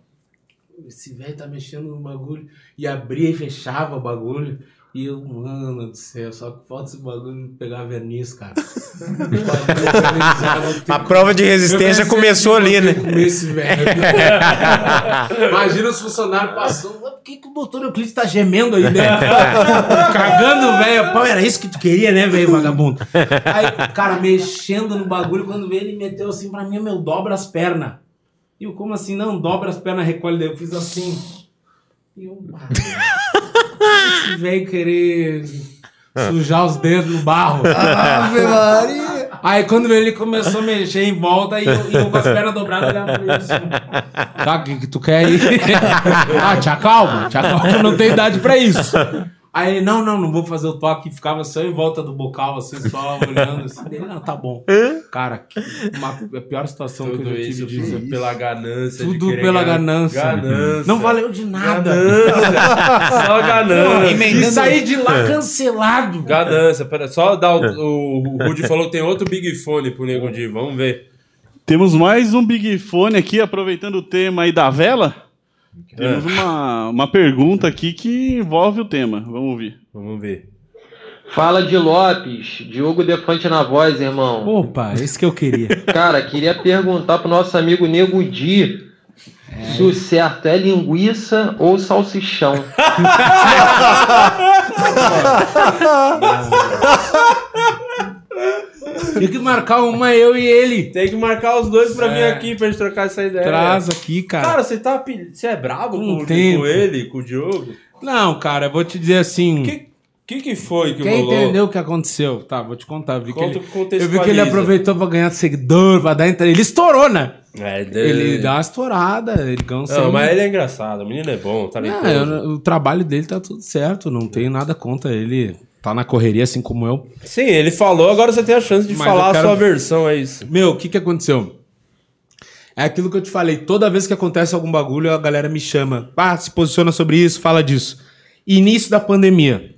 Esse velho tá mexendo no bagulho. E abria e fechava o bagulho. E eu, mano do céu, só que falta esse bagulho pegar verniz, cara. [laughs] A prova de resistência começou ali, né? Comer esse velho. [laughs] Imagina os funcionários passando. "Mas Por que, que o doutor Euclides tá gemendo aí dentro? [laughs] Cagando, velho. Pô, era isso que tu queria, né, velho, vagabundo? Aí, cara, mexendo no bagulho, quando veio, ele meteu assim pra mim, meu, dobra as pernas. E eu, como assim? Não, dobra as pernas, recolhe. Daí eu fiz assim. [laughs] E eu, ah, esse velho querer sujar os dedos no barro. Ave Maria! Aí quando ele começou a mexer em volta, e eu, e eu com as pernas dobradas olhava pra ele assim. Tá, o que, que tu quer aí? [laughs] ah, te acalma, te acalma, eu não tenho idade pra isso. Aí ele, não, não, não vou fazer o toque. Ficava só em volta do bocal, assim, só [laughs] olhando assim. Ele, não, tá bom. Cara, que- uma, a pior situação que Tudo eu já isso tive. disso, pela ganância. Tudo pela ganância. Ganância. Não valeu de nada. Ganância. [laughs] Só ganância. E saí de lá cancelado. Ganância. Pera, só dar o, o, o Rudy falou que tem outro Big Fone pro Nego Di. Vamos ver. Temos mais um Big Fone aqui, aproveitando o tema aí da vela. Temos uma, uma pergunta aqui que envolve o tema. Vamos ouvir. Vamos ver. Fala de Lopes, Diogo Defante na voz, irmão. Opa, esse que eu queria. [laughs] Cara, queria perguntar pro nosso amigo Nego Di se o certo é linguiça ou salsichão. [laughs] [laughs] Tinha que marcar uma eu e ele. Tem que marcar os dois pra vir É. aqui pra gente trocar essa ideia. Traz aqui, cara. Cara, você tá. Você é bravo Um com, com ele, com o Diogo? Não, cara, eu vou te dizer assim. Que- que, que foi que Quem rolou? entendeu o que aconteceu? Tá, vou te contar. Vi, que ele, eu vi que ele aproveitou pra ganhar seguidor, pra dar entrada. Ele estourou, né? É, Ele dá uma estourada, ele ganha Não, mas ele é engraçado, o menino é bom, tá Não, eu- o trabalho dele tá tudo certo, não tenho nada contra ele. Tá na correria assim como eu. Sim, ele falou, agora você tem a chance de Mas falar quero- a sua versão, é isso. Meu, o que que aconteceu? É aquilo que eu te falei, toda vez que acontece algum bagulho, a galera me chama. Ah, se posiciona sobre isso, fala disso. Início da pandemia.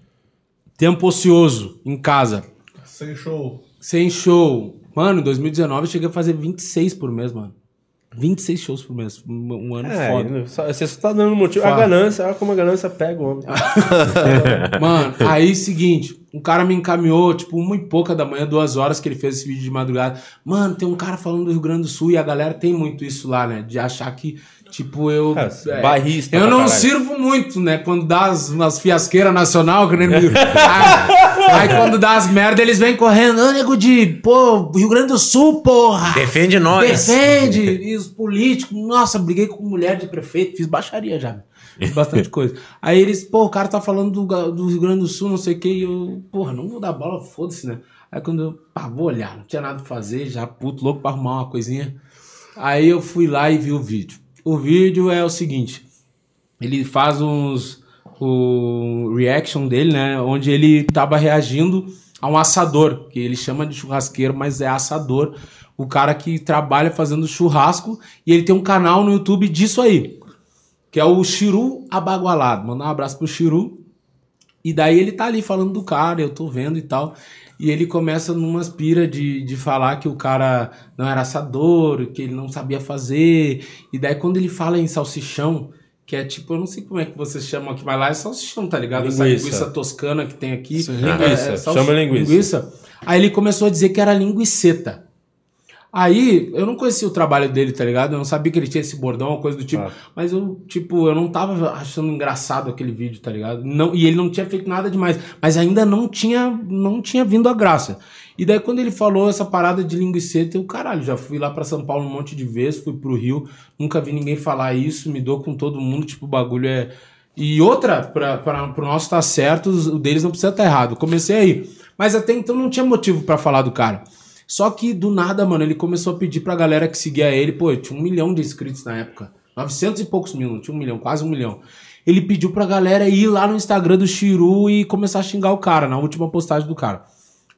Tempo ocioso, em casa. Sem show. Sem show. Mano, em 2019 eu cheguei a fazer 26 por mês, mano. 26 shows por mês. Um, ano É, foda. só- você só tá dando motivo. A ganância, olha como a ganância pega o homem. [laughs] Mano, aí seguinte, um cara me encaminhou, tipo, uma e pouca da manhã, duas horas que ele fez esse vídeo de madrugada. Mano, tem um cara falando do Rio Grande do Sul e a galera tem muito isso lá, né? De achar que, tipo, eu. É, bairrista Eu não caralho. sirvo muito, né? Quando dá as, as fiasqueiras nacional, que nem [laughs] Rio. aí, quando dá as merda, eles vêm correndo. Ô, nego de, pô, Rio Grande do Sul, porra! Defende nós. Defende! E os políticos, nossa, briguei com mulher de prefeito, fiz baixaria já. Fiz bastante coisa. Aí eles, pô, o cara tá falando do, do Rio Grande do Sul, não sei o que, e eu, porra, não vou dar bola, foda-se, né? Aí quando eu, pá, vou olhar, não tinha nada pra fazer, já puto, louco pra arrumar uma coisinha. Aí eu fui lá e vi o vídeo. O vídeo é o seguinte: ele faz uns. O reaction dele, né? Onde ele tava reagindo a um assador, que ele chama de churrasqueiro, mas é assador. O cara que trabalha fazendo churrasco e ele tem um canal no YouTube disso aí, que é o Chiru Abagualado. Mandar um abraço pro Chiru. E daí ele tá ali falando do cara, eu tô vendo e tal. E ele começa numas pira de, de falar que o cara não era assador, que ele não sabia fazer. E daí quando ele fala em salsichão, que é tipo, eu não sei como é que vocês chamam aqui, mas lá é salsichão, tá ligado? Essa Linguiça. linguiça toscana que tem aqui. Sim, linguiça, salsi- chama linguiça. Aí ele começou a dizer que era linguiceta. Aí, eu não conhecia o trabalho dele, tá ligado? Eu não sabia que ele tinha esse bordão, uma coisa do tipo. Ah. Mas eu, tipo, eu não tava achando engraçado aquele vídeo, tá ligado? Não, e ele não tinha feito nada demais. Mas ainda não tinha, não tinha vindo a graça. E daí, quando ele falou essa parada de linguiceta, eu, caralho, já fui lá pra São Paulo um monte de vezes, fui pro Rio, nunca vi ninguém falar isso, me dou com todo mundo, tipo, o bagulho é. E outra, pra, pro nosso tá certo, o deles não precisa estar errado. Comecei aí. Mas até então não tinha motivo pra falar do cara. Só que do nada, mano, ele começou a pedir pra galera que seguia ele, pô, tinha um milhão de inscritos na época. 900 e poucos mil, não tinha um milhão, quase um milhão. Ele pediu pra galera ir lá no Instagram do Chiru e começar a xingar o cara, na última postagem do cara.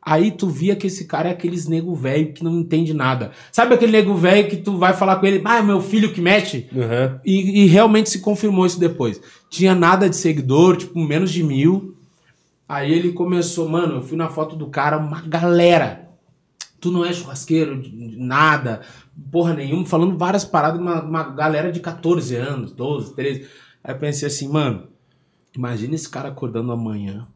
Aí tu via que esse cara é aqueles nego velho que não entende nada. Sabe aquele nego velho que tu vai falar com ele, ah, é meu filho que mete? Uhum. E, e realmente se confirmou isso depois. Tinha nada de seguidor, tipo, menos de mil. Aí ele começou, mano, eu fui na foto do cara, uma galera. Tu não é churrasqueiro, nada, porra nenhuma, falando várias paradas, uma, uma galera de 14 anos, 12, 13. Aí eu pensei assim, mano, imagina esse cara acordando amanhã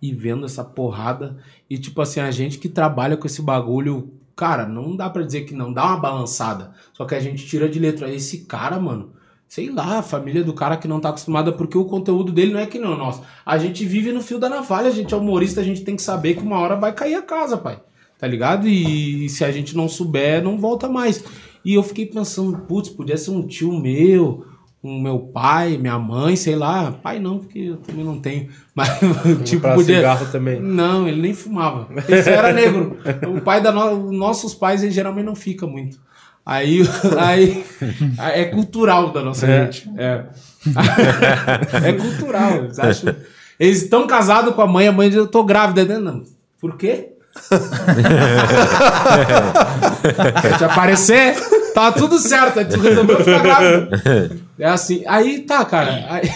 e vendo essa porrada. E tipo assim, a gente que trabalha com esse bagulho, cara, não dá pra dizer que não, dá uma balançada. Só que a gente tira de letra. Esse cara, mano, sei lá, a família do cara que não tá acostumada, porque o conteúdo dele não é que não é nosso. A gente vive no fio da navalha, a gente é humorista, a gente tem que saber que uma hora vai cair a casa, pai. Tá ligado? E se a gente não souber, não volta mais. E eu fiquei pensando, putz, podia ser um tio meu, um meu pai, minha mãe, sei lá. Pai não, porque eu também não tenho. [laughs] Mas, tipo, pra podia. cigarro também. Não, ele nem fumava. Esse era negro. O pai da no... nossos pais, ele geralmente não fica muito. Aí, [laughs] aí é cultural da nossa É. gente. É. [laughs] é cultural. Eles acham. Eles estão casados com a mãe, a mãe diz, eu tô grávida. né? Não. Por quê? [laughs] Quer te aparecer? Tá tudo certo. Aí tu resolveu ficar grávida. É assim. Aí tá, cara. Aí,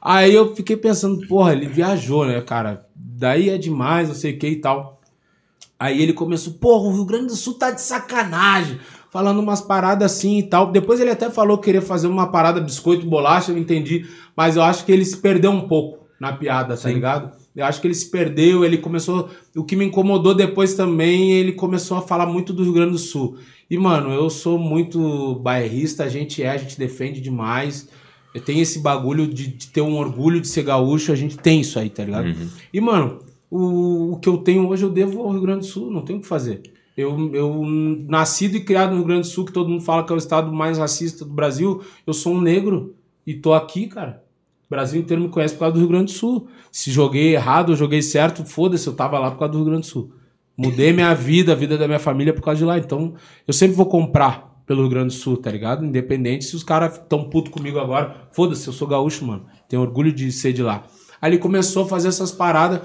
aí eu fiquei pensando, porra, ele viajou, né, cara? Daí é demais, não sei o que e tal. Aí ele começou, porra, o Rio Grande do Sul tá de sacanagem. Falando umas paradas assim e tal. Depois ele até falou que queria fazer uma parada biscoito bolacha, eu entendi. Mas eu acho que ele se perdeu um pouco na piada, tá ligado? Eu acho que ele se perdeu, ele começou. O que me incomodou depois também, ele começou a falar muito do Rio Grande do Sul. E, mano, eu sou muito bairrista, a gente é, a gente defende demais. Eu tenho esse bagulho de, de ter um orgulho de ser gaúcho, a gente tem isso aí, tá ligado? E, mano, o, o que eu tenho hoje eu devo ao Rio Grande do Sul, não tenho o que fazer. Eu, eu, nascido e criado no Rio Grande do Sul, que todo mundo fala que é o estado mais racista do Brasil, eu sou um negro e tô aqui, cara. O Brasil inteiro me conhece por causa do Rio Grande do Sul. Se joguei errado ou joguei certo, foda-se, eu tava lá por causa do Rio Grande do Sul. Mudei minha vida, a vida da minha família por causa de lá. Então, eu sempre vou comprar pelo Rio Grande do Sul, tá ligado? Independente se os caras tão puto comigo agora. Foda-se, eu sou gaúcho, mano. Tenho orgulho de ser de lá. Aí ele começou a fazer essas paradas.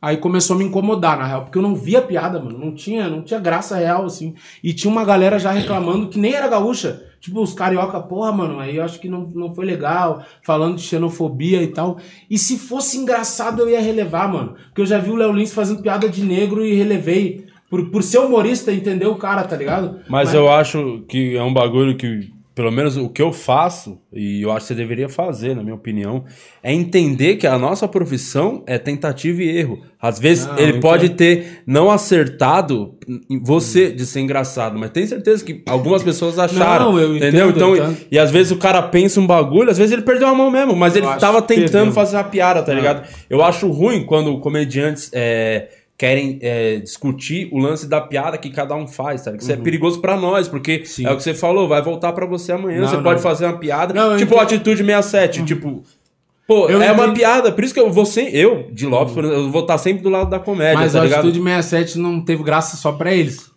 Aí começou a me incomodar, na real, porque eu não via piada, mano. Não tinha, não tinha graça real, assim. E tinha uma galera já reclamando que nem era gaúcha. Tipo, os carioca, porra, mano, aí eu acho que não, não foi legal, falando de xenofobia e tal. E se fosse engraçado, eu ia relevar, mano. Porque eu já vi o Léo Lins fazendo piada de negro e relevei. Por, por ser humorista, entendeu o cara, tá ligado? Mas, eu acho que é um bagulho que, pelo menos o que eu faço, e eu acho que você deveria fazer, na minha opinião, é entender que a nossa profissão é tentativa e erro. Às vezes Não, ele eu pode ter não acertado em você de ser engraçado, mas tem certeza que algumas pessoas acharam. Não, eu entendeu? entendo, então, eu entendo. e às vezes o cara pensa um bagulho, às vezes ele perdeu a mão mesmo, mas Eu ele acho tava que tentando fazer uma piada, tá Ah. ligado? Eu acho ruim quando comediantes é, querem é, discutir o lance da piada que cada um faz, tá? ligado? Isso é perigoso pra nós, porque Uhum. Sim. é o que você falou, vai voltar pra você amanhã, Não, você não. pode fazer uma piada, Não, tipo entendo. Atitude 67, tipo... Pô, Eu é uma entendi. piada, por isso que eu vou ser, eu, de Lopes, exemplo, eu vou estar sempre do lado da comédia, Mas tá a ligado? Atitude 67 não teve graça só pra eles.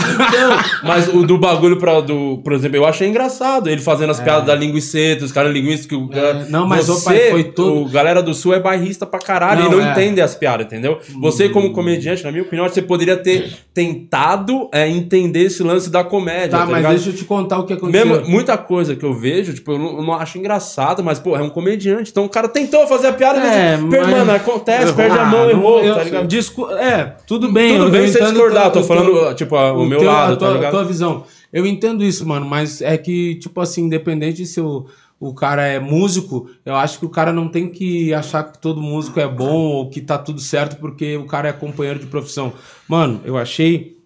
Então, mas o do bagulho, pra, do, por exemplo, eu achei engraçado. Ele fazendo as piadas da linguiceta, os caras linguistas que o. É, não, mas, você, pai, foi todo- O galera do Sul é bairrista pra caralho Não, e não é. Hum. entende as piadas, entendeu? Você, como comediante, na minha opinião, você poderia ter tentado é, entender esse lance da comédia. Tá, Tá, mas ligado? deixa eu te contar o que aconteceu. Mesmo, muita coisa que eu vejo, tipo, eu não, eu não acho engraçado, mas, pô, é um comediante. Então o cara tentou fazer a piada, É, mas, mano, acontece, perde a Ah, mão, não- errou, eu- tá ligado? discu- é, tudo bem. Tudo eu- bem eu você discordar, eu tô falando, tipo, a- o meu teu- lado, a tua, tá ligado? tua visão. Eu entendo isso, mano, mas é que, tipo assim, independente se o, o cara é músico, eu acho que o cara não tem que achar que todo músico é bom ou que tá tudo certo porque o cara é companheiro de profissão. Mano, eu achei.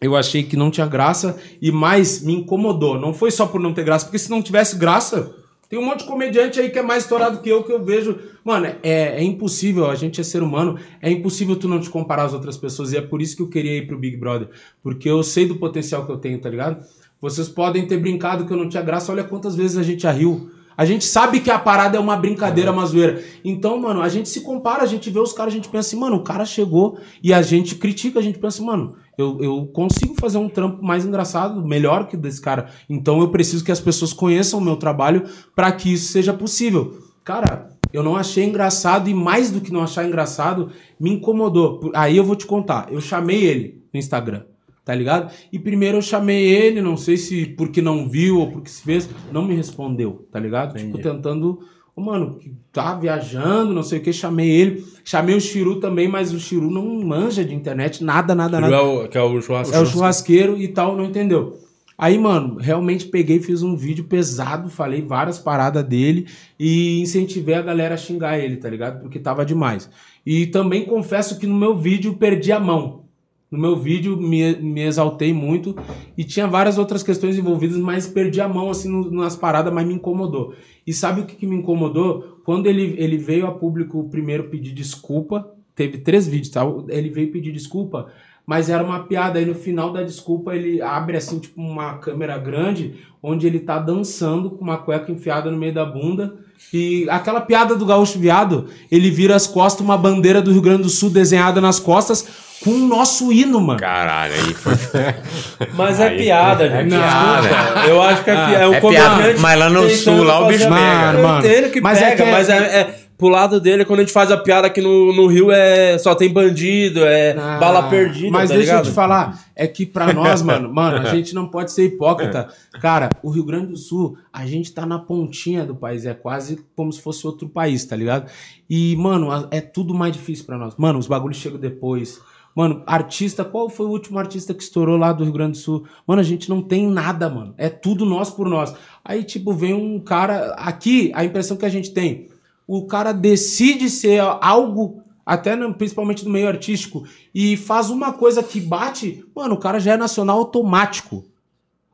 Eu achei que não tinha graça e mais me incomodou. Não foi só por não ter graça, porque se não tivesse graça, tem um monte de comediante aí que é mais estourado que eu, que eu vejo. Mano, é, é impossível, a gente é ser humano, é impossível tu não te comparar às outras pessoas. E é por isso que eu queria ir pro Big Brother. Porque eu sei do potencial que eu tenho, tá ligado? Vocês podem ter brincado que eu não tinha graça, olha quantas vezes a gente já riu. A gente sabe que a parada é uma brincadeira, uma zoeira. Então, mano, a gente se compara, a gente vê os caras, a gente pensa assim, mano, o cara chegou e a gente critica, a gente pensa assim, mano, eu, eu consigo fazer um trampo mais engraçado, melhor que desse cara. Então eu preciso que as pessoas conheçam o meu trabalho para que isso seja possível. Cara, eu não achei engraçado e mais do que não achar engraçado, me incomodou. Aí eu vou te contar. Eu chamei ele no Instagram, tá ligado? E primeiro eu chamei ele, não sei se porque não viu ou porque se fez, não me respondeu, tá ligado? Tipo, tentando. Ô, mano, que tá viajando, não sei o que, chamei ele. Chamei o Chiru também, mas o Chiru não manja de internet, nada, nada, Chiru nada. é o, que é o churrasco. É o churrasqueiro e tal, não entendeu. Aí, mano, realmente peguei, fiz um vídeo pesado, falei várias paradas dele e incentivei a galera a xingar ele, tá ligado? Porque tava demais. E também confesso que no meu vídeo perdi a mão. No meu vídeo me, me exaltei muito e tinha várias outras questões envolvidas, mas perdi a mão assim nas paradas, mas me incomodou. E sabe o que, que me incomodou? Quando ele, ele veio a público primeiro pedir desculpa, teve três vídeos, tá? Ele veio pedir desculpa, mas era uma piada. Aí no final da desculpa ele abre assim, tipo, uma câmera grande, onde ele tá dançando com uma cueca enfiada no meio da bunda. E aquela piada do gaúcho viado, ele vira as costas, uma bandeira do Rio Grande do Sul desenhada nas costas, com o nosso hino, mano. Caralho, aí foi. [laughs] Mas é Aí- piada, é gente. piada. Desculpa. Eu acho que é, pi- é um É comediante piada, mas lá no sul, lá o bicho a- pega. Eu Mano, que mas é pega, que é- mas é, é- pro lado dele, quando a gente faz a piada que no, no Rio é só tem bandido, é Ah, bala perdida, Mas tá deixa ligado? eu te falar, é que pra nós, [laughs] mano, mano, a gente não pode ser hipócrita. Cara, o Rio Grande do Sul, a gente tá na pontinha do país, é quase como se fosse outro país, tá ligado? E, mano, é tudo mais difícil pra nós. Mano, os bagulhos chegam depois. Mano, artista, qual foi o último artista que estourou lá do Rio Grande do Sul? Mano, a gente não tem nada, mano. É tudo nós por nós. Aí, tipo, vem um cara. Aqui, a impressão que a gente tem. O cara decide ser algo, até no- principalmente no meio artístico, e faz uma coisa que bate, mano, o cara já é nacional automático.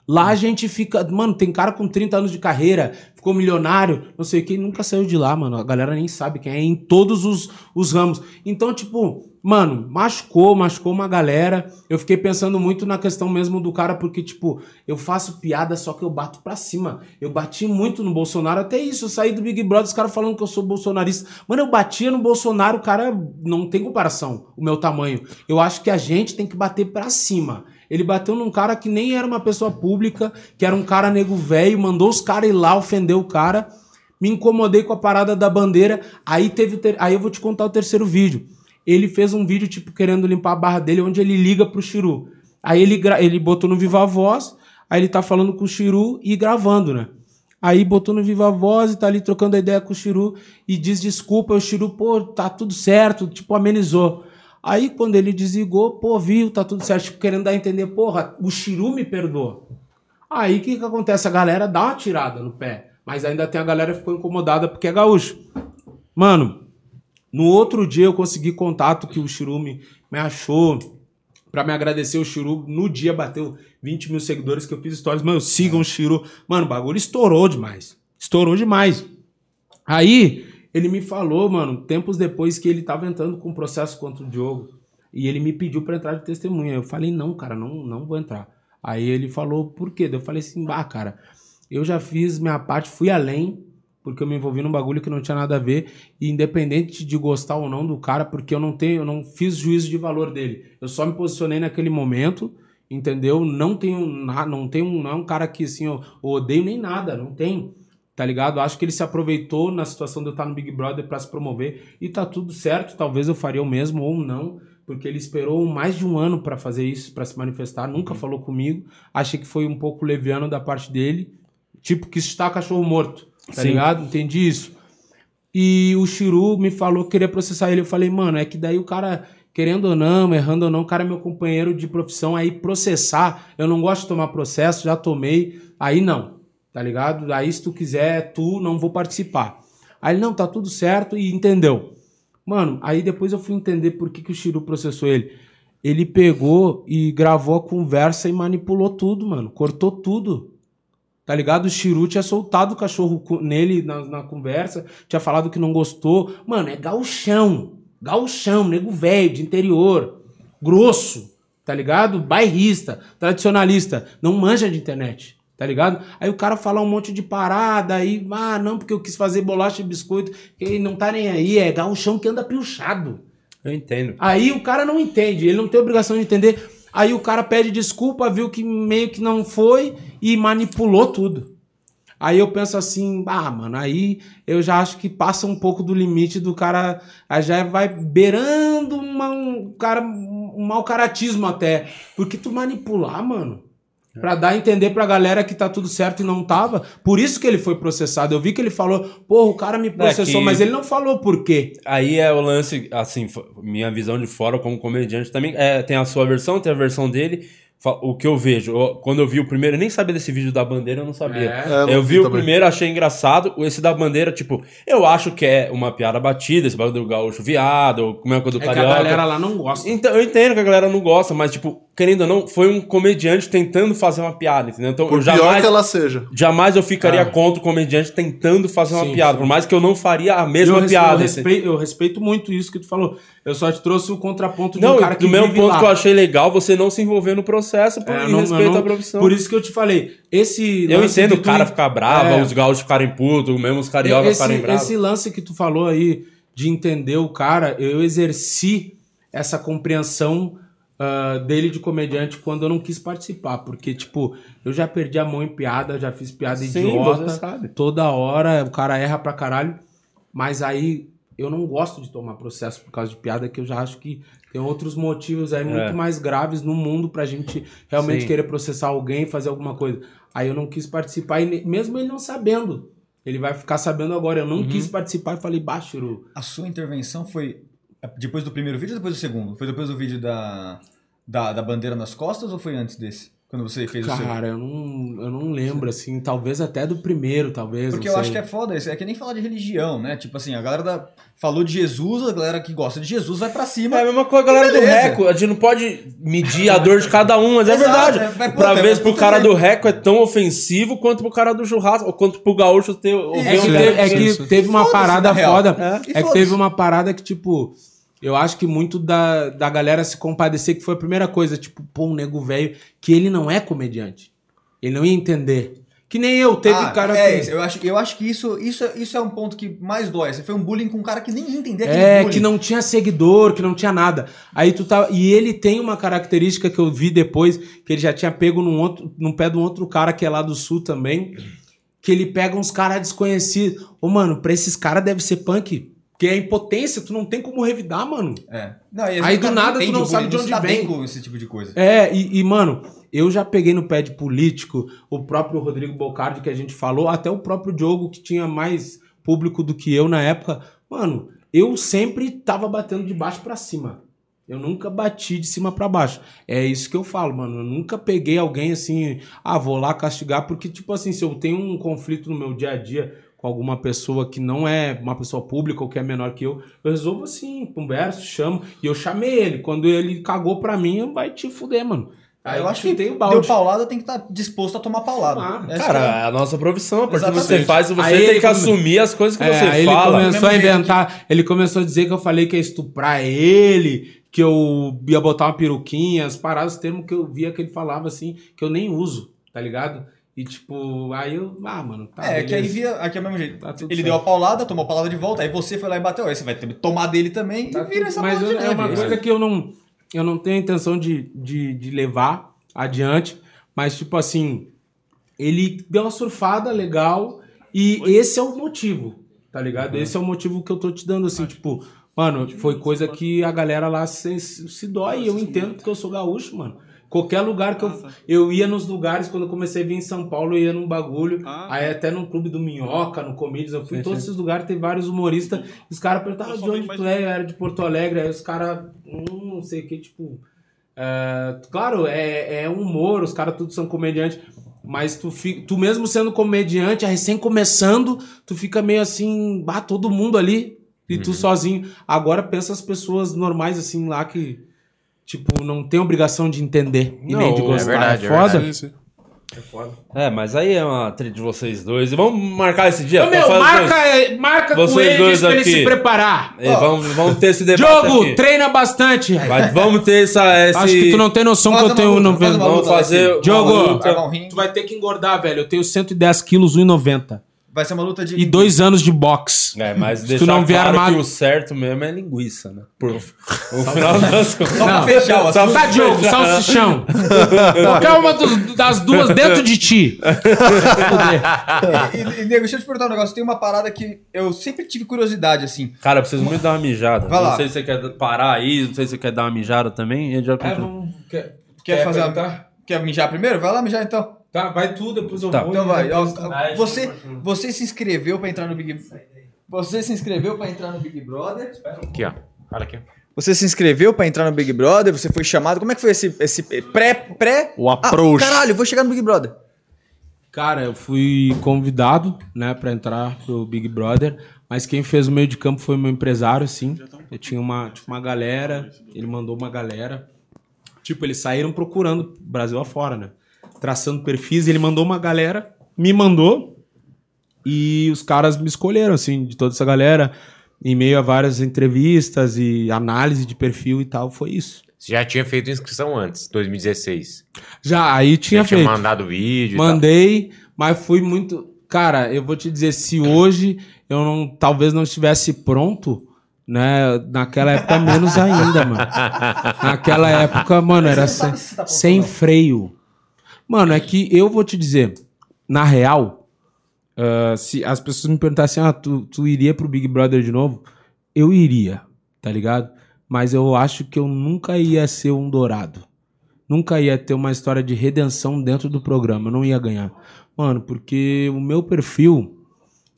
Lá a gente fica. Mano, tem cara com 30 anos de carreira, ficou milionário, não sei o que, nunca saiu de lá, mano. A galera nem sabe quem é, em todos os, os ramos. Então, tipo, mano, machucou, machucou uma galera. Eu fiquei pensando muito na questão mesmo do cara, porque, tipo, eu faço piada, só que eu bato pra cima. Eu bati muito no Bolsonaro, até isso. Eu saí do Big Brother, os caras falando que eu sou bolsonarista. Mano, eu batia no Bolsonaro, o cara não tem comparação, o meu tamanho. Eu acho que a gente tem que bater pra cima. Ele bateu num cara que nem era uma pessoa pública, que era um cara nego velho, mandou os caras ir lá ofender o cara. Me incomodei com a parada da bandeira. Aí teve. Aí eu vou te contar o terceiro vídeo. Ele fez um vídeo, tipo, querendo limpar a barra dele, onde ele liga pro Chiru. Aí ele, ele botou no Viva Voz, aí ele tá falando com o Chiru e gravando, né? Aí botou no Viva Voz e tá ali trocando a ideia com o Chiru e diz desculpa. O Chiru, pô, tá tudo certo, tipo, amenizou. Aí quando ele desligou, pô, viu, tá tudo certo, tipo, querendo dar a entender, porra, o Chiru me perdoou. Aí o que, que acontece? A galera dá uma tirada no pé, mas ainda tem a galera que ficou incomodada porque é gaúcho. Mano, no outro dia eu consegui contato que o Chiru me, achou pra me agradecer. O Chiru no dia bateu 20 mil seguidores que eu fiz stories. Mano, sigam o Chiru. Mano, o bagulho estourou demais. Estourou demais. Aí ele me falou, mano, tempos depois que ele tava entrando com um processo contra o Diogo. E ele me pediu pra entrar de testemunha. Eu falei, não, cara, não, não vou entrar. Aí ele falou, por quê? Eu falei assim, bah, cara, eu já fiz minha parte, fui além, porque eu me envolvi num bagulho que não tinha nada a ver, e independente de gostar ou não do cara, porque eu não tenho, eu não fiz juízo de valor dele. Eu só me posicionei naquele momento, entendeu? Não tenho não tenho, não é um cara que assim, eu, eu odeio nem nada, não tem. Tá ligado? Acho que ele se aproveitou na situação de eu estar no Big Brother pra se promover e tá tudo certo. Talvez eu faria o mesmo ou não, porque ele esperou mais de um ano pra fazer isso, pra se manifestar, nunca falou comigo. Achei que foi um pouco leviano da parte dele, tipo que está cachorro morto, tá Sim. ligado? Entendi isso. E o Chiru me falou que queria processar ele. Eu falei, mano, é que daí o cara, querendo ou não, errando ou não, o cara é meu companheiro de profissão. Aí processar, eu não gosto de tomar processo, já tomei. Aí não, tá ligado? Aí se tu quiser, tu não vou participar. Aí ele, não, tá tudo certo e entendeu. Mano, aí depois eu fui entender por que, que o Chiru processou ele. Ele pegou e gravou a conversa e manipulou tudo, mano. Cortou tudo. Tá ligado? O Chiru tinha soltado o cachorro nele na, na conversa, tinha falado que não gostou. Mano, é gauchão. Gauchão, nego velho, de interior. Grosso, tá ligado? Bairrista, tradicionalista. Não manja de internet, tá ligado? Aí o cara fala um monte de parada, aí, ah, não, porque eu quis fazer bolacha e biscoito, que ele não tá nem aí, é gauchão que anda piochado. Eu entendo. Aí o cara não entende, ele não tem obrigação de entender. Aí o cara pede desculpa, viu que meio que não foi e manipulou tudo. Aí eu penso assim, ah, mano, aí eu já acho que passa um pouco do limite do cara, aí já vai beirando uma- um cara um mau caratismo até, porque tu manipular, mano, pra dar a entender pra galera que tá tudo certo e não tava. Por isso que ele foi processado. Eu vi que ele falou, porra, o cara me processou, que- mas ele não falou por quê. Aí é o lance, assim, minha visão de fora como comediante também. É, tem a sua versão, tem a versão dele. O que eu vejo, eu- quando eu vi o primeiro, eu nem sabia desse vídeo da bandeira, eu não sabia. É. É, não eu vi vi o também. primeiro, achei engraçado. Esse da bandeira, tipo, eu acho que é uma piada batida, esse bagulho do gaúcho viado, ou como é que é do É que a carioca. galera lá não gosta. Então, eu entendo que a galera não gosta, mas, tipo, querendo ou não, foi um comediante tentando fazer uma piada, entendeu? Então, Por eu pior jamais, que ela seja. jamais eu ficaria Ah. contra o comediante tentando fazer uma Sim, piada, sim. por mais que eu não faria a Eu, mesma res- piada. eu, assim. respeito, eu respeito muito isso que tu falou. Eu só te trouxe o contraponto de Não, um cara que do mesmo ponto lá. que eu achei legal você não se envolver no processo por É, não- respeito não- à profissão. Por isso que eu te falei. Esse eu entendo o tu- cara ficar bravo, É. os gaúchos ficarem putos, mesmo os cariocas ficarem bravos. esse lance que tu falou aí de entender o cara, eu exerci essa compreensão ah, dele de comediante quando eu não quis participar. Porque, tipo, eu já perdi a mão em piada, já fiz piada Sim, idiota. Toda hora o cara erra pra caralho. Mas aí eu não gosto de tomar processo por causa de piada, que eu já acho que tem outros motivos aí muito mais graves no mundo pra gente realmente Sim. querer processar alguém, fazer alguma coisa. Aí eu não quis participar, e mesmo ele não sabendo. Ele vai ficar sabendo agora. Eu não quis participar e falei, baixo, A sua intervenção foi depois do primeiro vídeo ou depois do segundo? Foi depois do vídeo da, da, da bandeira nas costas ou foi antes desse? Quando você fez o seu? Cara, eu não, eu não lembro, assim, talvez até do primeiro, talvez. Porque não eu acho sei. que é foda isso. É que nem falar de religião, né? Tipo assim, a galera da- falou de Jesus, a galera que gosta de Jesus vai pra cima. É a mesma coisa, a galera do. Reco. A gente não pode medir a dor de cada um, mas é Exato, verdade. é, mas, pô, pra vez pro cara do Reco é tão ofensivo quanto pro cara do churrasco, ou quanto pro gaúcho ter. É um teve, é Reco. que teve uma parada foda. É. É, que teve uma parada que, tipo, Eu acho que muito da, da galera se compadecer, que foi a primeira coisa, tipo, pô, um nego velho, que ele não é comediante. Ele não ia entender. Que nem eu, teve Ah, cara é, que. eu acho, eu acho que isso, isso, isso é um ponto que mais dói. Você foi um bullying com um cara que nem ia entender aquele É, que não tinha seguidor, que não tinha nada. Aí tu tá. E ele tem uma característica que eu vi depois, que ele já tinha pego num, outro, num pé de um outro cara que é lá do sul também. Que ele pega uns caras desconhecidos. Ô, mano, pra esses caras deve ser punk. Porque é impotência, tu não tem como revidar, mano. É. Não, Aí do nada tu não sabe de onde vem. bem com esse tipo de coisa. É, e, e, mano, eu já peguei no pé de político, o próprio Rodrigo Bocardi que a gente falou, até o próprio Diogo que tinha mais público do que eu na época. Mano, eu sempre tava batendo de baixo pra cima. Eu nunca bati de cima pra baixo. É isso que eu falo, mano. Eu nunca peguei alguém assim, ah, vou lá castigar, porque, tipo assim, se eu tenho um conflito no meu dia a dia com alguma pessoa que não é uma pessoa pública ou que é menor que eu, eu resolvo assim, converso, chamo. E eu chamei ele. Quando ele cagou pra mim, vai te fuder, mano. Aí eu acho que tem o deu balde. paulada, tem que estar disposto a tomar paulada. Essa Cara, que é- é a nossa profissão. A partir do que você faz, você Aí tem que come- assumir as coisas que É, você aí fala. ele começou a inventar, ele começou a dizer que eu falei que ia estuprar ele, que eu ia botar uma peruquinha, as paradas, os termos que eu via que ele falava assim, que eu nem uso, tá ligado? E tipo, aí eu, ah, mano, tá. É, que aí beleza. via, aqui é o mesmo jeito. Tá ele certo. deu a paulada, tomou a paulada de volta, aí você foi lá e bateu, aí você vai tomar dele também Tá e vira tudo- essa Mas eu- é uma coisa que eu não, eu não tenho intenção de, de, de levar adiante, mas tipo assim, ele deu uma surfada legal e esse é o motivo, tá ligado? Esse é o motivo que eu tô te dando assim, tipo, mano, foi coisa que a galera lá se, se dói, e eu entendo porque eu sou gaúcho, mano. Qualquer lugar que eu. Eu ia nos lugares, quando eu comecei a vir em São Paulo, eu ia num bagulho. Ah. Aí até no Clube do Minhoca, no Comedians, eu fui em todos esses lugares, tem vários humoristas. Os caras perguntavam só de onde tu é, eu era de Porto Alegre. Aí os caras, hum, não sei o que, tipo. é, claro, é, é um humor, os caras todos são comediantes. Mas tu, fi- tu mesmo sendo comediante, recém começando, tu fica meio assim, bah, todo mundo ali e tu sozinho. Agora pensa as pessoas normais assim lá que, tipo, não tem obrigação de entender e Não, nem de é gostar. verdade, é foda. Sim, sim. É, mas aí é uma treta de vocês dois. E vamos marcar esse dia? Ô, meu, pra fazer- marca, marca com Vocês ele dois pra ele aqui. se preparar. É, vamos, vamos ter esse debate Diogo, aqui. treina bastante. Mas vamos ter essa, esse... Acho que tu não tem noção Faz que eu tenho luta, 90. faz Vamos fazer... Diogo, ringue. Tu vai ter que engordar, velho. Eu tenho 110 quilos, 1,90. Vai ser uma luta de. E dois anos de boxe. É, mas tu deixar não vier claro armado- que o certo mesmo é linguiça, né? Por, no final das contas. Só pra fechar o assunto. Tá, Diogo, salsichão. Qualquer uma dos- das duas dentro de ti. E, [laughs] e, e, nego, deixa eu te perguntar um negócio. Tem uma parada que eu sempre tive curiosidade, assim. Cara, eu preciso muito dar uma mijada. Vai não lá. sei se você quer parar aí, não sei se você quer dar uma mijada também. E já continua. quer, Quer, fazer uma... Quer mijar primeiro? Vai lá mijar então. Tá, vai tu, depois eu Tá. vou. Então vai. Ó, Ah, Você, você se inscreveu pra entrar no Big Você se inscreveu pra entrar no Big Brother? Aqui, ó. Olha aqui. Você se inscreveu pra entrar no Big Brother? Você foi chamado? Como é que foi esse, esse pré pré? O approach. Ah, caralho, eu vou chegar no Big Brother. Cara, eu fui convidado, né, pra entrar pro Big Brother, mas quem fez o meio de campo foi o meu empresário, sim. Eu tinha uma, tipo, uma galera, ele mandou uma galera. Tipo, eles saíram procurando Brasil afora, né? Traçando perfis, ele mandou uma galera, me mandou, e os caras me escolheram, assim, de toda essa galera, em meio a várias entrevistas e análise de perfil e tal, foi isso. Você já tinha feito inscrição antes, 2016. Já, aí tinha já tinha feito. mandado vídeo e tal. Mandei, mas fui muito. Cara, eu vou te dizer, se hoje eu não, talvez não estivesse pronto, né? Naquela época menos ainda, mano. [laughs] Naquela época, mano, era sem, sem freio. Mano, é que eu vou te dizer, na real, ah, se as pessoas me perguntassem, ah, tu, tu iria pro Big Brother de novo? Eu iria, tá ligado? Mas eu acho que eu nunca ia ser um dourado. Nunca ia ter uma história de redenção dentro do programa. Eu não ia ganhar. Mano, porque o meu perfil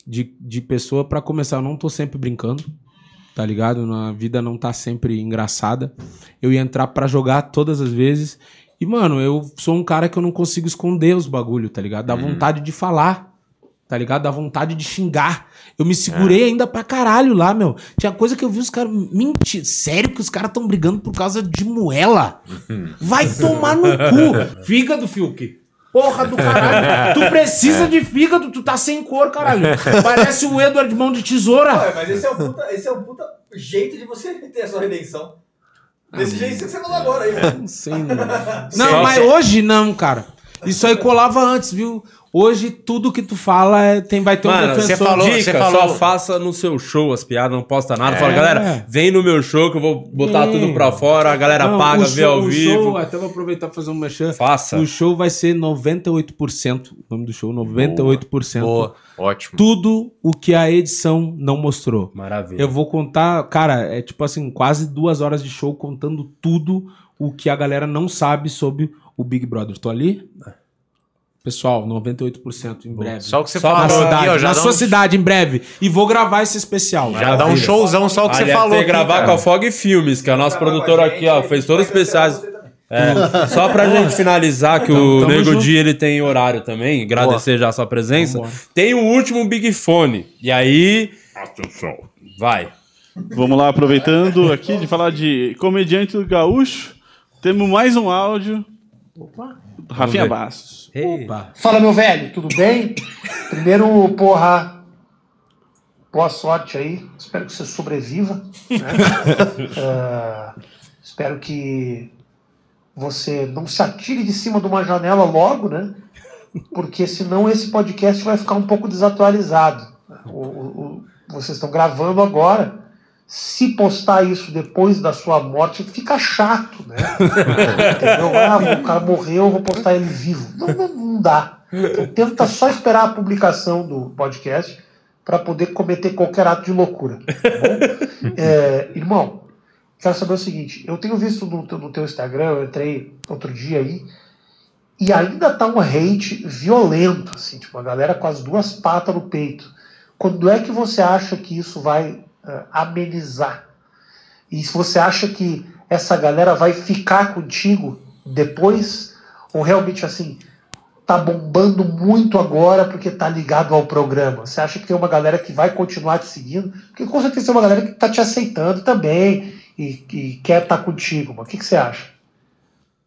de, de pessoa, pra começar, eu não tô sempre brincando. Tá ligado? Na vida não tá sempre engraçada. Eu ia entrar pra jogar todas as vezes. E, mano, eu sou um cara que eu não consigo esconder os bagulho, tá ligado? Dá vontade de falar. Tá ligado? Dá vontade de xingar. Eu me segurei ainda pra caralho lá, meu. Tinha coisa que eu vi os caras. Mentir. Sério que os caras tão brigando por causa de moela? Vai tomar no cu. [laughs] Fígado, Fiuk. Porra do caralho. [laughs] Tu precisa de fígado, tu tá sem cor, caralho. Parece o Edward Mão de Tesoura. mas esse é um puta, esse é um puta jeito de você ter a sua redenção. Desse jeito que você falou agora aí, velho. Não sei, não. Não, mas hoje não, cara. Isso aí colava antes, viu? Hoje tudo que tu fala é- tem, vai ter um Mano, você defensor. falou, você dica, falou- só faça no seu show as piadas, não posta nada. É. Fala, galera, vem no meu show que eu vou botar tudo pra fora, a galera Não, paga, o vê show- ao o vivo. Show, até vou aproveitar pra fazer um merchan. Faça. O show vai ser 98%. O nome do show, 98%. Boa. Ótimo. Tudo o que a edição não mostrou. Maravilha. Eu vou contar, cara, é tipo assim, quase duas horas de show contando tudo o que a galera não sabe sobre o Big Brother. Tô ali? Pessoal, 98% em breve. Só o que você na falou cidade, aqui, na sua um- cidade, em breve. E vou gravar esse especial. Já dá um showzão só o que você Aliás, falou. tem que gravar cara. com a Fog Filmes, que é o nosso produtor aqui, ó, fez todos os especiais. você. É, [laughs] só pra gente finalizar, que o Tamo Nego junto. Di ele tem horário também, agradecer já a sua presença. Vambora. Tem o último Big Fone. E aí. Atenção. Vai. Vamos lá, aproveitando aqui de falar de comediante do gaúcho, temos mais um áudio. Rafinha ver. Bastos. Opa. Fala, meu velho, tudo bem? Primeiro, porra, boa sorte aí. Espero que você sobreviva. né? [laughs] Ah, espero que você não se atire de cima de uma janela logo, né? Porque senão esse podcast vai ficar um pouco desatualizado. O- o- o- vocês estão gravando agora. Se postar isso depois da sua morte, fica chato, né? [laughs] Entendeu? Ah, o cara morreu, eu vou postar ele vivo. Não, não, não dá. Então, tenta só esperar a publicação do podcast para poder cometer qualquer ato de loucura. Tá bom? [laughs] É, irmão, quero saber o seguinte: eu tenho visto no, teu- no teu Instagram, eu entrei outro dia aí, e ainda tá um hate violento, assim, tipo, a galera com as duas patas no peito. Quando é que você acha que isso vai amenizar? E se você acha que essa galera vai ficar contigo depois? Ou realmente assim, tá bombando muito agora porque tá ligado ao programa? Você acha que tem uma galera que vai continuar te seguindo? Porque com certeza tem uma galera que tá te aceitando também e, e quer estar contigo. Mas o que, que você acha?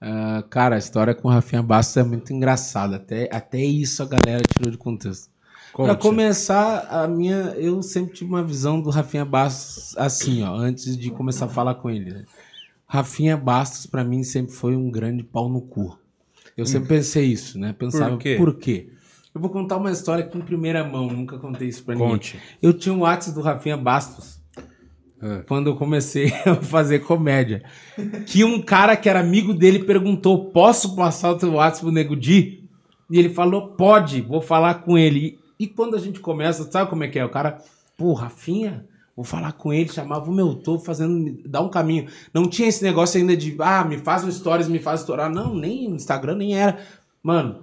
Ah, cara, a história com o Rafinha Bastos é muito engraçada. Até, até isso a galera tirou de contexto. Pra Conte. começar, a minha. Eu sempre tive uma visão do Rafinha Bastos assim, ó, antes de começar a falar com ele. né? Rafinha Bastos, pra mim, sempre foi um grande pau no cu. Eu sempre pensei isso, né? Pensava, Por quê? por quê? Eu vou contar uma história aqui em primeira mão, nunca contei isso pra ninguém. Conte. Eu tinha um WhatsApp do Rafinha Bastos É. quando eu comecei [laughs] a fazer comédia. Que um cara que era amigo dele perguntou: Posso passar o teu WhatsApp pro Nego Di? E ele falou: Pode, vou falar com ele. E quando a gente começa, sabe como é que é? O cara, pô, Rafinha, vou falar com ele, chamava o meu, tô fazendo, dá um caminho. Não tinha esse negócio ainda de, ah, me faz um stories, me faz estourar. Não, nem no Instagram nem era. Mano,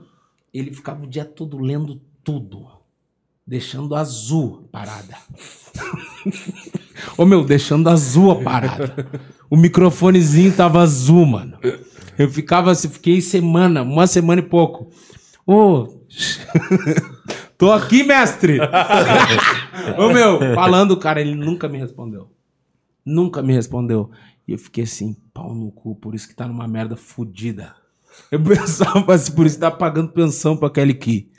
ele ficava o dia todo lendo tudo. Deixando azul a parada. Ô meu, deixando azul a parada. O microfonezinho tava azul, mano. Eu ficava fiquei semana, uma semana e pouco. Ô. Tô aqui, mestre! [laughs] Ô meu, falando, cara, ele nunca me respondeu. Nunca me respondeu. E eu fiquei assim, pau no cu, por isso que tá numa merda fodida. Eu pensava assim, por isso tá pagando pensão pra Kelly Key.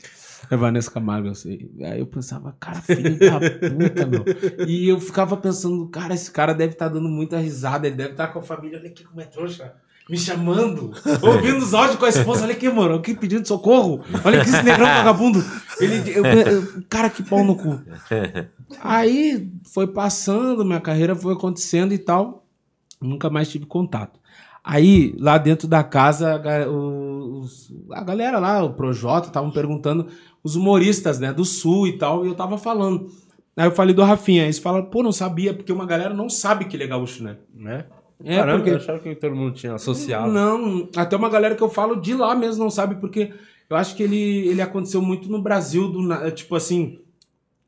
É Vanessa Camargo, eu sei. Aí eu pensava, cara, filho da puta, meu. E eu ficava pensando, cara, esse cara deve estar dando muita risada, ele deve estar com a família, olha aqui como é trouxa. Me chamando, [laughs] ouvindo os áudios com a esposa, olha aqui, mano, aqui pedindo socorro. Olha aqui esse negrão [laughs] vagabundo. Ele, eu- eu- cara, que pau no cu. [laughs] Aí foi passando, minha carreira foi acontecendo e tal. Nunca mais tive contato. Aí, lá dentro da casa, os- a galera lá, o Projota, estavam perguntando os humoristas, né, do Sul e tal, e eu tava falando. Aí eu falei do Rafinha, eles falaram, pô, não sabia, porque uma galera não sabe que ele é gaúcho, né? Né? É, Caramba, porque- eu achava que todo mundo tinha associado. Não, até uma galera que eu falo de lá mesmo não sabe, porque eu acho que ele, ele aconteceu muito no Brasil, do, tipo assim,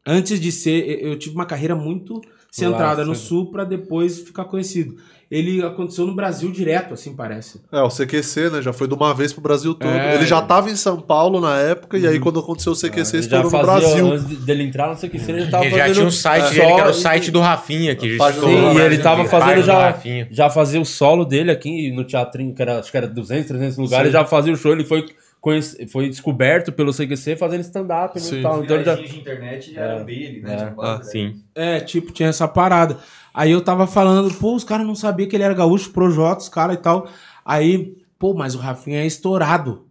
antes de ser, eu tive uma carreira muito centrada Lá, no sim. Sul pra depois ficar conhecido. Ele aconteceu no Brasil direto, assim, parece. É, o CQC, né? Já foi de uma vez pro Brasil todo. É. Ele já tava em São Paulo na época, e aí quando aconteceu o CQC, Ele já estourou no Brasil. antes de- dele entrar, não sei o que, ele já tava Ele já fazendo tinha um site só- dele, que era o site do Rafinha, que já estourou no Sim, e ele tava fazendo já, já fazia o solo dele aqui no teatrinho, que era, acho que era 200, 300 lugares, já fazia o show, ele foi conhece- foi descoberto pelo CQC fazendo stand-up e tal. Então ele já... de internet já É. eram dele, né? É. Tinha quase, né? Sim. É, tipo, tinha essa parada. Aí eu tava falando, pô, os caras não sabiam que ele era gaúcho, Projota, os caras e tal. Aí, pô, mas o Rafinha é estourado.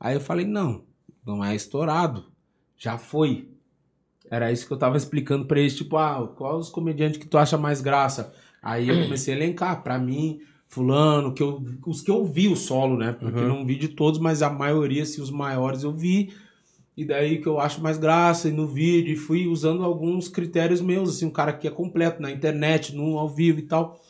Aí eu falei, não, não é estourado. Já foi. Era isso que eu tava explicando pra eles, tipo, ah, qual os comediantes que tu acha mais graça? Aí eu comecei a elencar, pra mim, fulano, que eu, os que eu vi o solo, né? Porque Uhum. não vi de todos, mas a maioria, assim, os maiores eu vi. E daí que eu acho mais graça e no vídeo, e fui usando alguns critérios meus, assim, um cara que é completo na internet, no ao vivo e tal.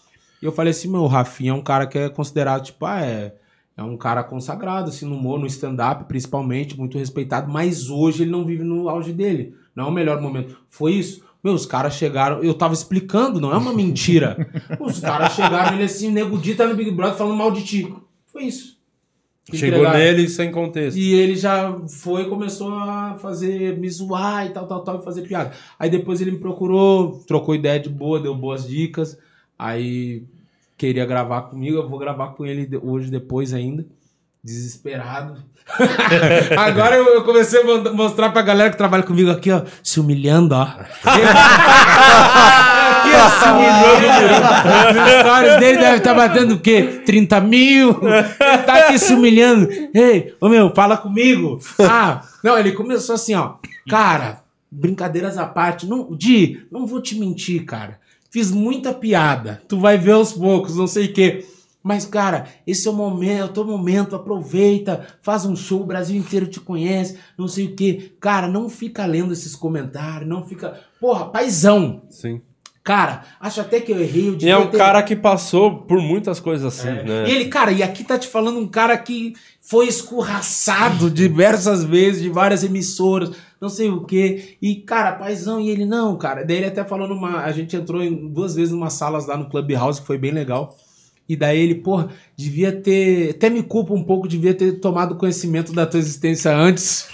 E eu falei assim, meu, o Rafinha é um cara que é considerado, tipo, ah, é, é um cara consagrado, assim, no humor, no stand-up, principalmente, muito respeitado, mas hoje ele não vive no auge dele. Não é o melhor momento. Foi isso. Meu, os caras chegaram, eu tava explicando, não é uma mentira. [laughs] os caras chegaram, ele assim, nego Di tá no Big Brother falando mal de ti. Foi isso. Chegou Entregaram. nele sem contexto. E ele já foi e começou a fazer, me zoar e tal, tal, tal, e fazer piada. Aí depois ele me procurou, trocou ideia de boa, deu boas dicas. Aí queria gravar comigo, eu vou gravar com ele hoje depois ainda. Desesperado. [laughs] Agora eu, comecei a mo- mostrar pra galera que trabalha comigo aqui, ó, se humilhando, ó. Se humilhando. Os stories dele deve estar batendo o quê? 30 mil? Ele tá aqui se humilhando. Ei, ô meu, fala comigo. Ah, não, ele começou assim, ó. Cara, brincadeiras à parte. Não, Di, não vou te mentir, cara. Fiz muita piada. Tu vai ver aos poucos, não sei o quê. Mas, cara, esse é o momento, é o teu momento, aproveita, faz um show, o Brasil inteiro te conhece, não sei o quê. Cara, não fica lendo esses comentários, não fica. Porra, paizão. Sim. Cara, acho até que eu errei. Eu E é um ter- cara que passou por muitas coisas assim, né? e ele, cara, e aqui tá te falando um cara que foi escorraçado diversas vezes, de várias emissoras, não sei o quê. E, cara, paizão, e ele, não, cara. Daí ele até falou numa. A gente entrou em duas vezes numa salas lá no Clubhouse, que foi bem legal. E daí ele, porra, devia ter. Até me culpa um pouco, devia ter tomado conhecimento da tua existência antes.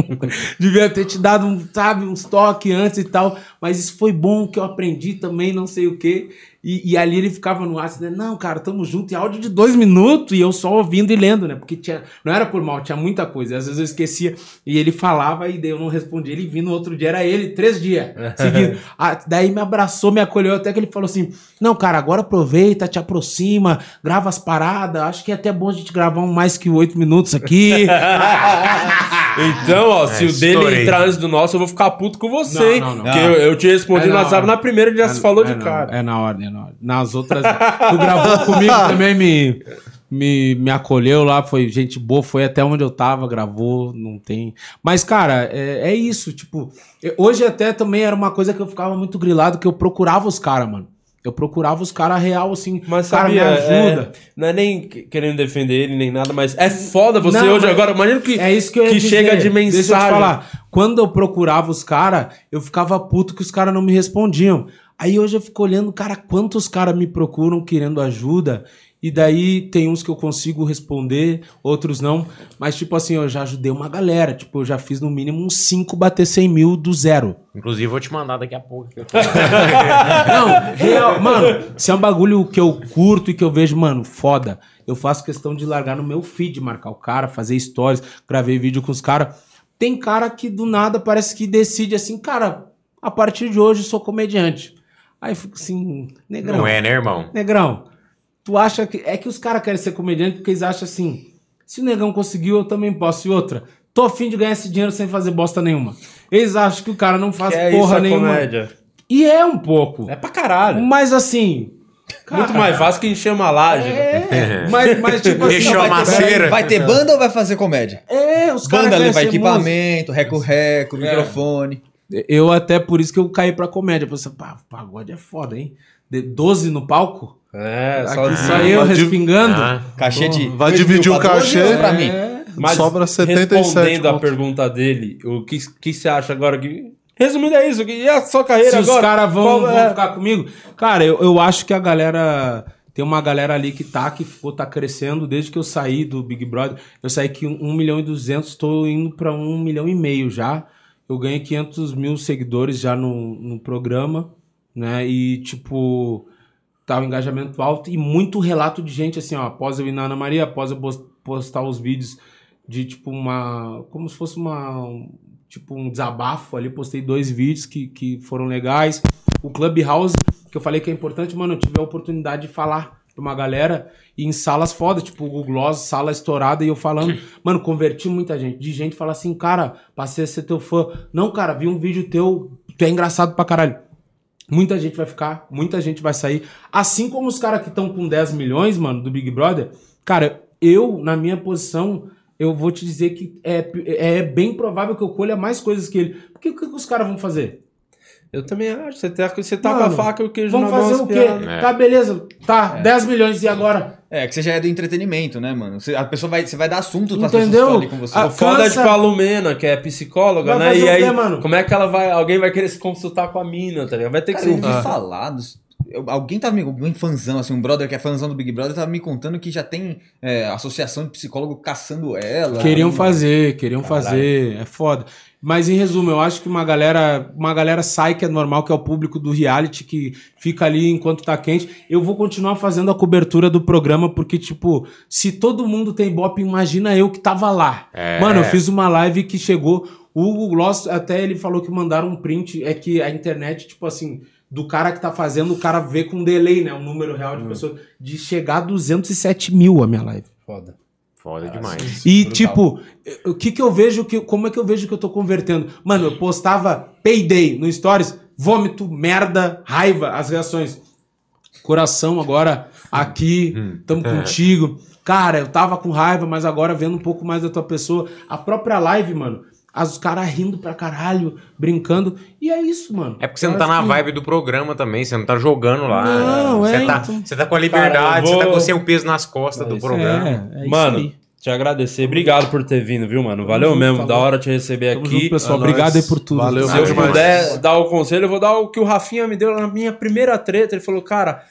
[laughs] devia ter te dado, um, sabe, uns toques antes e tal. Mas isso foi bom que eu aprendi também, não sei o quê. E, e ali ele ficava no ar, né? Não, cara, tamo junto. E áudio de dois minutos e eu só ouvindo e lendo, né? Porque tinha, não era por mal, tinha muita coisa. Às vezes eu esquecia e ele falava e daí eu não respondia. Ele vinha no outro dia, era ele, três dias [laughs] seguidos. Ah, daí me abraçou, me acolheu, até que ele falou assim: Não, cara, agora aproveita, te aproxima, grava as paradas. Acho que é até bom a gente gravar um mais que oito minutos aqui. [laughs] Então, ó, se É, o dele estourei. entrar antes do nosso, eu vou ficar puto com você, Não, hein? não, não. Porque eu, eu te respondi É no na WhatsApp na primeira, ele já se falou é de na- cara. É na ordem, é na ordem. Nas outras. tu gravou [laughs] comigo também, me, me, me acolheu lá, foi gente boa, foi até onde eu tava, gravou, não tem. Mas, cara, é, é isso, tipo. eu- hoje até também era uma coisa que eu ficava muito grilado, que eu procurava os caras, mano. Eu procurava os caras real, assim. Mas cara, sabia, me ajuda. é, não é nem que- querendo defender ele nem nada, mas é foda você Não, hoje agora. Imagina que, É isso que que chega de Deixa eu te mensagem. falar. Quando eu procurava os caras, eu ficava puto que os caras não me respondiam. Aí hoje eu fico olhando, cara, quantos caras me procuram querendo ajuda. E daí tem uns que eu consigo responder, outros não. Mas, tipo assim, eu já ajudei uma galera. Tipo, eu já fiz no mínimo uns 5 bater 100 mil do zero. Inclusive, vou te mandar daqui a pouco. [laughs] Não, real, mano, se é um bagulho que eu curto e que eu vejo, mano, foda. Eu faço questão de largar no meu feed, marcar o cara, fazer stories, gravei vídeo com os caras. Tem cara que do nada parece que decide assim, cara, a partir de hoje eu sou comediante. Aí eu fico assim, negrão. Não é, né, irmão? Negrão, tu acha que. É que os caras querem ser comediante porque eles acham assim: se o negão conseguiu, eu também posso. E outra, tô afim de ganhar esse dinheiro sem fazer bosta nenhuma. Eles acham que o cara não faz Que é porra nenhuma. comédia. E é um pouco. É pra caralho. Mas assim. Muito mais fácil que encher uma laje. É, mas, mas tipo assim. Deixou vai ter-. Vai ter banda ou vai fazer comédia? É, os caras Banda levar equipamento, reco-reco, É. microfone. Eu até por isso que eu caí pra comédia. Eu Pensei, pá, pagode é foda, hein? De 12 no palco? É, só Aqui só eu Vai respingando. Ah, Cachê de. Vai dividir o cachê? Pra mim. É. Mas Sobra 77 respondendo a pergunta dele, o que, que você acha agora que... Resumindo é isso, que e a sua carreira Se os agora? caras vão, Qual vão é? ficar comigo. Cara, eu, eu acho que a galera. Tem uma galera ali que tá, que ficou, tá crescendo desde que eu saí do Big Brother. Eu saí que 1 milhão e 200, tô indo pra 1 milhão e meio já. Eu ganhei 500 mil seguidores já no, no programa, né? E, tipo, tá um engajamento alto e muito relato de gente, assim, ó, após eu ir na Ana Maria, após eu pos- postar os vídeos de tipo uma. Como se fosse uma. um- Tipo um desabafo ali. Postei dois vídeos que, que foram legais. O Clubhouse, que eu falei que é importante, mano, eu tive a oportunidade de falar pra uma galera e em salas foda, tipo o Gloss, sala estourada, e eu falando, mano, converti muita gente. De gente falar assim, cara, passei a ser teu fã. Não, cara, vi um vídeo teu, tu é engraçado pra caralho. Muita gente vai ficar, muita gente vai sair. Assim como os caras que estão com 10 milhões, mano, do Big Brother. Cara, eu, na minha posição, eu vou te dizer que é, é bem provável que eu colha mais coisas que ele. Porque o que, que os caras vão fazer? Eu também acho. Você tá, você tá Mano, com a faca e o queijo Vão na mão. fazer o quê? espiando. Tá, beleza. Tá, 10 milhões e agora? É, que você já é do entretenimento, né, mano? Você- a pessoa vai, você vai dar assunto para Entendeu? ali com você. A- O foda é cansa- tipo a Lumena, que é psicóloga, Vai né? E aí, quê, mano? como é que ela vai. Alguém vai querer se consultar com a mina, tá ligado? Vai ter que Cara, eu ouvi falar dos- eu- alguém tava me. Um fãzão, assim, um brother que é fãzão do Big Brother, tava me contando que já tem é, associação de psicólogo caçando ela. Queriam fazer, queriam fazer, é foda. Mas em resumo, eu acho que uma galera, uma galera sai que é normal, que é o público do reality que fica ali enquanto tá quente. Eu vou continuar fazendo a cobertura do programa porque tipo, se todo mundo tem bop, imagina eu que tava lá. É. Mano, eu fiz uma live que chegou, o Hugo Gloss até ele falou que mandaram um print, é que a internet tipo assim, do cara que tá fazendo, o cara vê com delay, né, o número real de pessoas, de chegar a 207 mil a minha live. Foda. Foda demais. E, tipo, o que que eu vejo, que, como é que eu vejo que eu tô convertendo? Mano, eu postava payday no Stories, vômito, merda, raiva, as reações. Coração agora aqui, tamo contigo. Cara, eu tava com raiva, mas agora vendo um pouco mais da tua pessoa. A própria live, mano, as os caras rindo pra caralho, brincando. E é isso, mano. É porque você não tá na que- vibe do programa também, você não tá jogando lá. Não, você, é, tá, então. você tá com a liberdade, vou- você tá com o seu peso nas costas do programa. É, é isso Mano, aí. te agradecer. Obrigado por ter vindo, viu, mano? Valeu junto, mesmo. tá da hora te receber Tamo aqui. junto, pessoal. É. Obrigado aí por tudo. Valeu, Se eu puder dar o conselho, eu vou dar o que o Rafinha me deu na minha primeira treta. Ele falou, cara,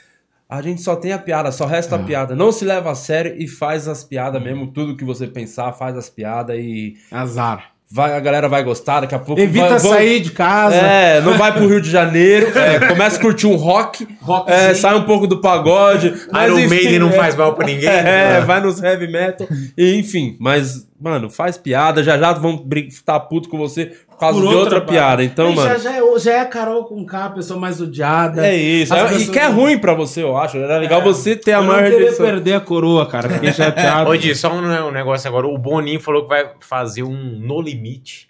a gente só tem a piada, só resta É. a piada. Não se leva a sério e faz as piadas mesmo. Tudo que você pensar, faz as piadas e Azar. Vai, a galera vai gostar. Daqui a pouco Evita vai, sair de casa. É, não vai pro Rio de Janeiro, é, [laughs] começa a curtir um rock, Rockzinho. é, sai um pouco do pagode. mas Iron enfim, Maiden não é, faz mal pra ninguém. É, vai nos heavy metal. E, enfim, mas, mano, faz piada. Já já vão estar puto com você por causa Por de outra, outra piada. Então, E mano. Já, já, é, já é a Carol com K, a pessoa mais odiada. É isso. É- e que é ruim pra você, eu acho. Era legal você ter a Eu não maior queria rejeição. perder a coroa, cara. Fiquei [laughs] chateado. Ô, Di, só um, um negócio agora. O Boninho falou que vai fazer um No Limite.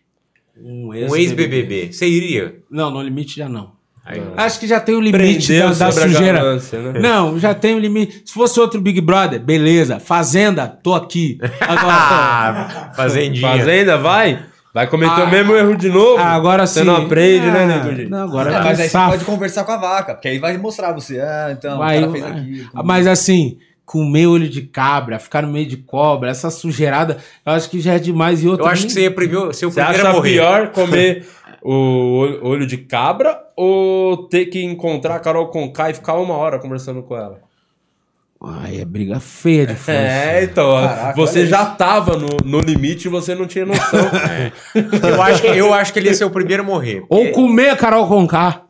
Um Um ex-BBB. Você iria? Não, no limite já não. Aí, Acho que já tem o limite da, da sujeira. ganância, né? Não, já tem o limite. Se fosse outro Big Brother, beleza. Fazenda, tô aqui. [laughs] Agora, fazendinha. Fazenda, vai. Vai cometer Ah, o mesmo erro de novo. Ah, agora sim. Você não aprende, né, Ah, Nego Di? Não, agora É, é mas aí você safo. pode conversar com a vaca, porque aí vai mostrar você. Ah, então, Vai, o cara fez vai. aquilo. Mas assim, comer olho de cabra, ficar no meio de cobra, essa sujeirada, eu acho que já é demais. E outro, Eu acho que você ia primeiro, ser o Você primeiro a acha morrer. pior [laughs] comer o olho- olho de cabra ou ter que encontrar a Carol Conká e ficar uma hora conversando com ela? Ai, é briga feia de fã. É, então, Caraca, você já tava no, no limite e você não tinha noção. [laughs] Eu acho, que, eu acho que ele ia ser o primeiro a morrer. Ou comer a Carol Conká.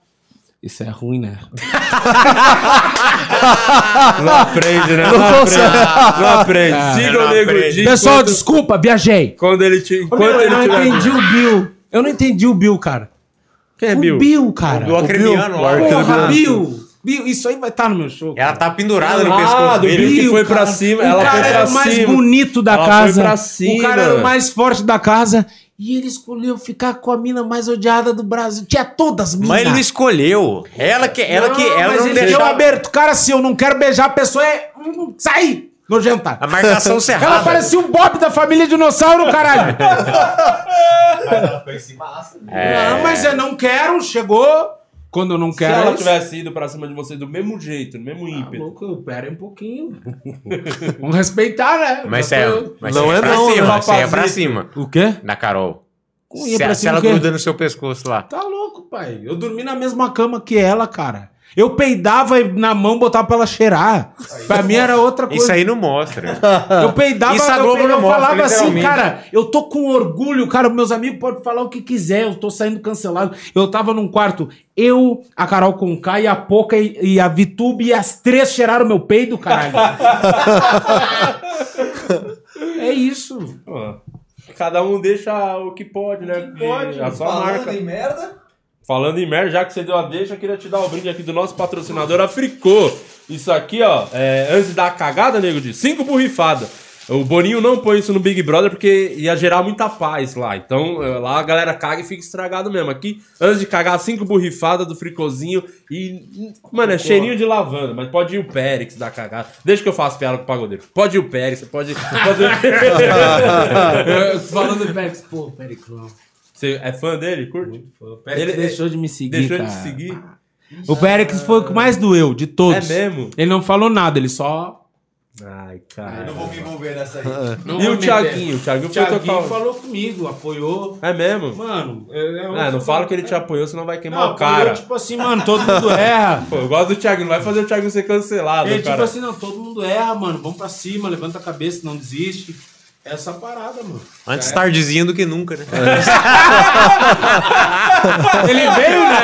Isso é ruim, né? [laughs] Não aprende, né? Não, aprende. Não aprende. Ah, Siga não o Nego aprende. Di Pessoal, enquanto- desculpa, viajei. quando ele te, Ô, enquanto meu, eu ele não entendi o Bill. Eu não entendi o Bill, cara. Quem é o Bill? Bill, cara. Do Acribiano lá. Porra, Bill. Bill, isso aí vai estar no meu show. Ela tá pendurada no Ah, pescoço do dele. Bill. foi cara. pra cima, O ela cara foi pra era o mais cima. bonito da Ela foi casa. pra O cima. cara era o mais forte da casa. E ele escolheu ficar com a mina mais odiada do Brasil. Tinha todas as minas. Mas ele não escolheu. Ela que, ela que, ela mas não ele deu deixava. aberto. Cara, se eu não quero beijar a pessoa, é. hum, Sai! Nojenta. A marcação [laughs] cerrada. Ela parecia um Bob da família dinossauro, caralho. [laughs] É. Não, mas eu não quero, chegou. Quando eu não Se quero. ela é isso. tivesse ido pra cima de você do mesmo jeito, no mesmo Tá ímpeto. louco, pera aí um pouquinho. [laughs] Vamos respeitar, né? Mas é, mas Não é pra não, cima, né, você é pra cima. O quê? Da Carol. Se, se ela gruda no seu pescoço lá. Tá louco, pai. Eu dormi na mesma cama que ela, cara. Eu peidava na mão botava pra ela cheirar. Pra mim era outra coisa. Isso aí não mostra. [laughs] Eu peidava, Isso a eu, Globo peidava, não eu mostra, falava assim, cara, eu tô com orgulho, cara, meus amigos podem falar o que quiser, eu tô saindo cancelado. Eu tava num quarto, eu, a Carol Conká e a Poca e, e a Vitube e as três cheiraram meu peido, caralho. [laughs] é isso. Cada um deixa o que pode, né? Porque Pode, a sua marca. em merda. Falando em merda, já que você deu a deixa, eu queria te dar o brinde aqui do nosso patrocinador Africô. Isso aqui, ó, é, antes de dar a cagada, nego, de cinco borrifadas. O Boninho não põe isso no Big Brother porque ia gerar muita paz lá. Então, eh, lá a galera caga e fica estragado mesmo. Aqui, antes de cagar, cinco borrifadas do fricozinho e. Mano, é cheirinho de lavanda, mas pode ir o Périx dar cagada. Deixa que eu faço piada com o pagodeiro. Pode ir o Périx, você pode. pode... [laughs] [laughs] [laughs] Falando do Pérez, pô, Pérez, não. Você é fã dele? Curte? O Pérez deixou de me seguir, Deixou cara. de seguir? O Pérez foi o que mais doeu de todos. É mesmo? Ele não falou nada, ele só. Ai, cara. Não vou me envolver nessa aí. [laughs] Não E o Thiaguinho? O Thiaguinho O foi Thiaguinho tocar. falou comigo, apoiou. É mesmo? Mano, é, é um- Ah, não fala que ele te apoiou, senão vai queimar Não, o cara. apoiou, tipo assim, mano, todo mundo erra. [laughs] Pô, eu gosto do Thiaguinho, não vai fazer o Thiaguinho ser cancelado, Ele, cara. tipo assim, não, todo mundo erra, mano. Vamos pra cima, levanta a cabeça, não desiste. Essa parada, mano. Antes tardezinho do que nunca, né? [laughs] Ele veio, né?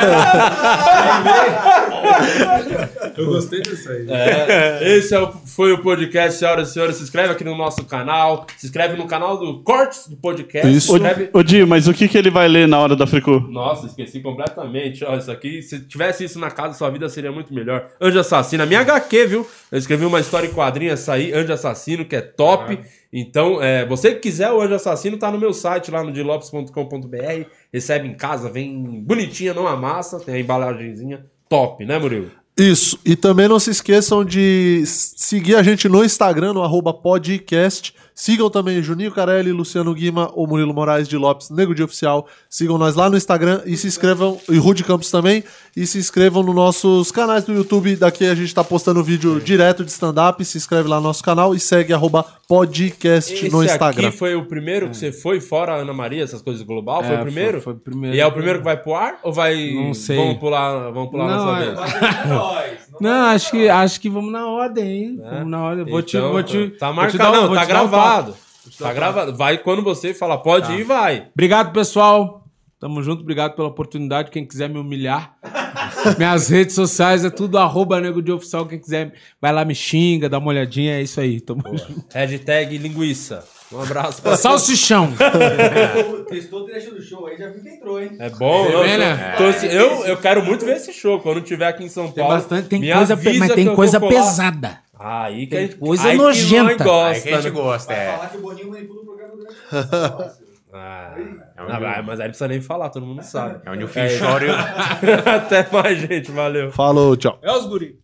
[laughs] Eu gostei disso aí. É, esse é o- foi o podcast, senhoras e senhores. Se inscreve aqui no nosso canal. Se inscreve no canal do Cortes do Podcast. Isso. Se inscreve- Ô, Di, mas o que, que ele vai ler na hora da Fricô? Nossa, esqueci completamente. Ó, isso aqui, se tivesse isso na casa, sua vida seria muito melhor. Anjo Assassino, a minha HQ, viu? Eu escrevi uma história em quadrinho essa aí, Anjo Assassino, que é top. Então, é, você que quiser o Anjo Assassino, tá no meu site lá no dilopes.com.br. Recebe em casa, vem bonitinha, não amassa, tem a embalagenzinha top, né, Murilo? Isso. E também não se esqueçam de seguir a gente no Instagram, no podcast. Sigam também Juninho Carelli, Luciano Guima, ou Murilo Moraes de Lopes, Nego de Oficial. Sigam nós lá no Instagram e se inscrevam, e Rude Campos também, e se inscrevam nos nossos canais do YouTube. Daqui a gente tá postando vídeo direto de stand-up. Se inscreve lá no nosso canal e segue arroba podcast no Esse Instagram. aqui foi o primeiro que você foi, fora a Ana Maria, essas coisas global? foi É, o primeiro? foi- foi o primeiro. E é o primeiro que vai pro ar? Ou vai. Não sei. Vamos pular, vamos pular Não, nossa é- vez? [laughs] Não, acho que, acho que vamos na ordem, hein? Vamos na ordem. Vou te, Então, vou te, Tá vou te marcado, dar um- não, tá gravado. Tá gravado. Vai quando você falar, pode Tá. ir, vai. Obrigado, pessoal. Tamo junto, obrigado pela oportunidade. Quem quiser me humilhar, [laughs] minhas redes sociais é tudo arroba nego de oficial. Quem quiser, vai lá, me xinga, dá uma olhadinha. É isso aí. Tamo junto. Hashtag linguiça. Um abraço pra Salsichão. [laughs] Testou o trecho do show aí, já viu que entrou, hein? É bom, É, eu, né, tô- tô assim, eu, eu quero muito ver esse show. Quando tiver aqui em São Tem Paulo. bastante, tem coisa, mas que tem coisa pesada. Aí que Tem a gente, coisa aí que nojenta. nós gosta, Aí que a gente né? gosta, Vai é. falar que o Boninho manipula o programa durante [laughs] Ah, É não, mas aí não precisa nem falar, todo mundo sabe. É onde o filho chora e o- [laughs] Até mais, gente. Valeu. Falou, tchau. É os guri.